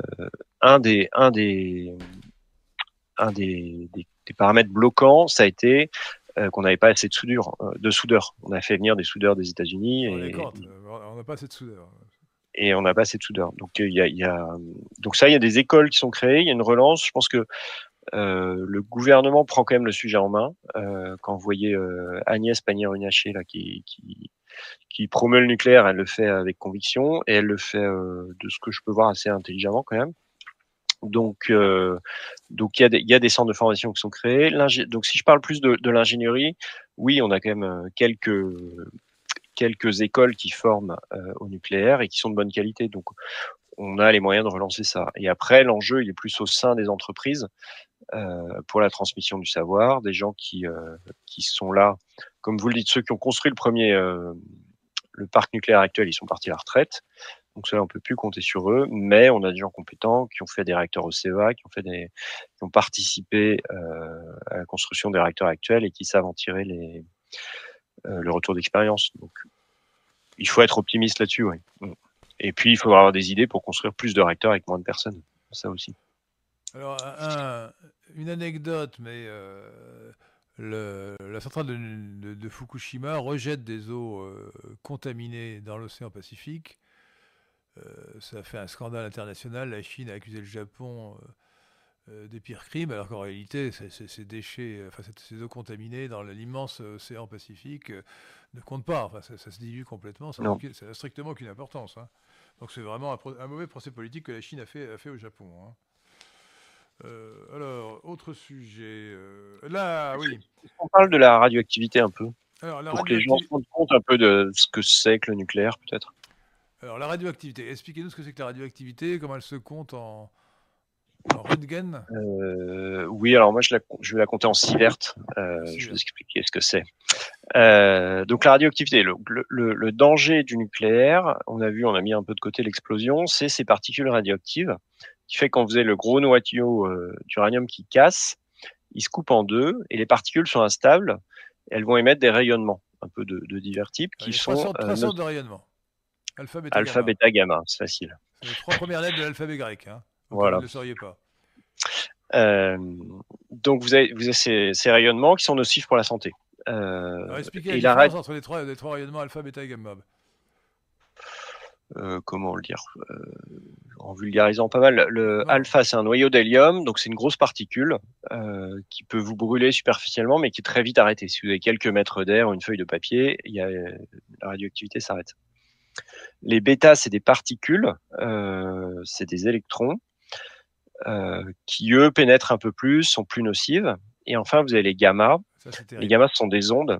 un des, des, paramètres bloquants, ça a été euh, qu'on n'avait pas assez de soudure, euh, de soudeurs. On a fait venir des soudeurs des États-Unis. et... on n'a pas assez de soudeurs. Et on n'a pas assez de soudeurs. Donc il y a, y a, donc ça, il y a des écoles qui sont créées, il y a une relance. Je pense que euh, le gouvernement prend quand même le sujet en main. Euh, quand vous voyez euh, Agnès Pannier-Runacher là qui, qui, qui promeut le nucléaire, elle le fait avec conviction et elle le fait de ce que je peux voir assez intelligemment quand même. Donc, euh, donc il y, a des, centres de formation qui sont créés. Donc, si je parle plus de, l'ingénierie, oui, on a quand même euh, quelques quelques écoles qui forment euh, au nucléaire et qui sont de bonne qualité. Donc, on a les moyens de relancer ça. Et après, l'enjeu, il est plus au sein des entreprises euh, pour la transmission du savoir, des gens qui qui sont là, comme vous le dites, ceux qui ont construit le premier le parc nucléaire actuel, ils sont partis à la retraite. Donc ça, on peut plus compter sur eux, mais on a des gens compétents qui ont fait des réacteurs au CEA, qui ont fait qui ont participé euh, à la construction des réacteurs actuels et qui savent en tirer les, euh, le retour d'expérience. Donc, il faut être optimiste là-dessus, oui. Et puis, il faudra avoir des idées pour construire plus de réacteurs avec moins de personnes. Ça aussi. Alors, une anecdote, mais euh, la centrale de, Fukushima rejette des eaux contaminées dans l'océan Pacifique. Euh, ça a fait un scandale international. La Chine a accusé le Japon des pires crimes, alors qu'en réalité, ces déchets, enfin, ces eaux contaminées dans l'immense océan Pacifique ne comptent pas. Enfin, ça, se dilue complètement. Ça n'a strictement aucune importance. Hein. Donc, c'est vraiment un, mauvais procès politique que la Chine a fait, a fait au Japon. Hein. Euh, alors, autre sujet. Euh, là, oui. On parle de la radioactivité un peu. pour que les gens se rendent compte un peu de ce que c'est que le nucléaire, peut-être. Alors, la radioactivité. Expliquez-nous ce que c'est que la radioactivité, comment elle se compte en, en Röntgen euh, Oui, alors moi, je, vais la compter en sievert. je vais vous expliquer ce que c'est. donc, la radioactivité, le, le, danger du nucléaire, on a vu, on a mis un peu de côté l'explosion, c'est ces particules radioactives qui fait quand vous avez le gros noyau euh, d'uranium qui casse, il se coupe en deux et les particules sont instables. Elles vont émettre des rayonnements, un peu de, divers types, qui sont. Trois sortes, euh, de rayonnements. Alpha, bêta, Alpha, bêta, gamma, c'est facile. Les trois premières lettres de l'alphabet grec. Hein. voilà. Vous ne le sauriez pas. Euh, donc vous avez, vous avez ces, ces, rayonnements qui sont nocifs pour la santé. Euh, Alors expliquez la différence entre les trois, les trois rayonnements alpha, bêta et gamma. Euh, comment le dire euh, en vulgarisant pas mal, le alpha c'est un noyau d'hélium, donc c'est une grosse particule qui peut vous brûler superficiellement, mais qui est très vite arrêtée. Si vous avez quelques mètres d'air ou une feuille de papier, il y a, la radioactivité s'arrête. Les bêta c'est des particules, c'est des électrons qui eux pénètrent un peu plus, sont plus nocives. Et enfin vous avez les gamma. les gamma ce sont des ondes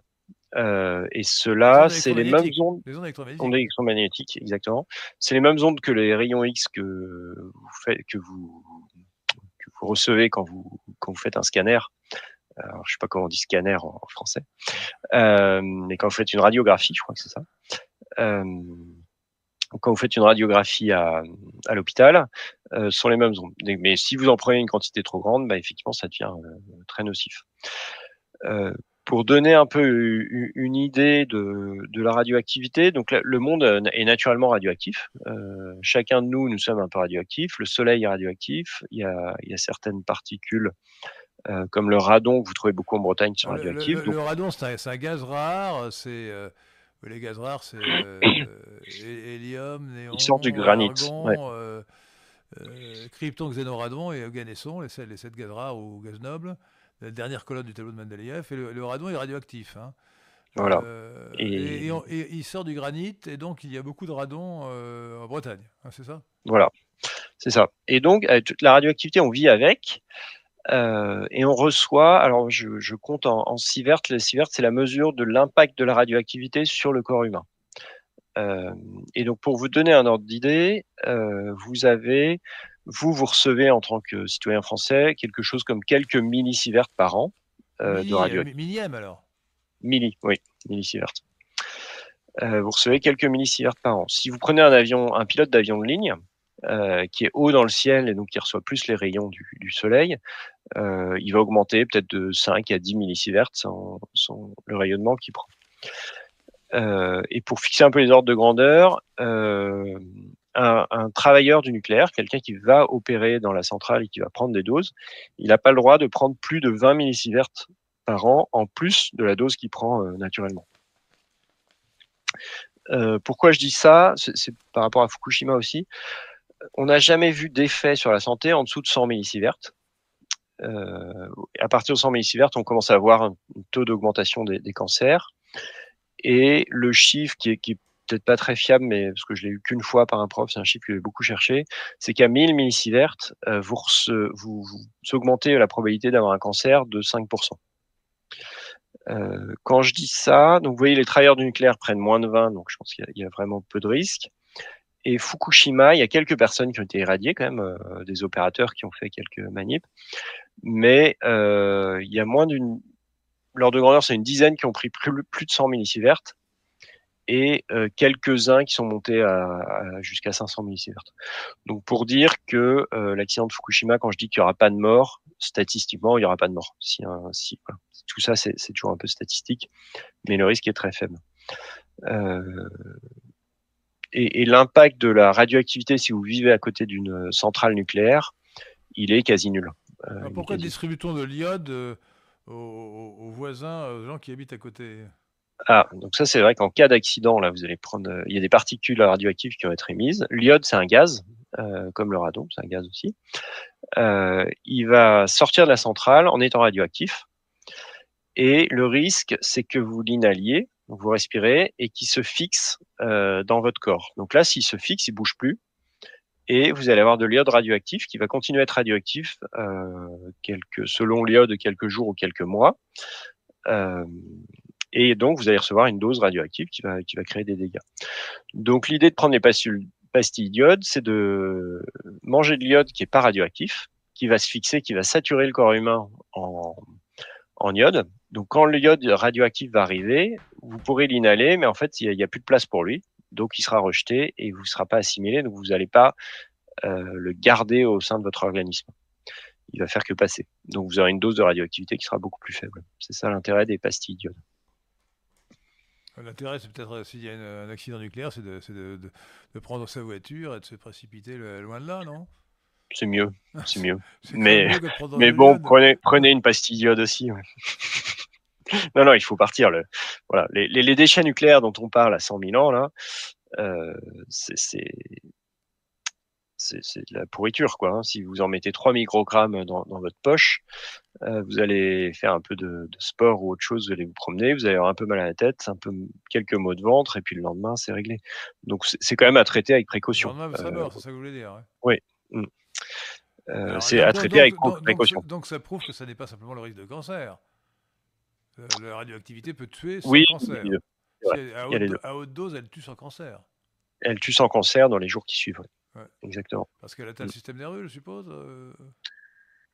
euh, et cela, c'est les mêmes ondes, les ondes électromagnétiques. exactement. C'est les mêmes ondes que les rayons X que vous faites, que vous, que vous recevez quand vous quand vous faites un scanner. Alors, je sais pas comment on dit scanner en, français, euh, mais quand vous faites une radiographie, je crois que c'est ça. Euh, quand vous faites une radiographie à, à l'hôpital, euh, sont les mêmes ondes. Mais si vous en prenez une quantité trop grande, bah, effectivement, ça devient euh, très nocif. Euh, pour donner un peu une idée de, de la radioactivité, donc le monde est naturellement radioactif. Chacun de nous, nous sommes un peu radioactifs. Le Soleil est radioactif. Il y a, il y a certaines particules comme le radon que vous trouvez beaucoup en Bretagne qui sont radioactives. Le, radon, c'est un, gaz rare. C'est les gaz rares, c'est hélium, néon, Ils sortent du granit. Argon, krypton, xénoradon et euganesson, les, les sept gaz rares ou gaz nobles la dernière colonne du tableau de Mendeleïev, et le, radon est radioactif. Hein. Voilà. Euh, et... il sort du granit, et donc il y a beaucoup de radon euh, en Bretagne, hein, c'est ça? Voilà, c'est ça. Et donc, toute la radioactivité, on vit avec, euh, et on reçoit, alors je, compte en, en sievert, le sievert, c'est la mesure de l'impact de la radioactivité sur le corps humain. et donc, pour vous donner un ordre d'idée, vous avez vous, vous recevez en tant que citoyen français quelque chose comme quelques millisieverts par an euh, de radio. Euh, millième alors? Milli, oui, millisieverts. Euh, vous recevez quelques millisieverts par an. Si vous prenez un avion, un pilote d'avion de ligne, euh, qui est haut dans le ciel et donc qui reçoit plus les rayons du, du soleil, euh, il va augmenter peut-être de 5 à 10 millisieverts son, le rayonnement qu'il prend. Euh, et pour fixer un peu les ordres de grandeur, euh, un, travailleur du nucléaire, quelqu'un qui va opérer dans la centrale et qui va prendre des doses, il n'a pas le droit de prendre plus de 20 millisieverts par an en plus de la dose qu'il prend naturellement. Pourquoi je dis ça? C'est par rapport à Fukushima aussi. On n'a jamais vu d'effet sur la santé en dessous de 100 millisieverts. Euh, à partir de 100 millisieverts, on commence à avoir un taux d'augmentation des, des, cancers. Et le chiffre qui est, qui est peut-être pas très fiable, mais parce que je l'ai eu qu'une fois par un prof, c'est un chiffre que j'ai beaucoup cherché, c'est qu'à 1000 millisieverts, euh, vous, vous, vous, augmentez la probabilité d'avoir un cancer de 5%. Euh, quand je dis ça, donc vous voyez, les travailleurs du nucléaire prennent moins de 20, donc je pense qu'il y, y, a vraiment peu de risques. Et Fukushima, il y a quelques personnes qui ont été irradiées quand même, euh, des opérateurs qui ont fait quelques manips, mais euh, il y a moins d'une, l'ordre de grandeur, c'est une dizaine qui ont pris plus, de 100 millisieverts et quelques-uns qui sont montés à, jusqu'à 500 millisieverts. Donc pour dire que l'accident de Fukushima, quand je dis qu'il n'y aura pas de mort, statistiquement, il n'y aura pas de mort. Si, si Tout ça, c'est toujours un peu statistique, mais le risque est très faible. Et, et l'impact de la radioactivité, si vous vivez à côté d'une centrale nucléaire, il est quasi nul. pourquoi distribue-t-on de l'iode aux, voisins, aux gens qui habitent à côté? Ah, donc ça c'est vrai qu'en cas d'accident, là, vous allez prendre, euh, il y a des particules radioactives qui vont être émises. L'iode, c'est un gaz, euh, comme le radon, c'est un gaz aussi. Euh, il va sortir de la centrale en étant radioactif. Et le risque, c'est que vous l'inhaliez, vous respirez, et qu'il se fixe dans votre corps. Donc là, s'il se fixe, il bouge plus, et vous allez avoir de l'iode radioactif qui va continuer à être radioactif euh, selon l'iode quelques jours ou quelques mois. Euh, et donc vous allez recevoir une dose radioactive qui va, qui va créer des dégâts. Donc l'idée de prendre les pastilles, pastilles d'iode, c'est de manger de l'iode qui est pas radioactif, qui va se fixer, qui va saturer le corps humain en, en iode. Donc quand l'iode radioactif va arriver, vous pourrez l'inhaler, mais en fait il n'y a, plus de place pour lui donc il sera rejeté et vous ne sera pas assimilé, donc vous n'allez pas euh, le garder au sein de votre organisme. Il va faire que passer. Donc vous aurez une dose de radioactivité qui sera beaucoup plus faible. C'est ça l'intérêt des pastilles d'iode. L'intérêt, c'est peut-être, euh, s'il y a un accident nucléaire, c'est de, prendre sa voiture et de se précipiter loin de là, non? C'est mieux, c'est mieux. mais, mais bon, prenez, prenez une pastille d'iode aussi. non, non, il faut partir. Le, voilà, les, les, déchets nucléaires dont on parle à 100 000 ans, là, euh, c'est c'est de la pourriture, quoi. Hein. Si vous en mettez 3 microgrammes dans, dans votre poche, euh, vous allez faire un peu de, de, sport ou autre chose, vous allez vous promener, vous allez avoir un peu mal à la tête, un peu quelques maux de ventre, et puis le lendemain, c'est réglé. Donc c'est quand même à traiter avec précaution. Le lendemain, ça euh, c'est ça que vous voulez dire. Oui. Mm. Euh, c'est à traiter avec précaution. donc ça prouve que ça n'est pas simplement le risque de cancer. Euh, la radioactivité peut tuer sans oui, cancer. à, haute, dose, elle tue sans cancer. Elle tue sans cancer dans les jours qui suivent. Exactement. Parce qu'elle atteint le mm. système nerveux, je suppose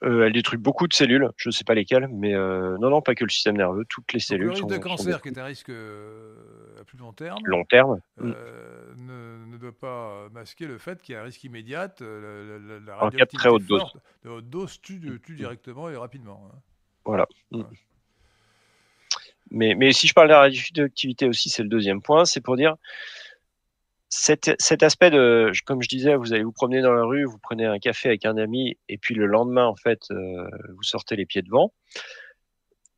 euh euh, elle détruit beaucoup de cellules, je ne sais pas lesquelles, mais non, non, pas que le système nerveux, toutes les cellules. le risque de cancer, qui est un risque à plus long terme, long terme. Mm. ne, doit pas masquer le fait qu'il y a un risque immédiat. La, radioactivité très haute dose. de haute dose tue, tue directement et rapidement. Hein. Voilà. Mm. Mais, mais si je parle de la radioactivité aussi, c'est le deuxième point, c'est pour dire cet, cet, aspect de, comme je disais, vous allez vous promener dans la rue, vous prenez un café avec un ami, et puis le lendemain, en fait, euh, vous sortez les pieds devant.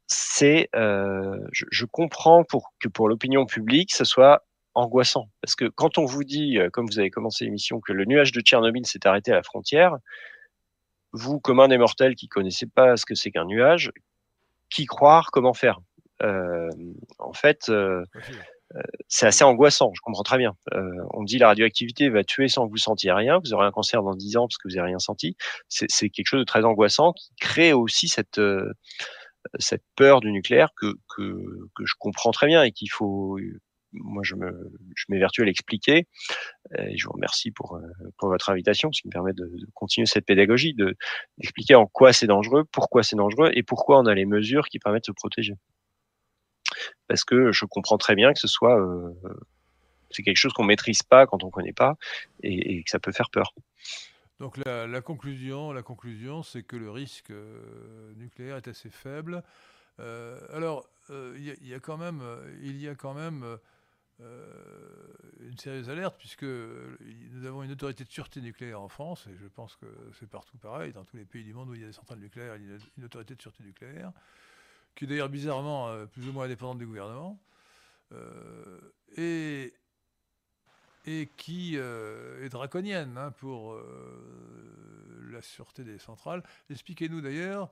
C'est, euh, je, je, comprends pour que pour l'opinion publique, ce soit angoissant, parce que quand on vous dit, euh, comme vous avez commencé l'émission, que le nuage de Tchernobyl s'est arrêté à la frontière, vous, comme un des mortels qui connaissez pas ce que c'est qu'un nuage, qui croire, comment faire? Euh, en fait, euh, c'est assez angoissant, je comprends très bien. on dit la radioactivité va tuer sans que vous sentiez rien, vous aurez un cancer dans 10 ans parce que vous n'avez rien senti. C'est quelque chose de très angoissant qui crée aussi cette, cette peur du nucléaire que, que, que je comprends très bien et qu'il faut moi, je me, je m'évertue à l'expliquer. Je vous remercie pour, pour votre invitation, ce qui me permet de, continuer cette pédagogie, de d'expliquer en quoi c'est dangereux, pourquoi c'est dangereux et pourquoi on a les mesures qui permettent de se protéger parce que je comprends très bien que ce soit euh, c'est quelque chose qu'on maîtrise pas quand on connaît pas et, que ça peut faire peur. Donc la, conclusion, la conclusion, c'est que le risque euh, nucléaire est assez faible. Euh, alors il y, a quand même, il y a quand même une sérieuse alerte puisque nous avons une autorité de sûreté nucléaire en France et je pense que c'est partout pareil dans tous les pays du monde où il y a des centrales nucléaires, il y a une autorité de sûreté nucléaire qui est d'ailleurs bizarrement euh, plus ou moins indépendante du gouvernement, euh, et, qui euh, est draconienne hein, pour la sûreté des centrales. Expliquez-nous d'ailleurs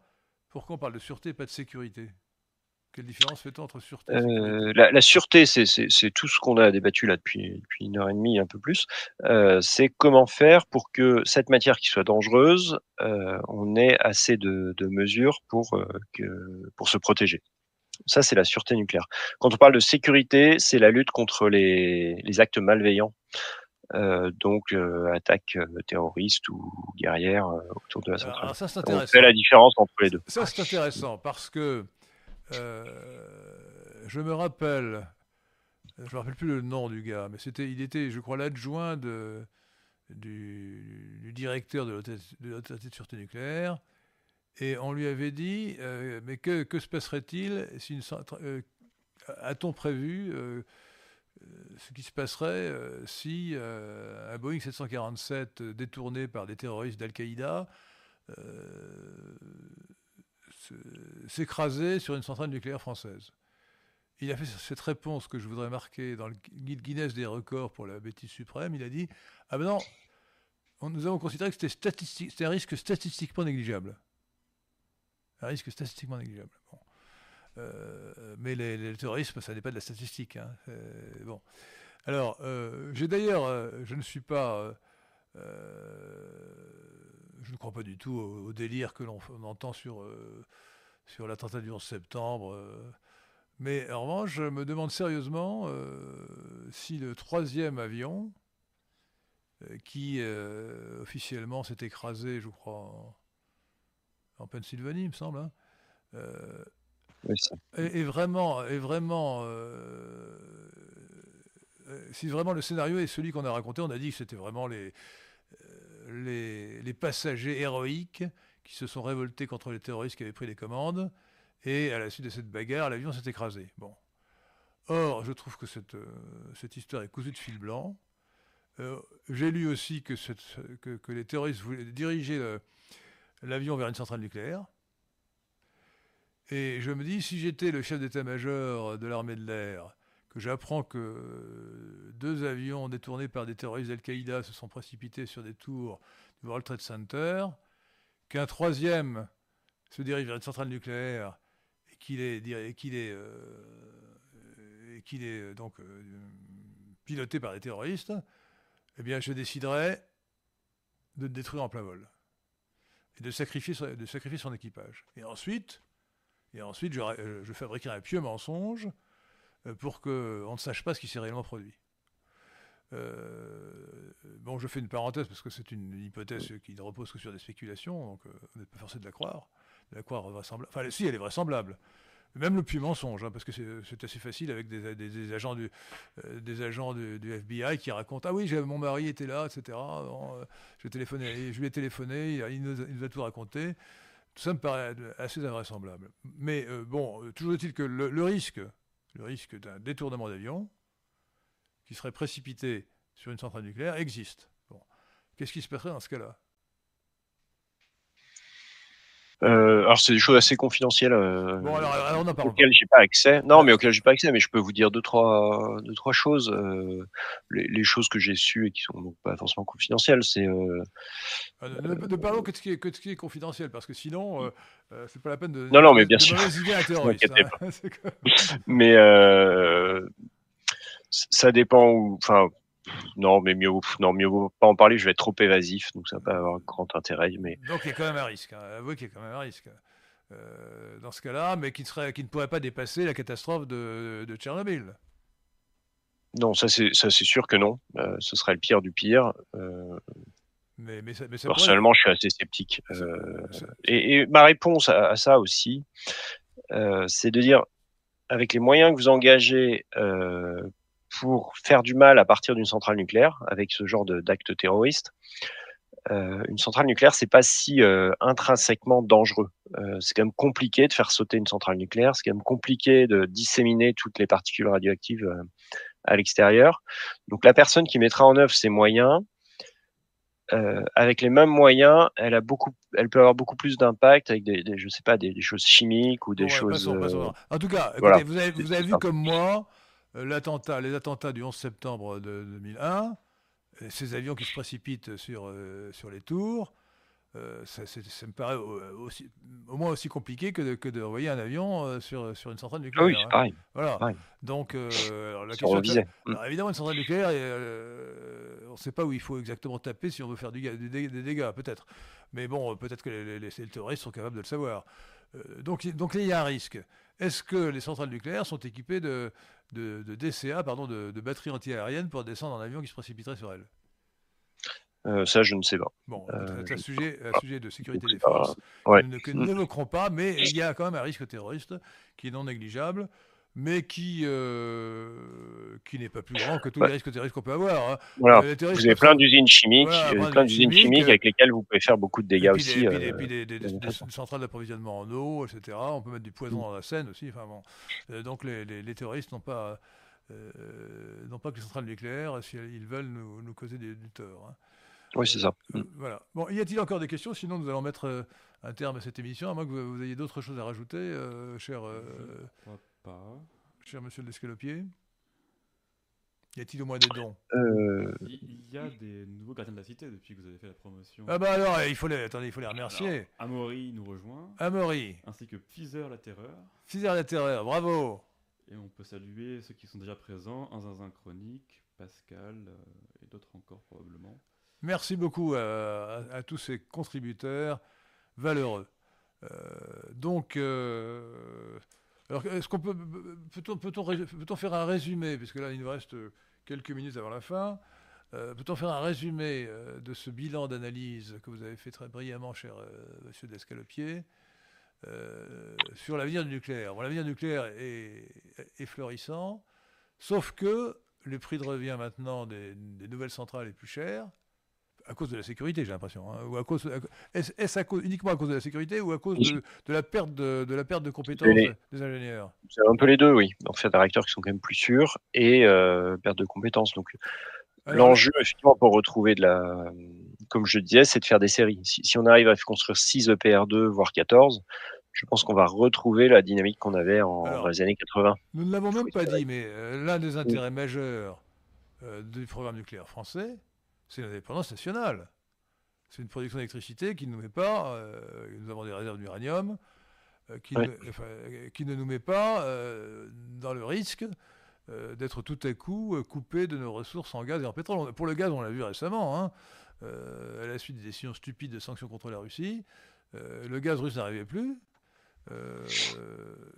pourquoi on parle de sûreté et pas de sécurité. Quelle différence fait-on entre sûreté et euh, la, la, sûreté, c'est tout ce qu'on a débattu là depuis, depuis, une heure et demie, un peu plus. Euh, c'est comment faire pour que cette matière qui soit dangereuse, euh, on ait assez de, de mesures pour, que, pour se protéger. Ça, c'est la sûreté nucléaire. Quand on parle de sécurité, c'est la lutte contre les, les actes malveillants. Euh, donc euh, attaque terroriste ou guerrière autour de la centrale. Alors ça, on fait la différence entre les deux. Ça, c'est intéressant parce que je me rappelle je me rappelle plus le nom du gars, mais c'était, il était, je crois, l'adjoint de, du, directeur de l'autorité de sûreté nucléaire. Et on lui avait dit, euh, mais que, se passerait-il si euh, a-t-on prévu euh, ce qui se passerait si un Boeing 747 détourné par des terroristes d'Al-Qaïda s'écrasait sur une centrale nucléaire française il a fait cette réponse que je voudrais marquer dans le guide Guinness des records pour la bêtise suprême. Il a dit Ah ben non, nous avons considéré que c'était un risque statistiquement négligeable. Un risque statistiquement négligeable. Euh, mais le terrorisme, ça n'est pas de la statistique. Hein. bon. Alors, euh, j'ai d'ailleurs, euh, je ne suis pas, je ne crois pas du tout au, délire que l'on entend sur, sur l'attentat du 11 septembre. Mais en revanche, je me demande sérieusement euh, si le troisième avion, euh, qui euh, officiellement s'est écrasé, je crois, en, Pennsylvanie, il me semble, hein, est, vraiment, est vraiment si vraiment le scénario est celui qu'on a raconté, on a dit que c'était vraiment les, les, passagers héroïques qui se sont révoltés contre les terroristes qui avaient pris les commandes et à la suite de cette bagarre, l'avion s'est écrasé. Or, je trouve que cette, euh, cette histoire est cousue de fil blanc. Euh, j'ai lu aussi que, que, les terroristes voulaient diriger l'avion vers une centrale nucléaire. Et je me dis, si j'étais le chef d'état-major de l'armée de l'air, j'apprends que deux avions détournés par des terroristes d'Al-Qaïda se sont précipités sur des tours du World Trade Center, qu'un troisième se dirige vers une centrale nucléaire est, qu'il est, euh, euh, donc euh, piloté par des terroristes, eh bien, je déciderai de le détruire en plein vol et de sacrifier, de sacrifier son équipage. Et ensuite, et ensuite je, je fabriquerai un pieux mensonge pour qu'on ne sache pas ce qui s'est réellement produit. bon, je fais une parenthèse parce que c'est une hypothèse qui ne repose que sur des spéculations, donc on n'est pas forcé de la croire la croire vraisemblable. Enfin, si, elle est vraisemblable. Même le puits mensonge, hein, parce que c'est assez facile avec des, agents, du, euh, des agents du, FBI qui racontent Ah oui, mon mari était là, etc. Euh, je, lui ai téléphoné, il nous, a tout raconté. Tout ça me paraît assez invraisemblable. Mais euh, bon, toujours est-il que le, risque, le risque d'un détournement d'avion qui serait précipité sur une centrale nucléaire existe. Qu'est-ce qui se passerait dans ce cas-là? Euh, alors c'est des choses assez confidentielles euh, bon, alors, alors on en parle auxquelles j'ai pas accès. Non, mais auxquelles j'ai pas accès, mais je peux vous dire deux trois deux trois choses. Euh, les, les, choses que j'ai su et qui sont donc pas forcément confidentielles, c'est. Euh, ah, ne, ne, parlons que de ce qui est que de ce qui est confidentiel, parce que sinon euh, euh, c'est pas la peine de. Non, non, mais bien sûr. Hein. mais ça dépend où. Enfin, non, mais mieux, non, mieux pas en parler, je vais être trop évasif, donc ça va pas avoir grand intérêt. Mais... Donc il y a quand même un risque, hein. avouez qu'il y a quand même un risque euh, dans ce cas-là, mais qui, serait, qui ne pourrait pas dépasser la catastrophe de, de Tchernobyl. Non, ça c'est sûr que non. Euh, ce serait le pire du pire. Euh, mais, mais, mais personnellement, je suis assez sceptique. Euh, et, et, ma réponse à, à ça aussi, c'est de dire, avec les moyens que vous engagez pour faire du mal à partir d'une centrale nucléaire avec ce genre d'actes terroristes. Euh, une centrale nucléaire, c'est pas si euh, intrinsèquement dangereux. Euh, c'est quand même compliqué de faire sauter une centrale nucléaire. C'est quand même compliqué de disséminer toutes les particules radioactives à l'extérieur. Donc la personne qui mettra en œuvre ces moyens, avec les mêmes moyens, elle a beaucoup, elle peut avoir beaucoup plus d'impact avec des, des, je sais pas, des, des, choses chimiques ou des choses. En tout cas, écoutez, voilà. vous avez, vous avez vu comme moi l'attentat, les attentats du 11 septembre de 2001, euh, ces avions qui se précipitent sur, euh, sur les tours, ça, me paraît aussi, au moins aussi compliqué que de, que de envoyer un avion sur, sur une centrale nucléaire. oui, c'est pareil. Voilà. Donc, la question, alors, évidemment, une centrale nucléaire, on ne sait pas où il faut exactement taper si on veut faire du, des, dégâts, peut-être. Mais bon, peut-être que les, les, les, terroristes sont capables de le savoir. donc, donc, il y a un risque. Est-ce que les centrales nucléaires sont équipées de, de, DCA, pardon, de, de batteries antiaériennes pour descendre en avion qui se précipiterait sur elles euh, ça, je ne sais pas. Bon, euh, c'est un, sujet, un sujet de sécurité défense ouais. que nous n'évoquerons pas, mais il y a quand même un risque terroriste qui est non négligeable. Mais qui, euh, qui n'est pas plus grand que tous les risques terrestres qu'on peut avoir. Hein. Voilà. Euh, vous avez plein d'usines chimiques, plein d'usines chimiques, avec lesquelles vous pouvez faire beaucoup de dégâts aussi. Et puis, des, des, centrales d'approvisionnement en eau, etc. On peut mettre du poison mm. dans la Seine aussi. Enfin, bon. donc les, les, terroristes n'ont pas, non pas que les centrales nucléaires si ils veulent nous, nous causer du tort. Hein. Oui, c'est ça. Mm. voilà. Bon, y a-t-il encore des questions? Sinon, nous allons mettre un terme à cette émission, à moins que vous, ayez d'autres choses à rajouter, euh, cher, euh, pas. cher monsieur l'escalopier. Y a-t-il au moins des dons? Euh... Il y a des nouveaux gardiens de la cité depuis que vous avez fait la promotion. Ah bah alors, il faut les, attendez, il faut les remercier. Amaury nous rejoint. Amaury. Ainsi que Fizer la Terreur. Fizer la Terreur, bravo. Et on peut saluer ceux qui sont déjà présents, un zinzin chronique, Pascal euh, et d'autres encore probablement. Merci beaucoup à, à tous ces contributeurs valeureux. Euh, donc, euh, alors, est-ce qu'on peut, peut-on, peut-on, faire un résumé, puisque là, il nous reste quelques minutes avant la fin, euh, peut-on faire un résumé de ce bilan d'analyse que vous avez fait très brillamment, cher monsieur Descalopier, sur l'avenir du nucléaire? Bon, L'avenir du nucléaire est, est, florissant, sauf que le prix de revient maintenant des, des nouvelles centrales est plus cher, à cause de la sécurité, j'ai l'impression. Hein, ou à cause, est-ce uniquement à cause de la sécurité ou à cause de, la perte de, la perte de compétences des ingénieurs? C'est un peu les deux, oui. En fait, des réacteurs qui sont quand même plus sûrs et euh, perte de compétences. Donc, l'enjeu, effectivement, pour retrouver de la, comme je disais, c'est de faire des séries. Si, on arrive à construire 6 EPR2, voire 14, je pense qu'on va retrouver la dynamique qu'on avait en, dans les années 80. Nous ne l'avons même pas dit, mais euh, l'un des intérêts majeurs euh, du programme nucléaire français, c'est l'indépendance nationale. C'est une production d'électricité qui ne nous met pas, euh, nous avons des réserves d'uranium, euh, qui, ne nous met pas euh, dans le risque d'être tout à coup coupé de nos ressources en gaz et en pétrole. Pour le gaz, on l'a vu récemment, hein, à la suite des décisions stupides de sanctions contre la Russie, le gaz russe n'arrivait plus. Euh,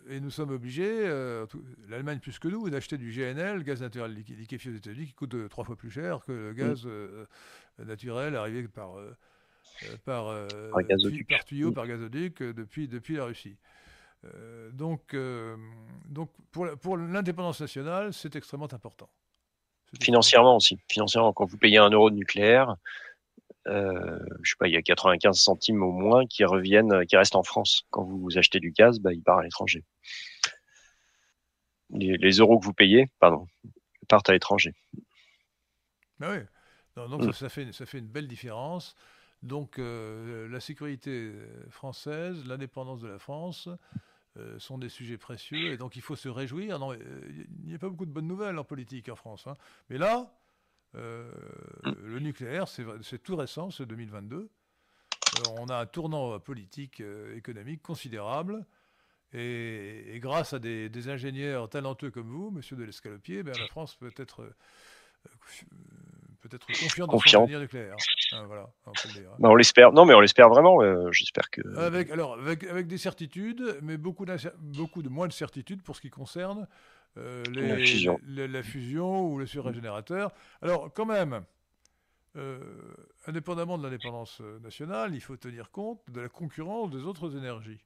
et nous sommes obligés, euh, l'Allemagne plus que nous, d'acheter du GNL, gaz naturel liquéfié aux États-Unis, qui coûte trois fois plus cher que le gaz mm. euh, naturel arrivé par, par, par, tuyau, mm. par gazoduc depuis, depuis la Russie. donc, donc pour, pour l'indépendance nationale, c'est extrêmement important. Financièrement aussi. Financièrement, quand vous payez un euro de nucléaire, euh, je sais pas, il y a 95 centimes au moins qui reviennent, qui restent en France. Quand vous achetez du gaz, bah, il part à l'étranger. Les, euros que vous payez, pardon, partent à l'étranger. Ah oui. donc mm. ça, fait, ça fait une belle différence. Donc euh, la sécurité française, l'indépendance de la France euh, sont des sujets précieux et donc il faut se réjouir. Non, il n'y a pas beaucoup de bonnes nouvelles en politique en France. Hein. Mais là, euh, le nucléaire, c'est tout récent, c'est 2022. Euh, on a un tournant politique, euh, économique considérable. Et, grâce à des, ingénieurs talentueux comme vous, monsieur de l'Escalopier, ben, la France peut être, peut être confiante dans son avenir nucléaire. Hein, voilà, ben, on l'espère. Non, mais on l'espère vraiment. J'espère que. Avec, alors, avec, avec, des certitudes, mais beaucoup, beaucoup de moins de certitudes pour ce qui concerne euh, la, fusion. ou le surrégénérateur. Alors, quand même, euh, indépendamment de l'indépendance euh, nationale, il faut tenir compte de la concurrence des autres énergies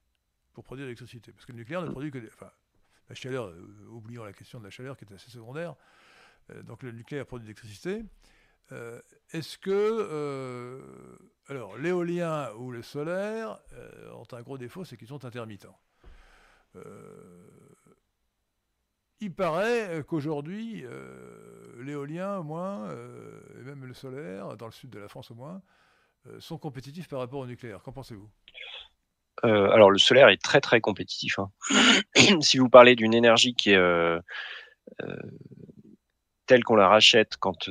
pour produire l'électricité. Parce que le nucléaire ne produit que enfin, la chaleur, oublions la question de la chaleur qui est assez secondaire. donc le nucléaire produit de l'électricité. Est-ce que, alors, l'éolien ou le solaire ont un gros défaut, c'est qu'ils sont intermittents il paraît euh, qu'aujourd'hui, euh, l'éolien, au moins, euh, et même le solaire, dans le sud de la France au moins, sont compétitifs par rapport au nucléaire. Qu'en pensez-vous? Alors, le solaire est très très compétitif. Hein. si vous parlez d'une énergie qui est telle qu'on la rachète quand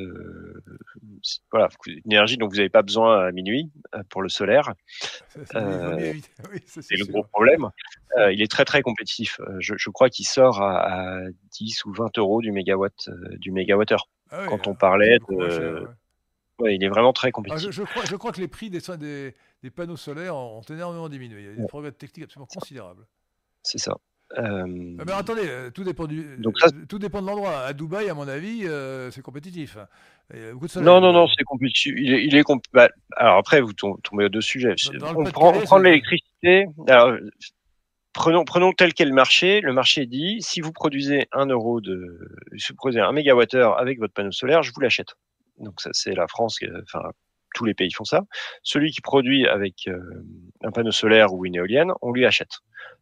voilà une énergie dont vous n'avez pas besoin à minuit pour le solaire. C'est le gros problème. Il est très très compétitif. Je, crois qu'il sort à, 10 ou 20 euros du mégawatt du mégawattheure. Ah quand on parlait de il est vraiment très ah, compétitif. je, crois, je, crois, que les prix des, des, des panneaux solaires ont énormément diminué. Il y a des progrès techniques absolument considérables. C'est ça euh, ah, mais attendez, euh, tout dépend du, Donc tout dépend de l'endroit. À Dubaï, à mon avis, euh, c'est compétitif. non, non, non, c'est compétitif. Il est, il est bah, alors après, vous tombez à deux sujets. on, prend, l'électricité. prenons, prenons tel qu'est le marché. Le marché dit, si vous produisez un euro de, si vous produisez un mégawattheure avec votre panneau solaire, je vous l'achète. Donc ça, c'est la France, enfin tous les pays font ça. Celui qui produit avec euh, un panneau solaire ou une éolienne, on lui achète.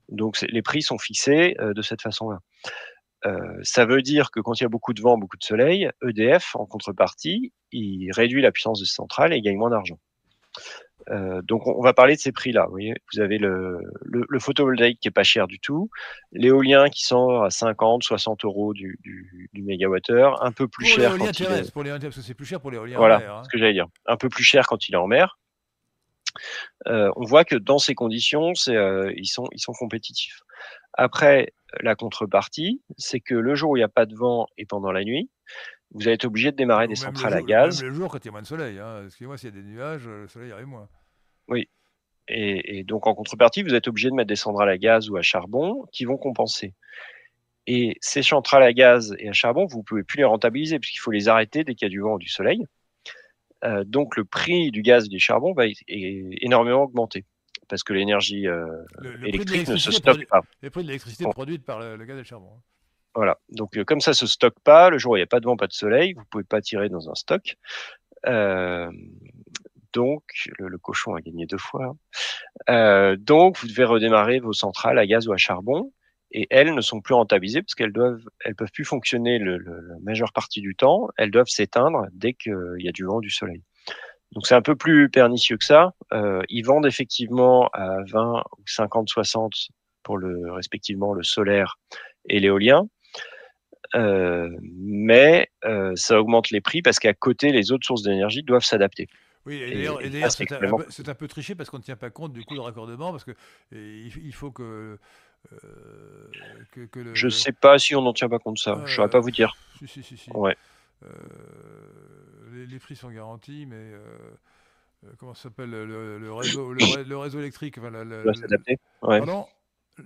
Donc les prix sont fixés euh, de cette façon-là. Euh, ça veut dire que quand il y a beaucoup de vent, beaucoup de soleil, EDF, en contrepartie, il réduit la puissance de ses centrales et gagne moins d'argent. Euh, donc on, va parler de ces prix-là. Vous voyez, vous avez le, le, photovoltaïque qui est pas cher du tout, l'éolien qui sort à 50, 60 euros du, du, du mégawattheure, un peu plus cher. Quand il est... pour l'éolien parce que c'est plus cher pour l'éolien voilà, en mer. Hein. ce que j'allais dire. Un peu plus cher quand il est en mer. Euh, on voit que dans ces conditions, euh, ils, sont, ils sont compétitifs. Après, la contrepartie, c'est que le jour où il n'y a pas de vent et pendant la nuit, vous allez être obligé de démarrer des centrales à gaz. Même le jour, quand il y a moins de soleil. Hein. Excusez-moi, s'il y a des nuages, le soleil arrive moins. Oui. Et, donc, en contrepartie, vous êtes obligé de mettre des centrales à gaz ou à charbon qui vont compenser. Et ces centrales à gaz et à charbon, vous ne pouvez plus les rentabiliser puisqu'il faut les arrêter dès qu'il y a du vent ou du soleil. Euh, donc, le prix du gaz et du charbon va énormément augmenter parce que l'énergie euh, électrique ne se stocke pas. Les prix de l'électricité produite par le, gaz et le charbon. Hein. Voilà. Donc, euh, comme ça se stocke pas, le jour où il n'y a pas de vent, pas de soleil, vous pouvez pas tirer dans un stock. Euh, donc, le, cochon a gagné deux fois. Euh, donc, vous devez redémarrer vos centrales à gaz ou à charbon. Et elles ne sont plus rentabilisées parce qu'elles doivent, elles peuvent plus fonctionner le, la majeure partie du temps. Elles doivent s'éteindre dès qu'il y a du vent, du soleil. Donc c'est un peu plus pernicieux que ça. Euh, ils vendent effectivement à 20 ou 50, 60 pour le respectivement le solaire et l'éolien. Euh, mais euh, ça augmente les prix parce qu'à côté, les autres sources d'énergie doivent s'adapter. Oui, et d'ailleurs, c'est un, peu triché parce qu'on ne tient pas compte du coût de raccordement, parce que il faut que. Euh, que, Je ne sais pas si on n'en tient pas compte ça. je ne saurais pas vous dire. Si, si, si. si. Ouais. Les, les, prix sont garantis, mais comment ça s'appelle le, réseau, le, réseau électrique enfin, doit s'adapter. Ouais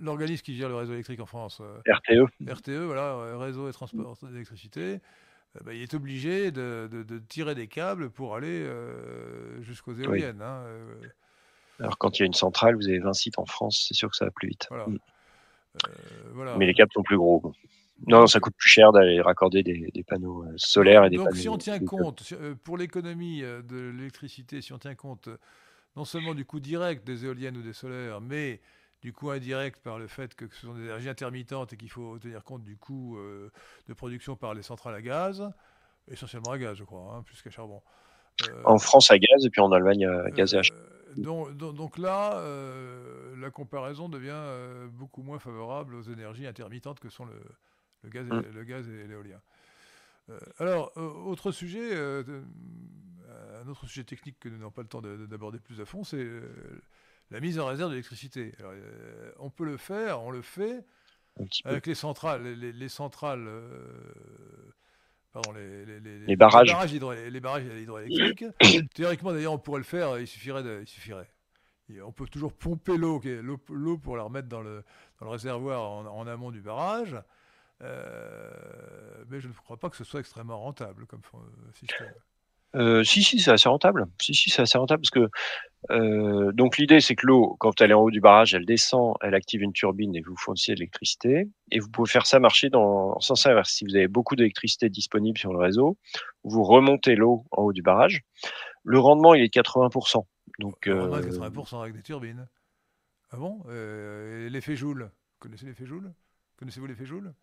l'organisme qui gère le réseau électrique en France, euh, RTE, RTE, voilà, euh, réseau et transport d'électricité, euh, bah, il est obligé de, tirer des câbles pour aller jusqu'aux éoliennes. Hein, Alors quand il y a une centrale, vous avez 20 sites en France, c'est sûr que ça va plus vite. Mm. Mais les câbles sont plus gros. Non, ça coûte plus cher d'aller raccorder des, panneaux solaires et des Donc, panneaux. si on tient compte, pour l'économie de l'électricité, si on tient compte non seulement du coût direct des éoliennes ou des solaires, mais du coût indirect par le fait que ce sont des énergies intermittentes et qu'il faut tenir compte du coût euh, de production par les centrales à gaz, essentiellement à gaz, je crois, hein, plus qu'à charbon. Euh, en France à gaz et puis en Allemagne à gaz et à charbon. Euh, donc, donc, là, la comparaison devient beaucoup moins favorable aux énergies intermittentes que sont le, gaz, et, mm. le gaz et l'éolien. alors, autre sujet, un autre sujet technique que nous n'avons pas le temps d'aborder plus à fond, c'est la mise en réserve d'électricité. Euh, on peut le faire, on le fait avec les centrales, les, centrales, euh, pardon, les, barrages, les barrages, hydroélectriques. Théoriquement, d'ailleurs, on pourrait le faire. Il suffirait, il suffirait. on peut toujours pomper l'eau, l'eau pour la remettre dans le, dans le réservoir en, amont du barrage. Euh, mais je ne crois pas que ce soit extrêmement rentable comme système. Euh, si, si, c'est assez rentable. Si, si, c'est assez rentable parce que euh, donc l'idée c'est que l'eau, quand elle est en haut du barrage, elle descend, elle active une turbine et vous fournissez de l'électricité. Et vous pouvez faire ça marcher dans en sens inverse. Si vous avez beaucoup d'électricité disponible sur le réseau, vous remontez l'eau en haut du barrage. Le rendement il est de 80%. Donc le rendement est 80% avec des turbines. Ah bon? Euh, L'effet Joule. Connaissez l'effet Joule? Connaissez-vous l'effet Joule?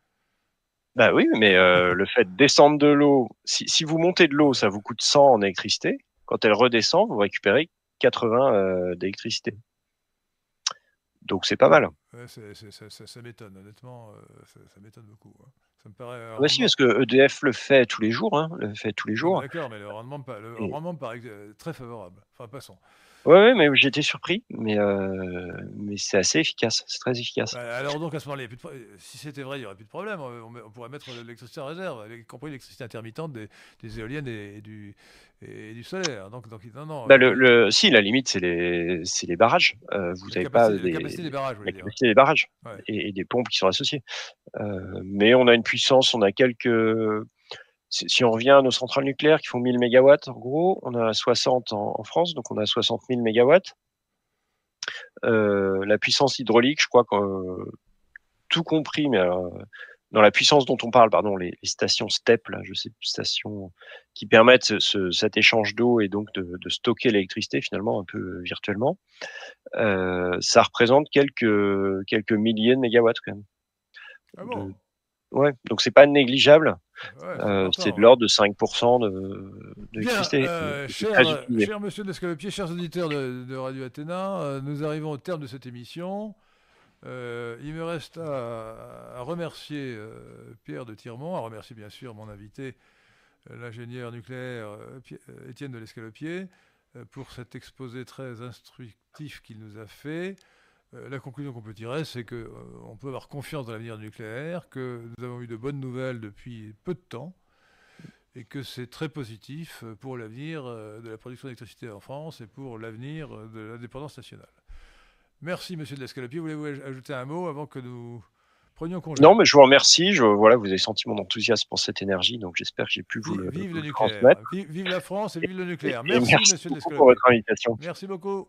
Bah oui, mais euh, le fait de descendre de l'eau, si, si, vous montez de l'eau, ça vous coûte 100 en électricité. Quand elle redescend, vous récupérez 80 euh, d'électricité. Donc c'est pas mal. Ouais, ça, m'étonne, honnêtement, euh, ça, m'étonne beaucoup. Hein. Ça me paraît. Si, parce que EDF le fait tous les jours, hein, le fait tous les jours. D'accord, mais le rendement, le rendement me paraît très favorable. Enfin, passons. Oui, ouais, mais j'étais surpris, mais, euh, mais c'est assez efficace, c'est très efficace. Bah, alors donc à ce moment-là, si c'était vrai, il n'y aurait plus de problème. On, pourrait mettre l'électricité en réserve, y compris l'électricité intermittente des, des, éoliennes et, du, et du solaire. Donc, donc non, non. Bah, le, le, si, la limite, c'est les, les barrages. Euh, vous n'avez pas des, capacité des barrages, la capacité des barrages et, et, des pompes qui sont associées. Euh, mais on a une puissance, on a quelques si on revient à nos centrales nucléaires qui font 1000 MW, en gros, on a 60 en, France, donc on a 60 000 MW. la puissance hydraulique, je crois que tout compris, mais dans la puissance dont on parle, pardon, les, stations STEP, là, je sais, stations qui permettent cet échange d'eau et donc de, stocker l'électricité finalement un peu virtuellement, euh, ça représente quelques quelques milliers de mégawatts quand même. Ah bon? Ouais, donc c'est pas négligeable. Euh, c'est de l'ordre de 5% d'électricité. Euh, cher, monsieur Descalopier, chers auditeurs de, de Radio Athéna, nous arrivons au terme de cette émission. Euh, il me reste à, remercier euh, Pierre de Tirmont, à remercier bien sûr mon invité, euh, l'ingénieur nucléaire Étienne de l'Escalopier, pour cet exposé très instructif qu'il nous a fait. La conclusion qu'on peut tirer, c'est qu'on peut avoir confiance dans l'avenir nucléaire, que nous avons eu de bonnes nouvelles depuis peu de temps, et que c'est très positif pour l'avenir de la production d'électricité en France et pour l'avenir de l'indépendance nationale. Merci, monsieur de l'Escalopier. Voulez-vous ajouter un mot avant que nous prenions congé? Non, mais je vous remercie. Je, voilà, vous avez senti mon enthousiasme pour cette énergie, donc j'espère que j'ai pu vous, vive le, nucléaire. Vive, la France et vive le nucléaire. Merci, monsieur de pour votre invitation. Merci beaucoup.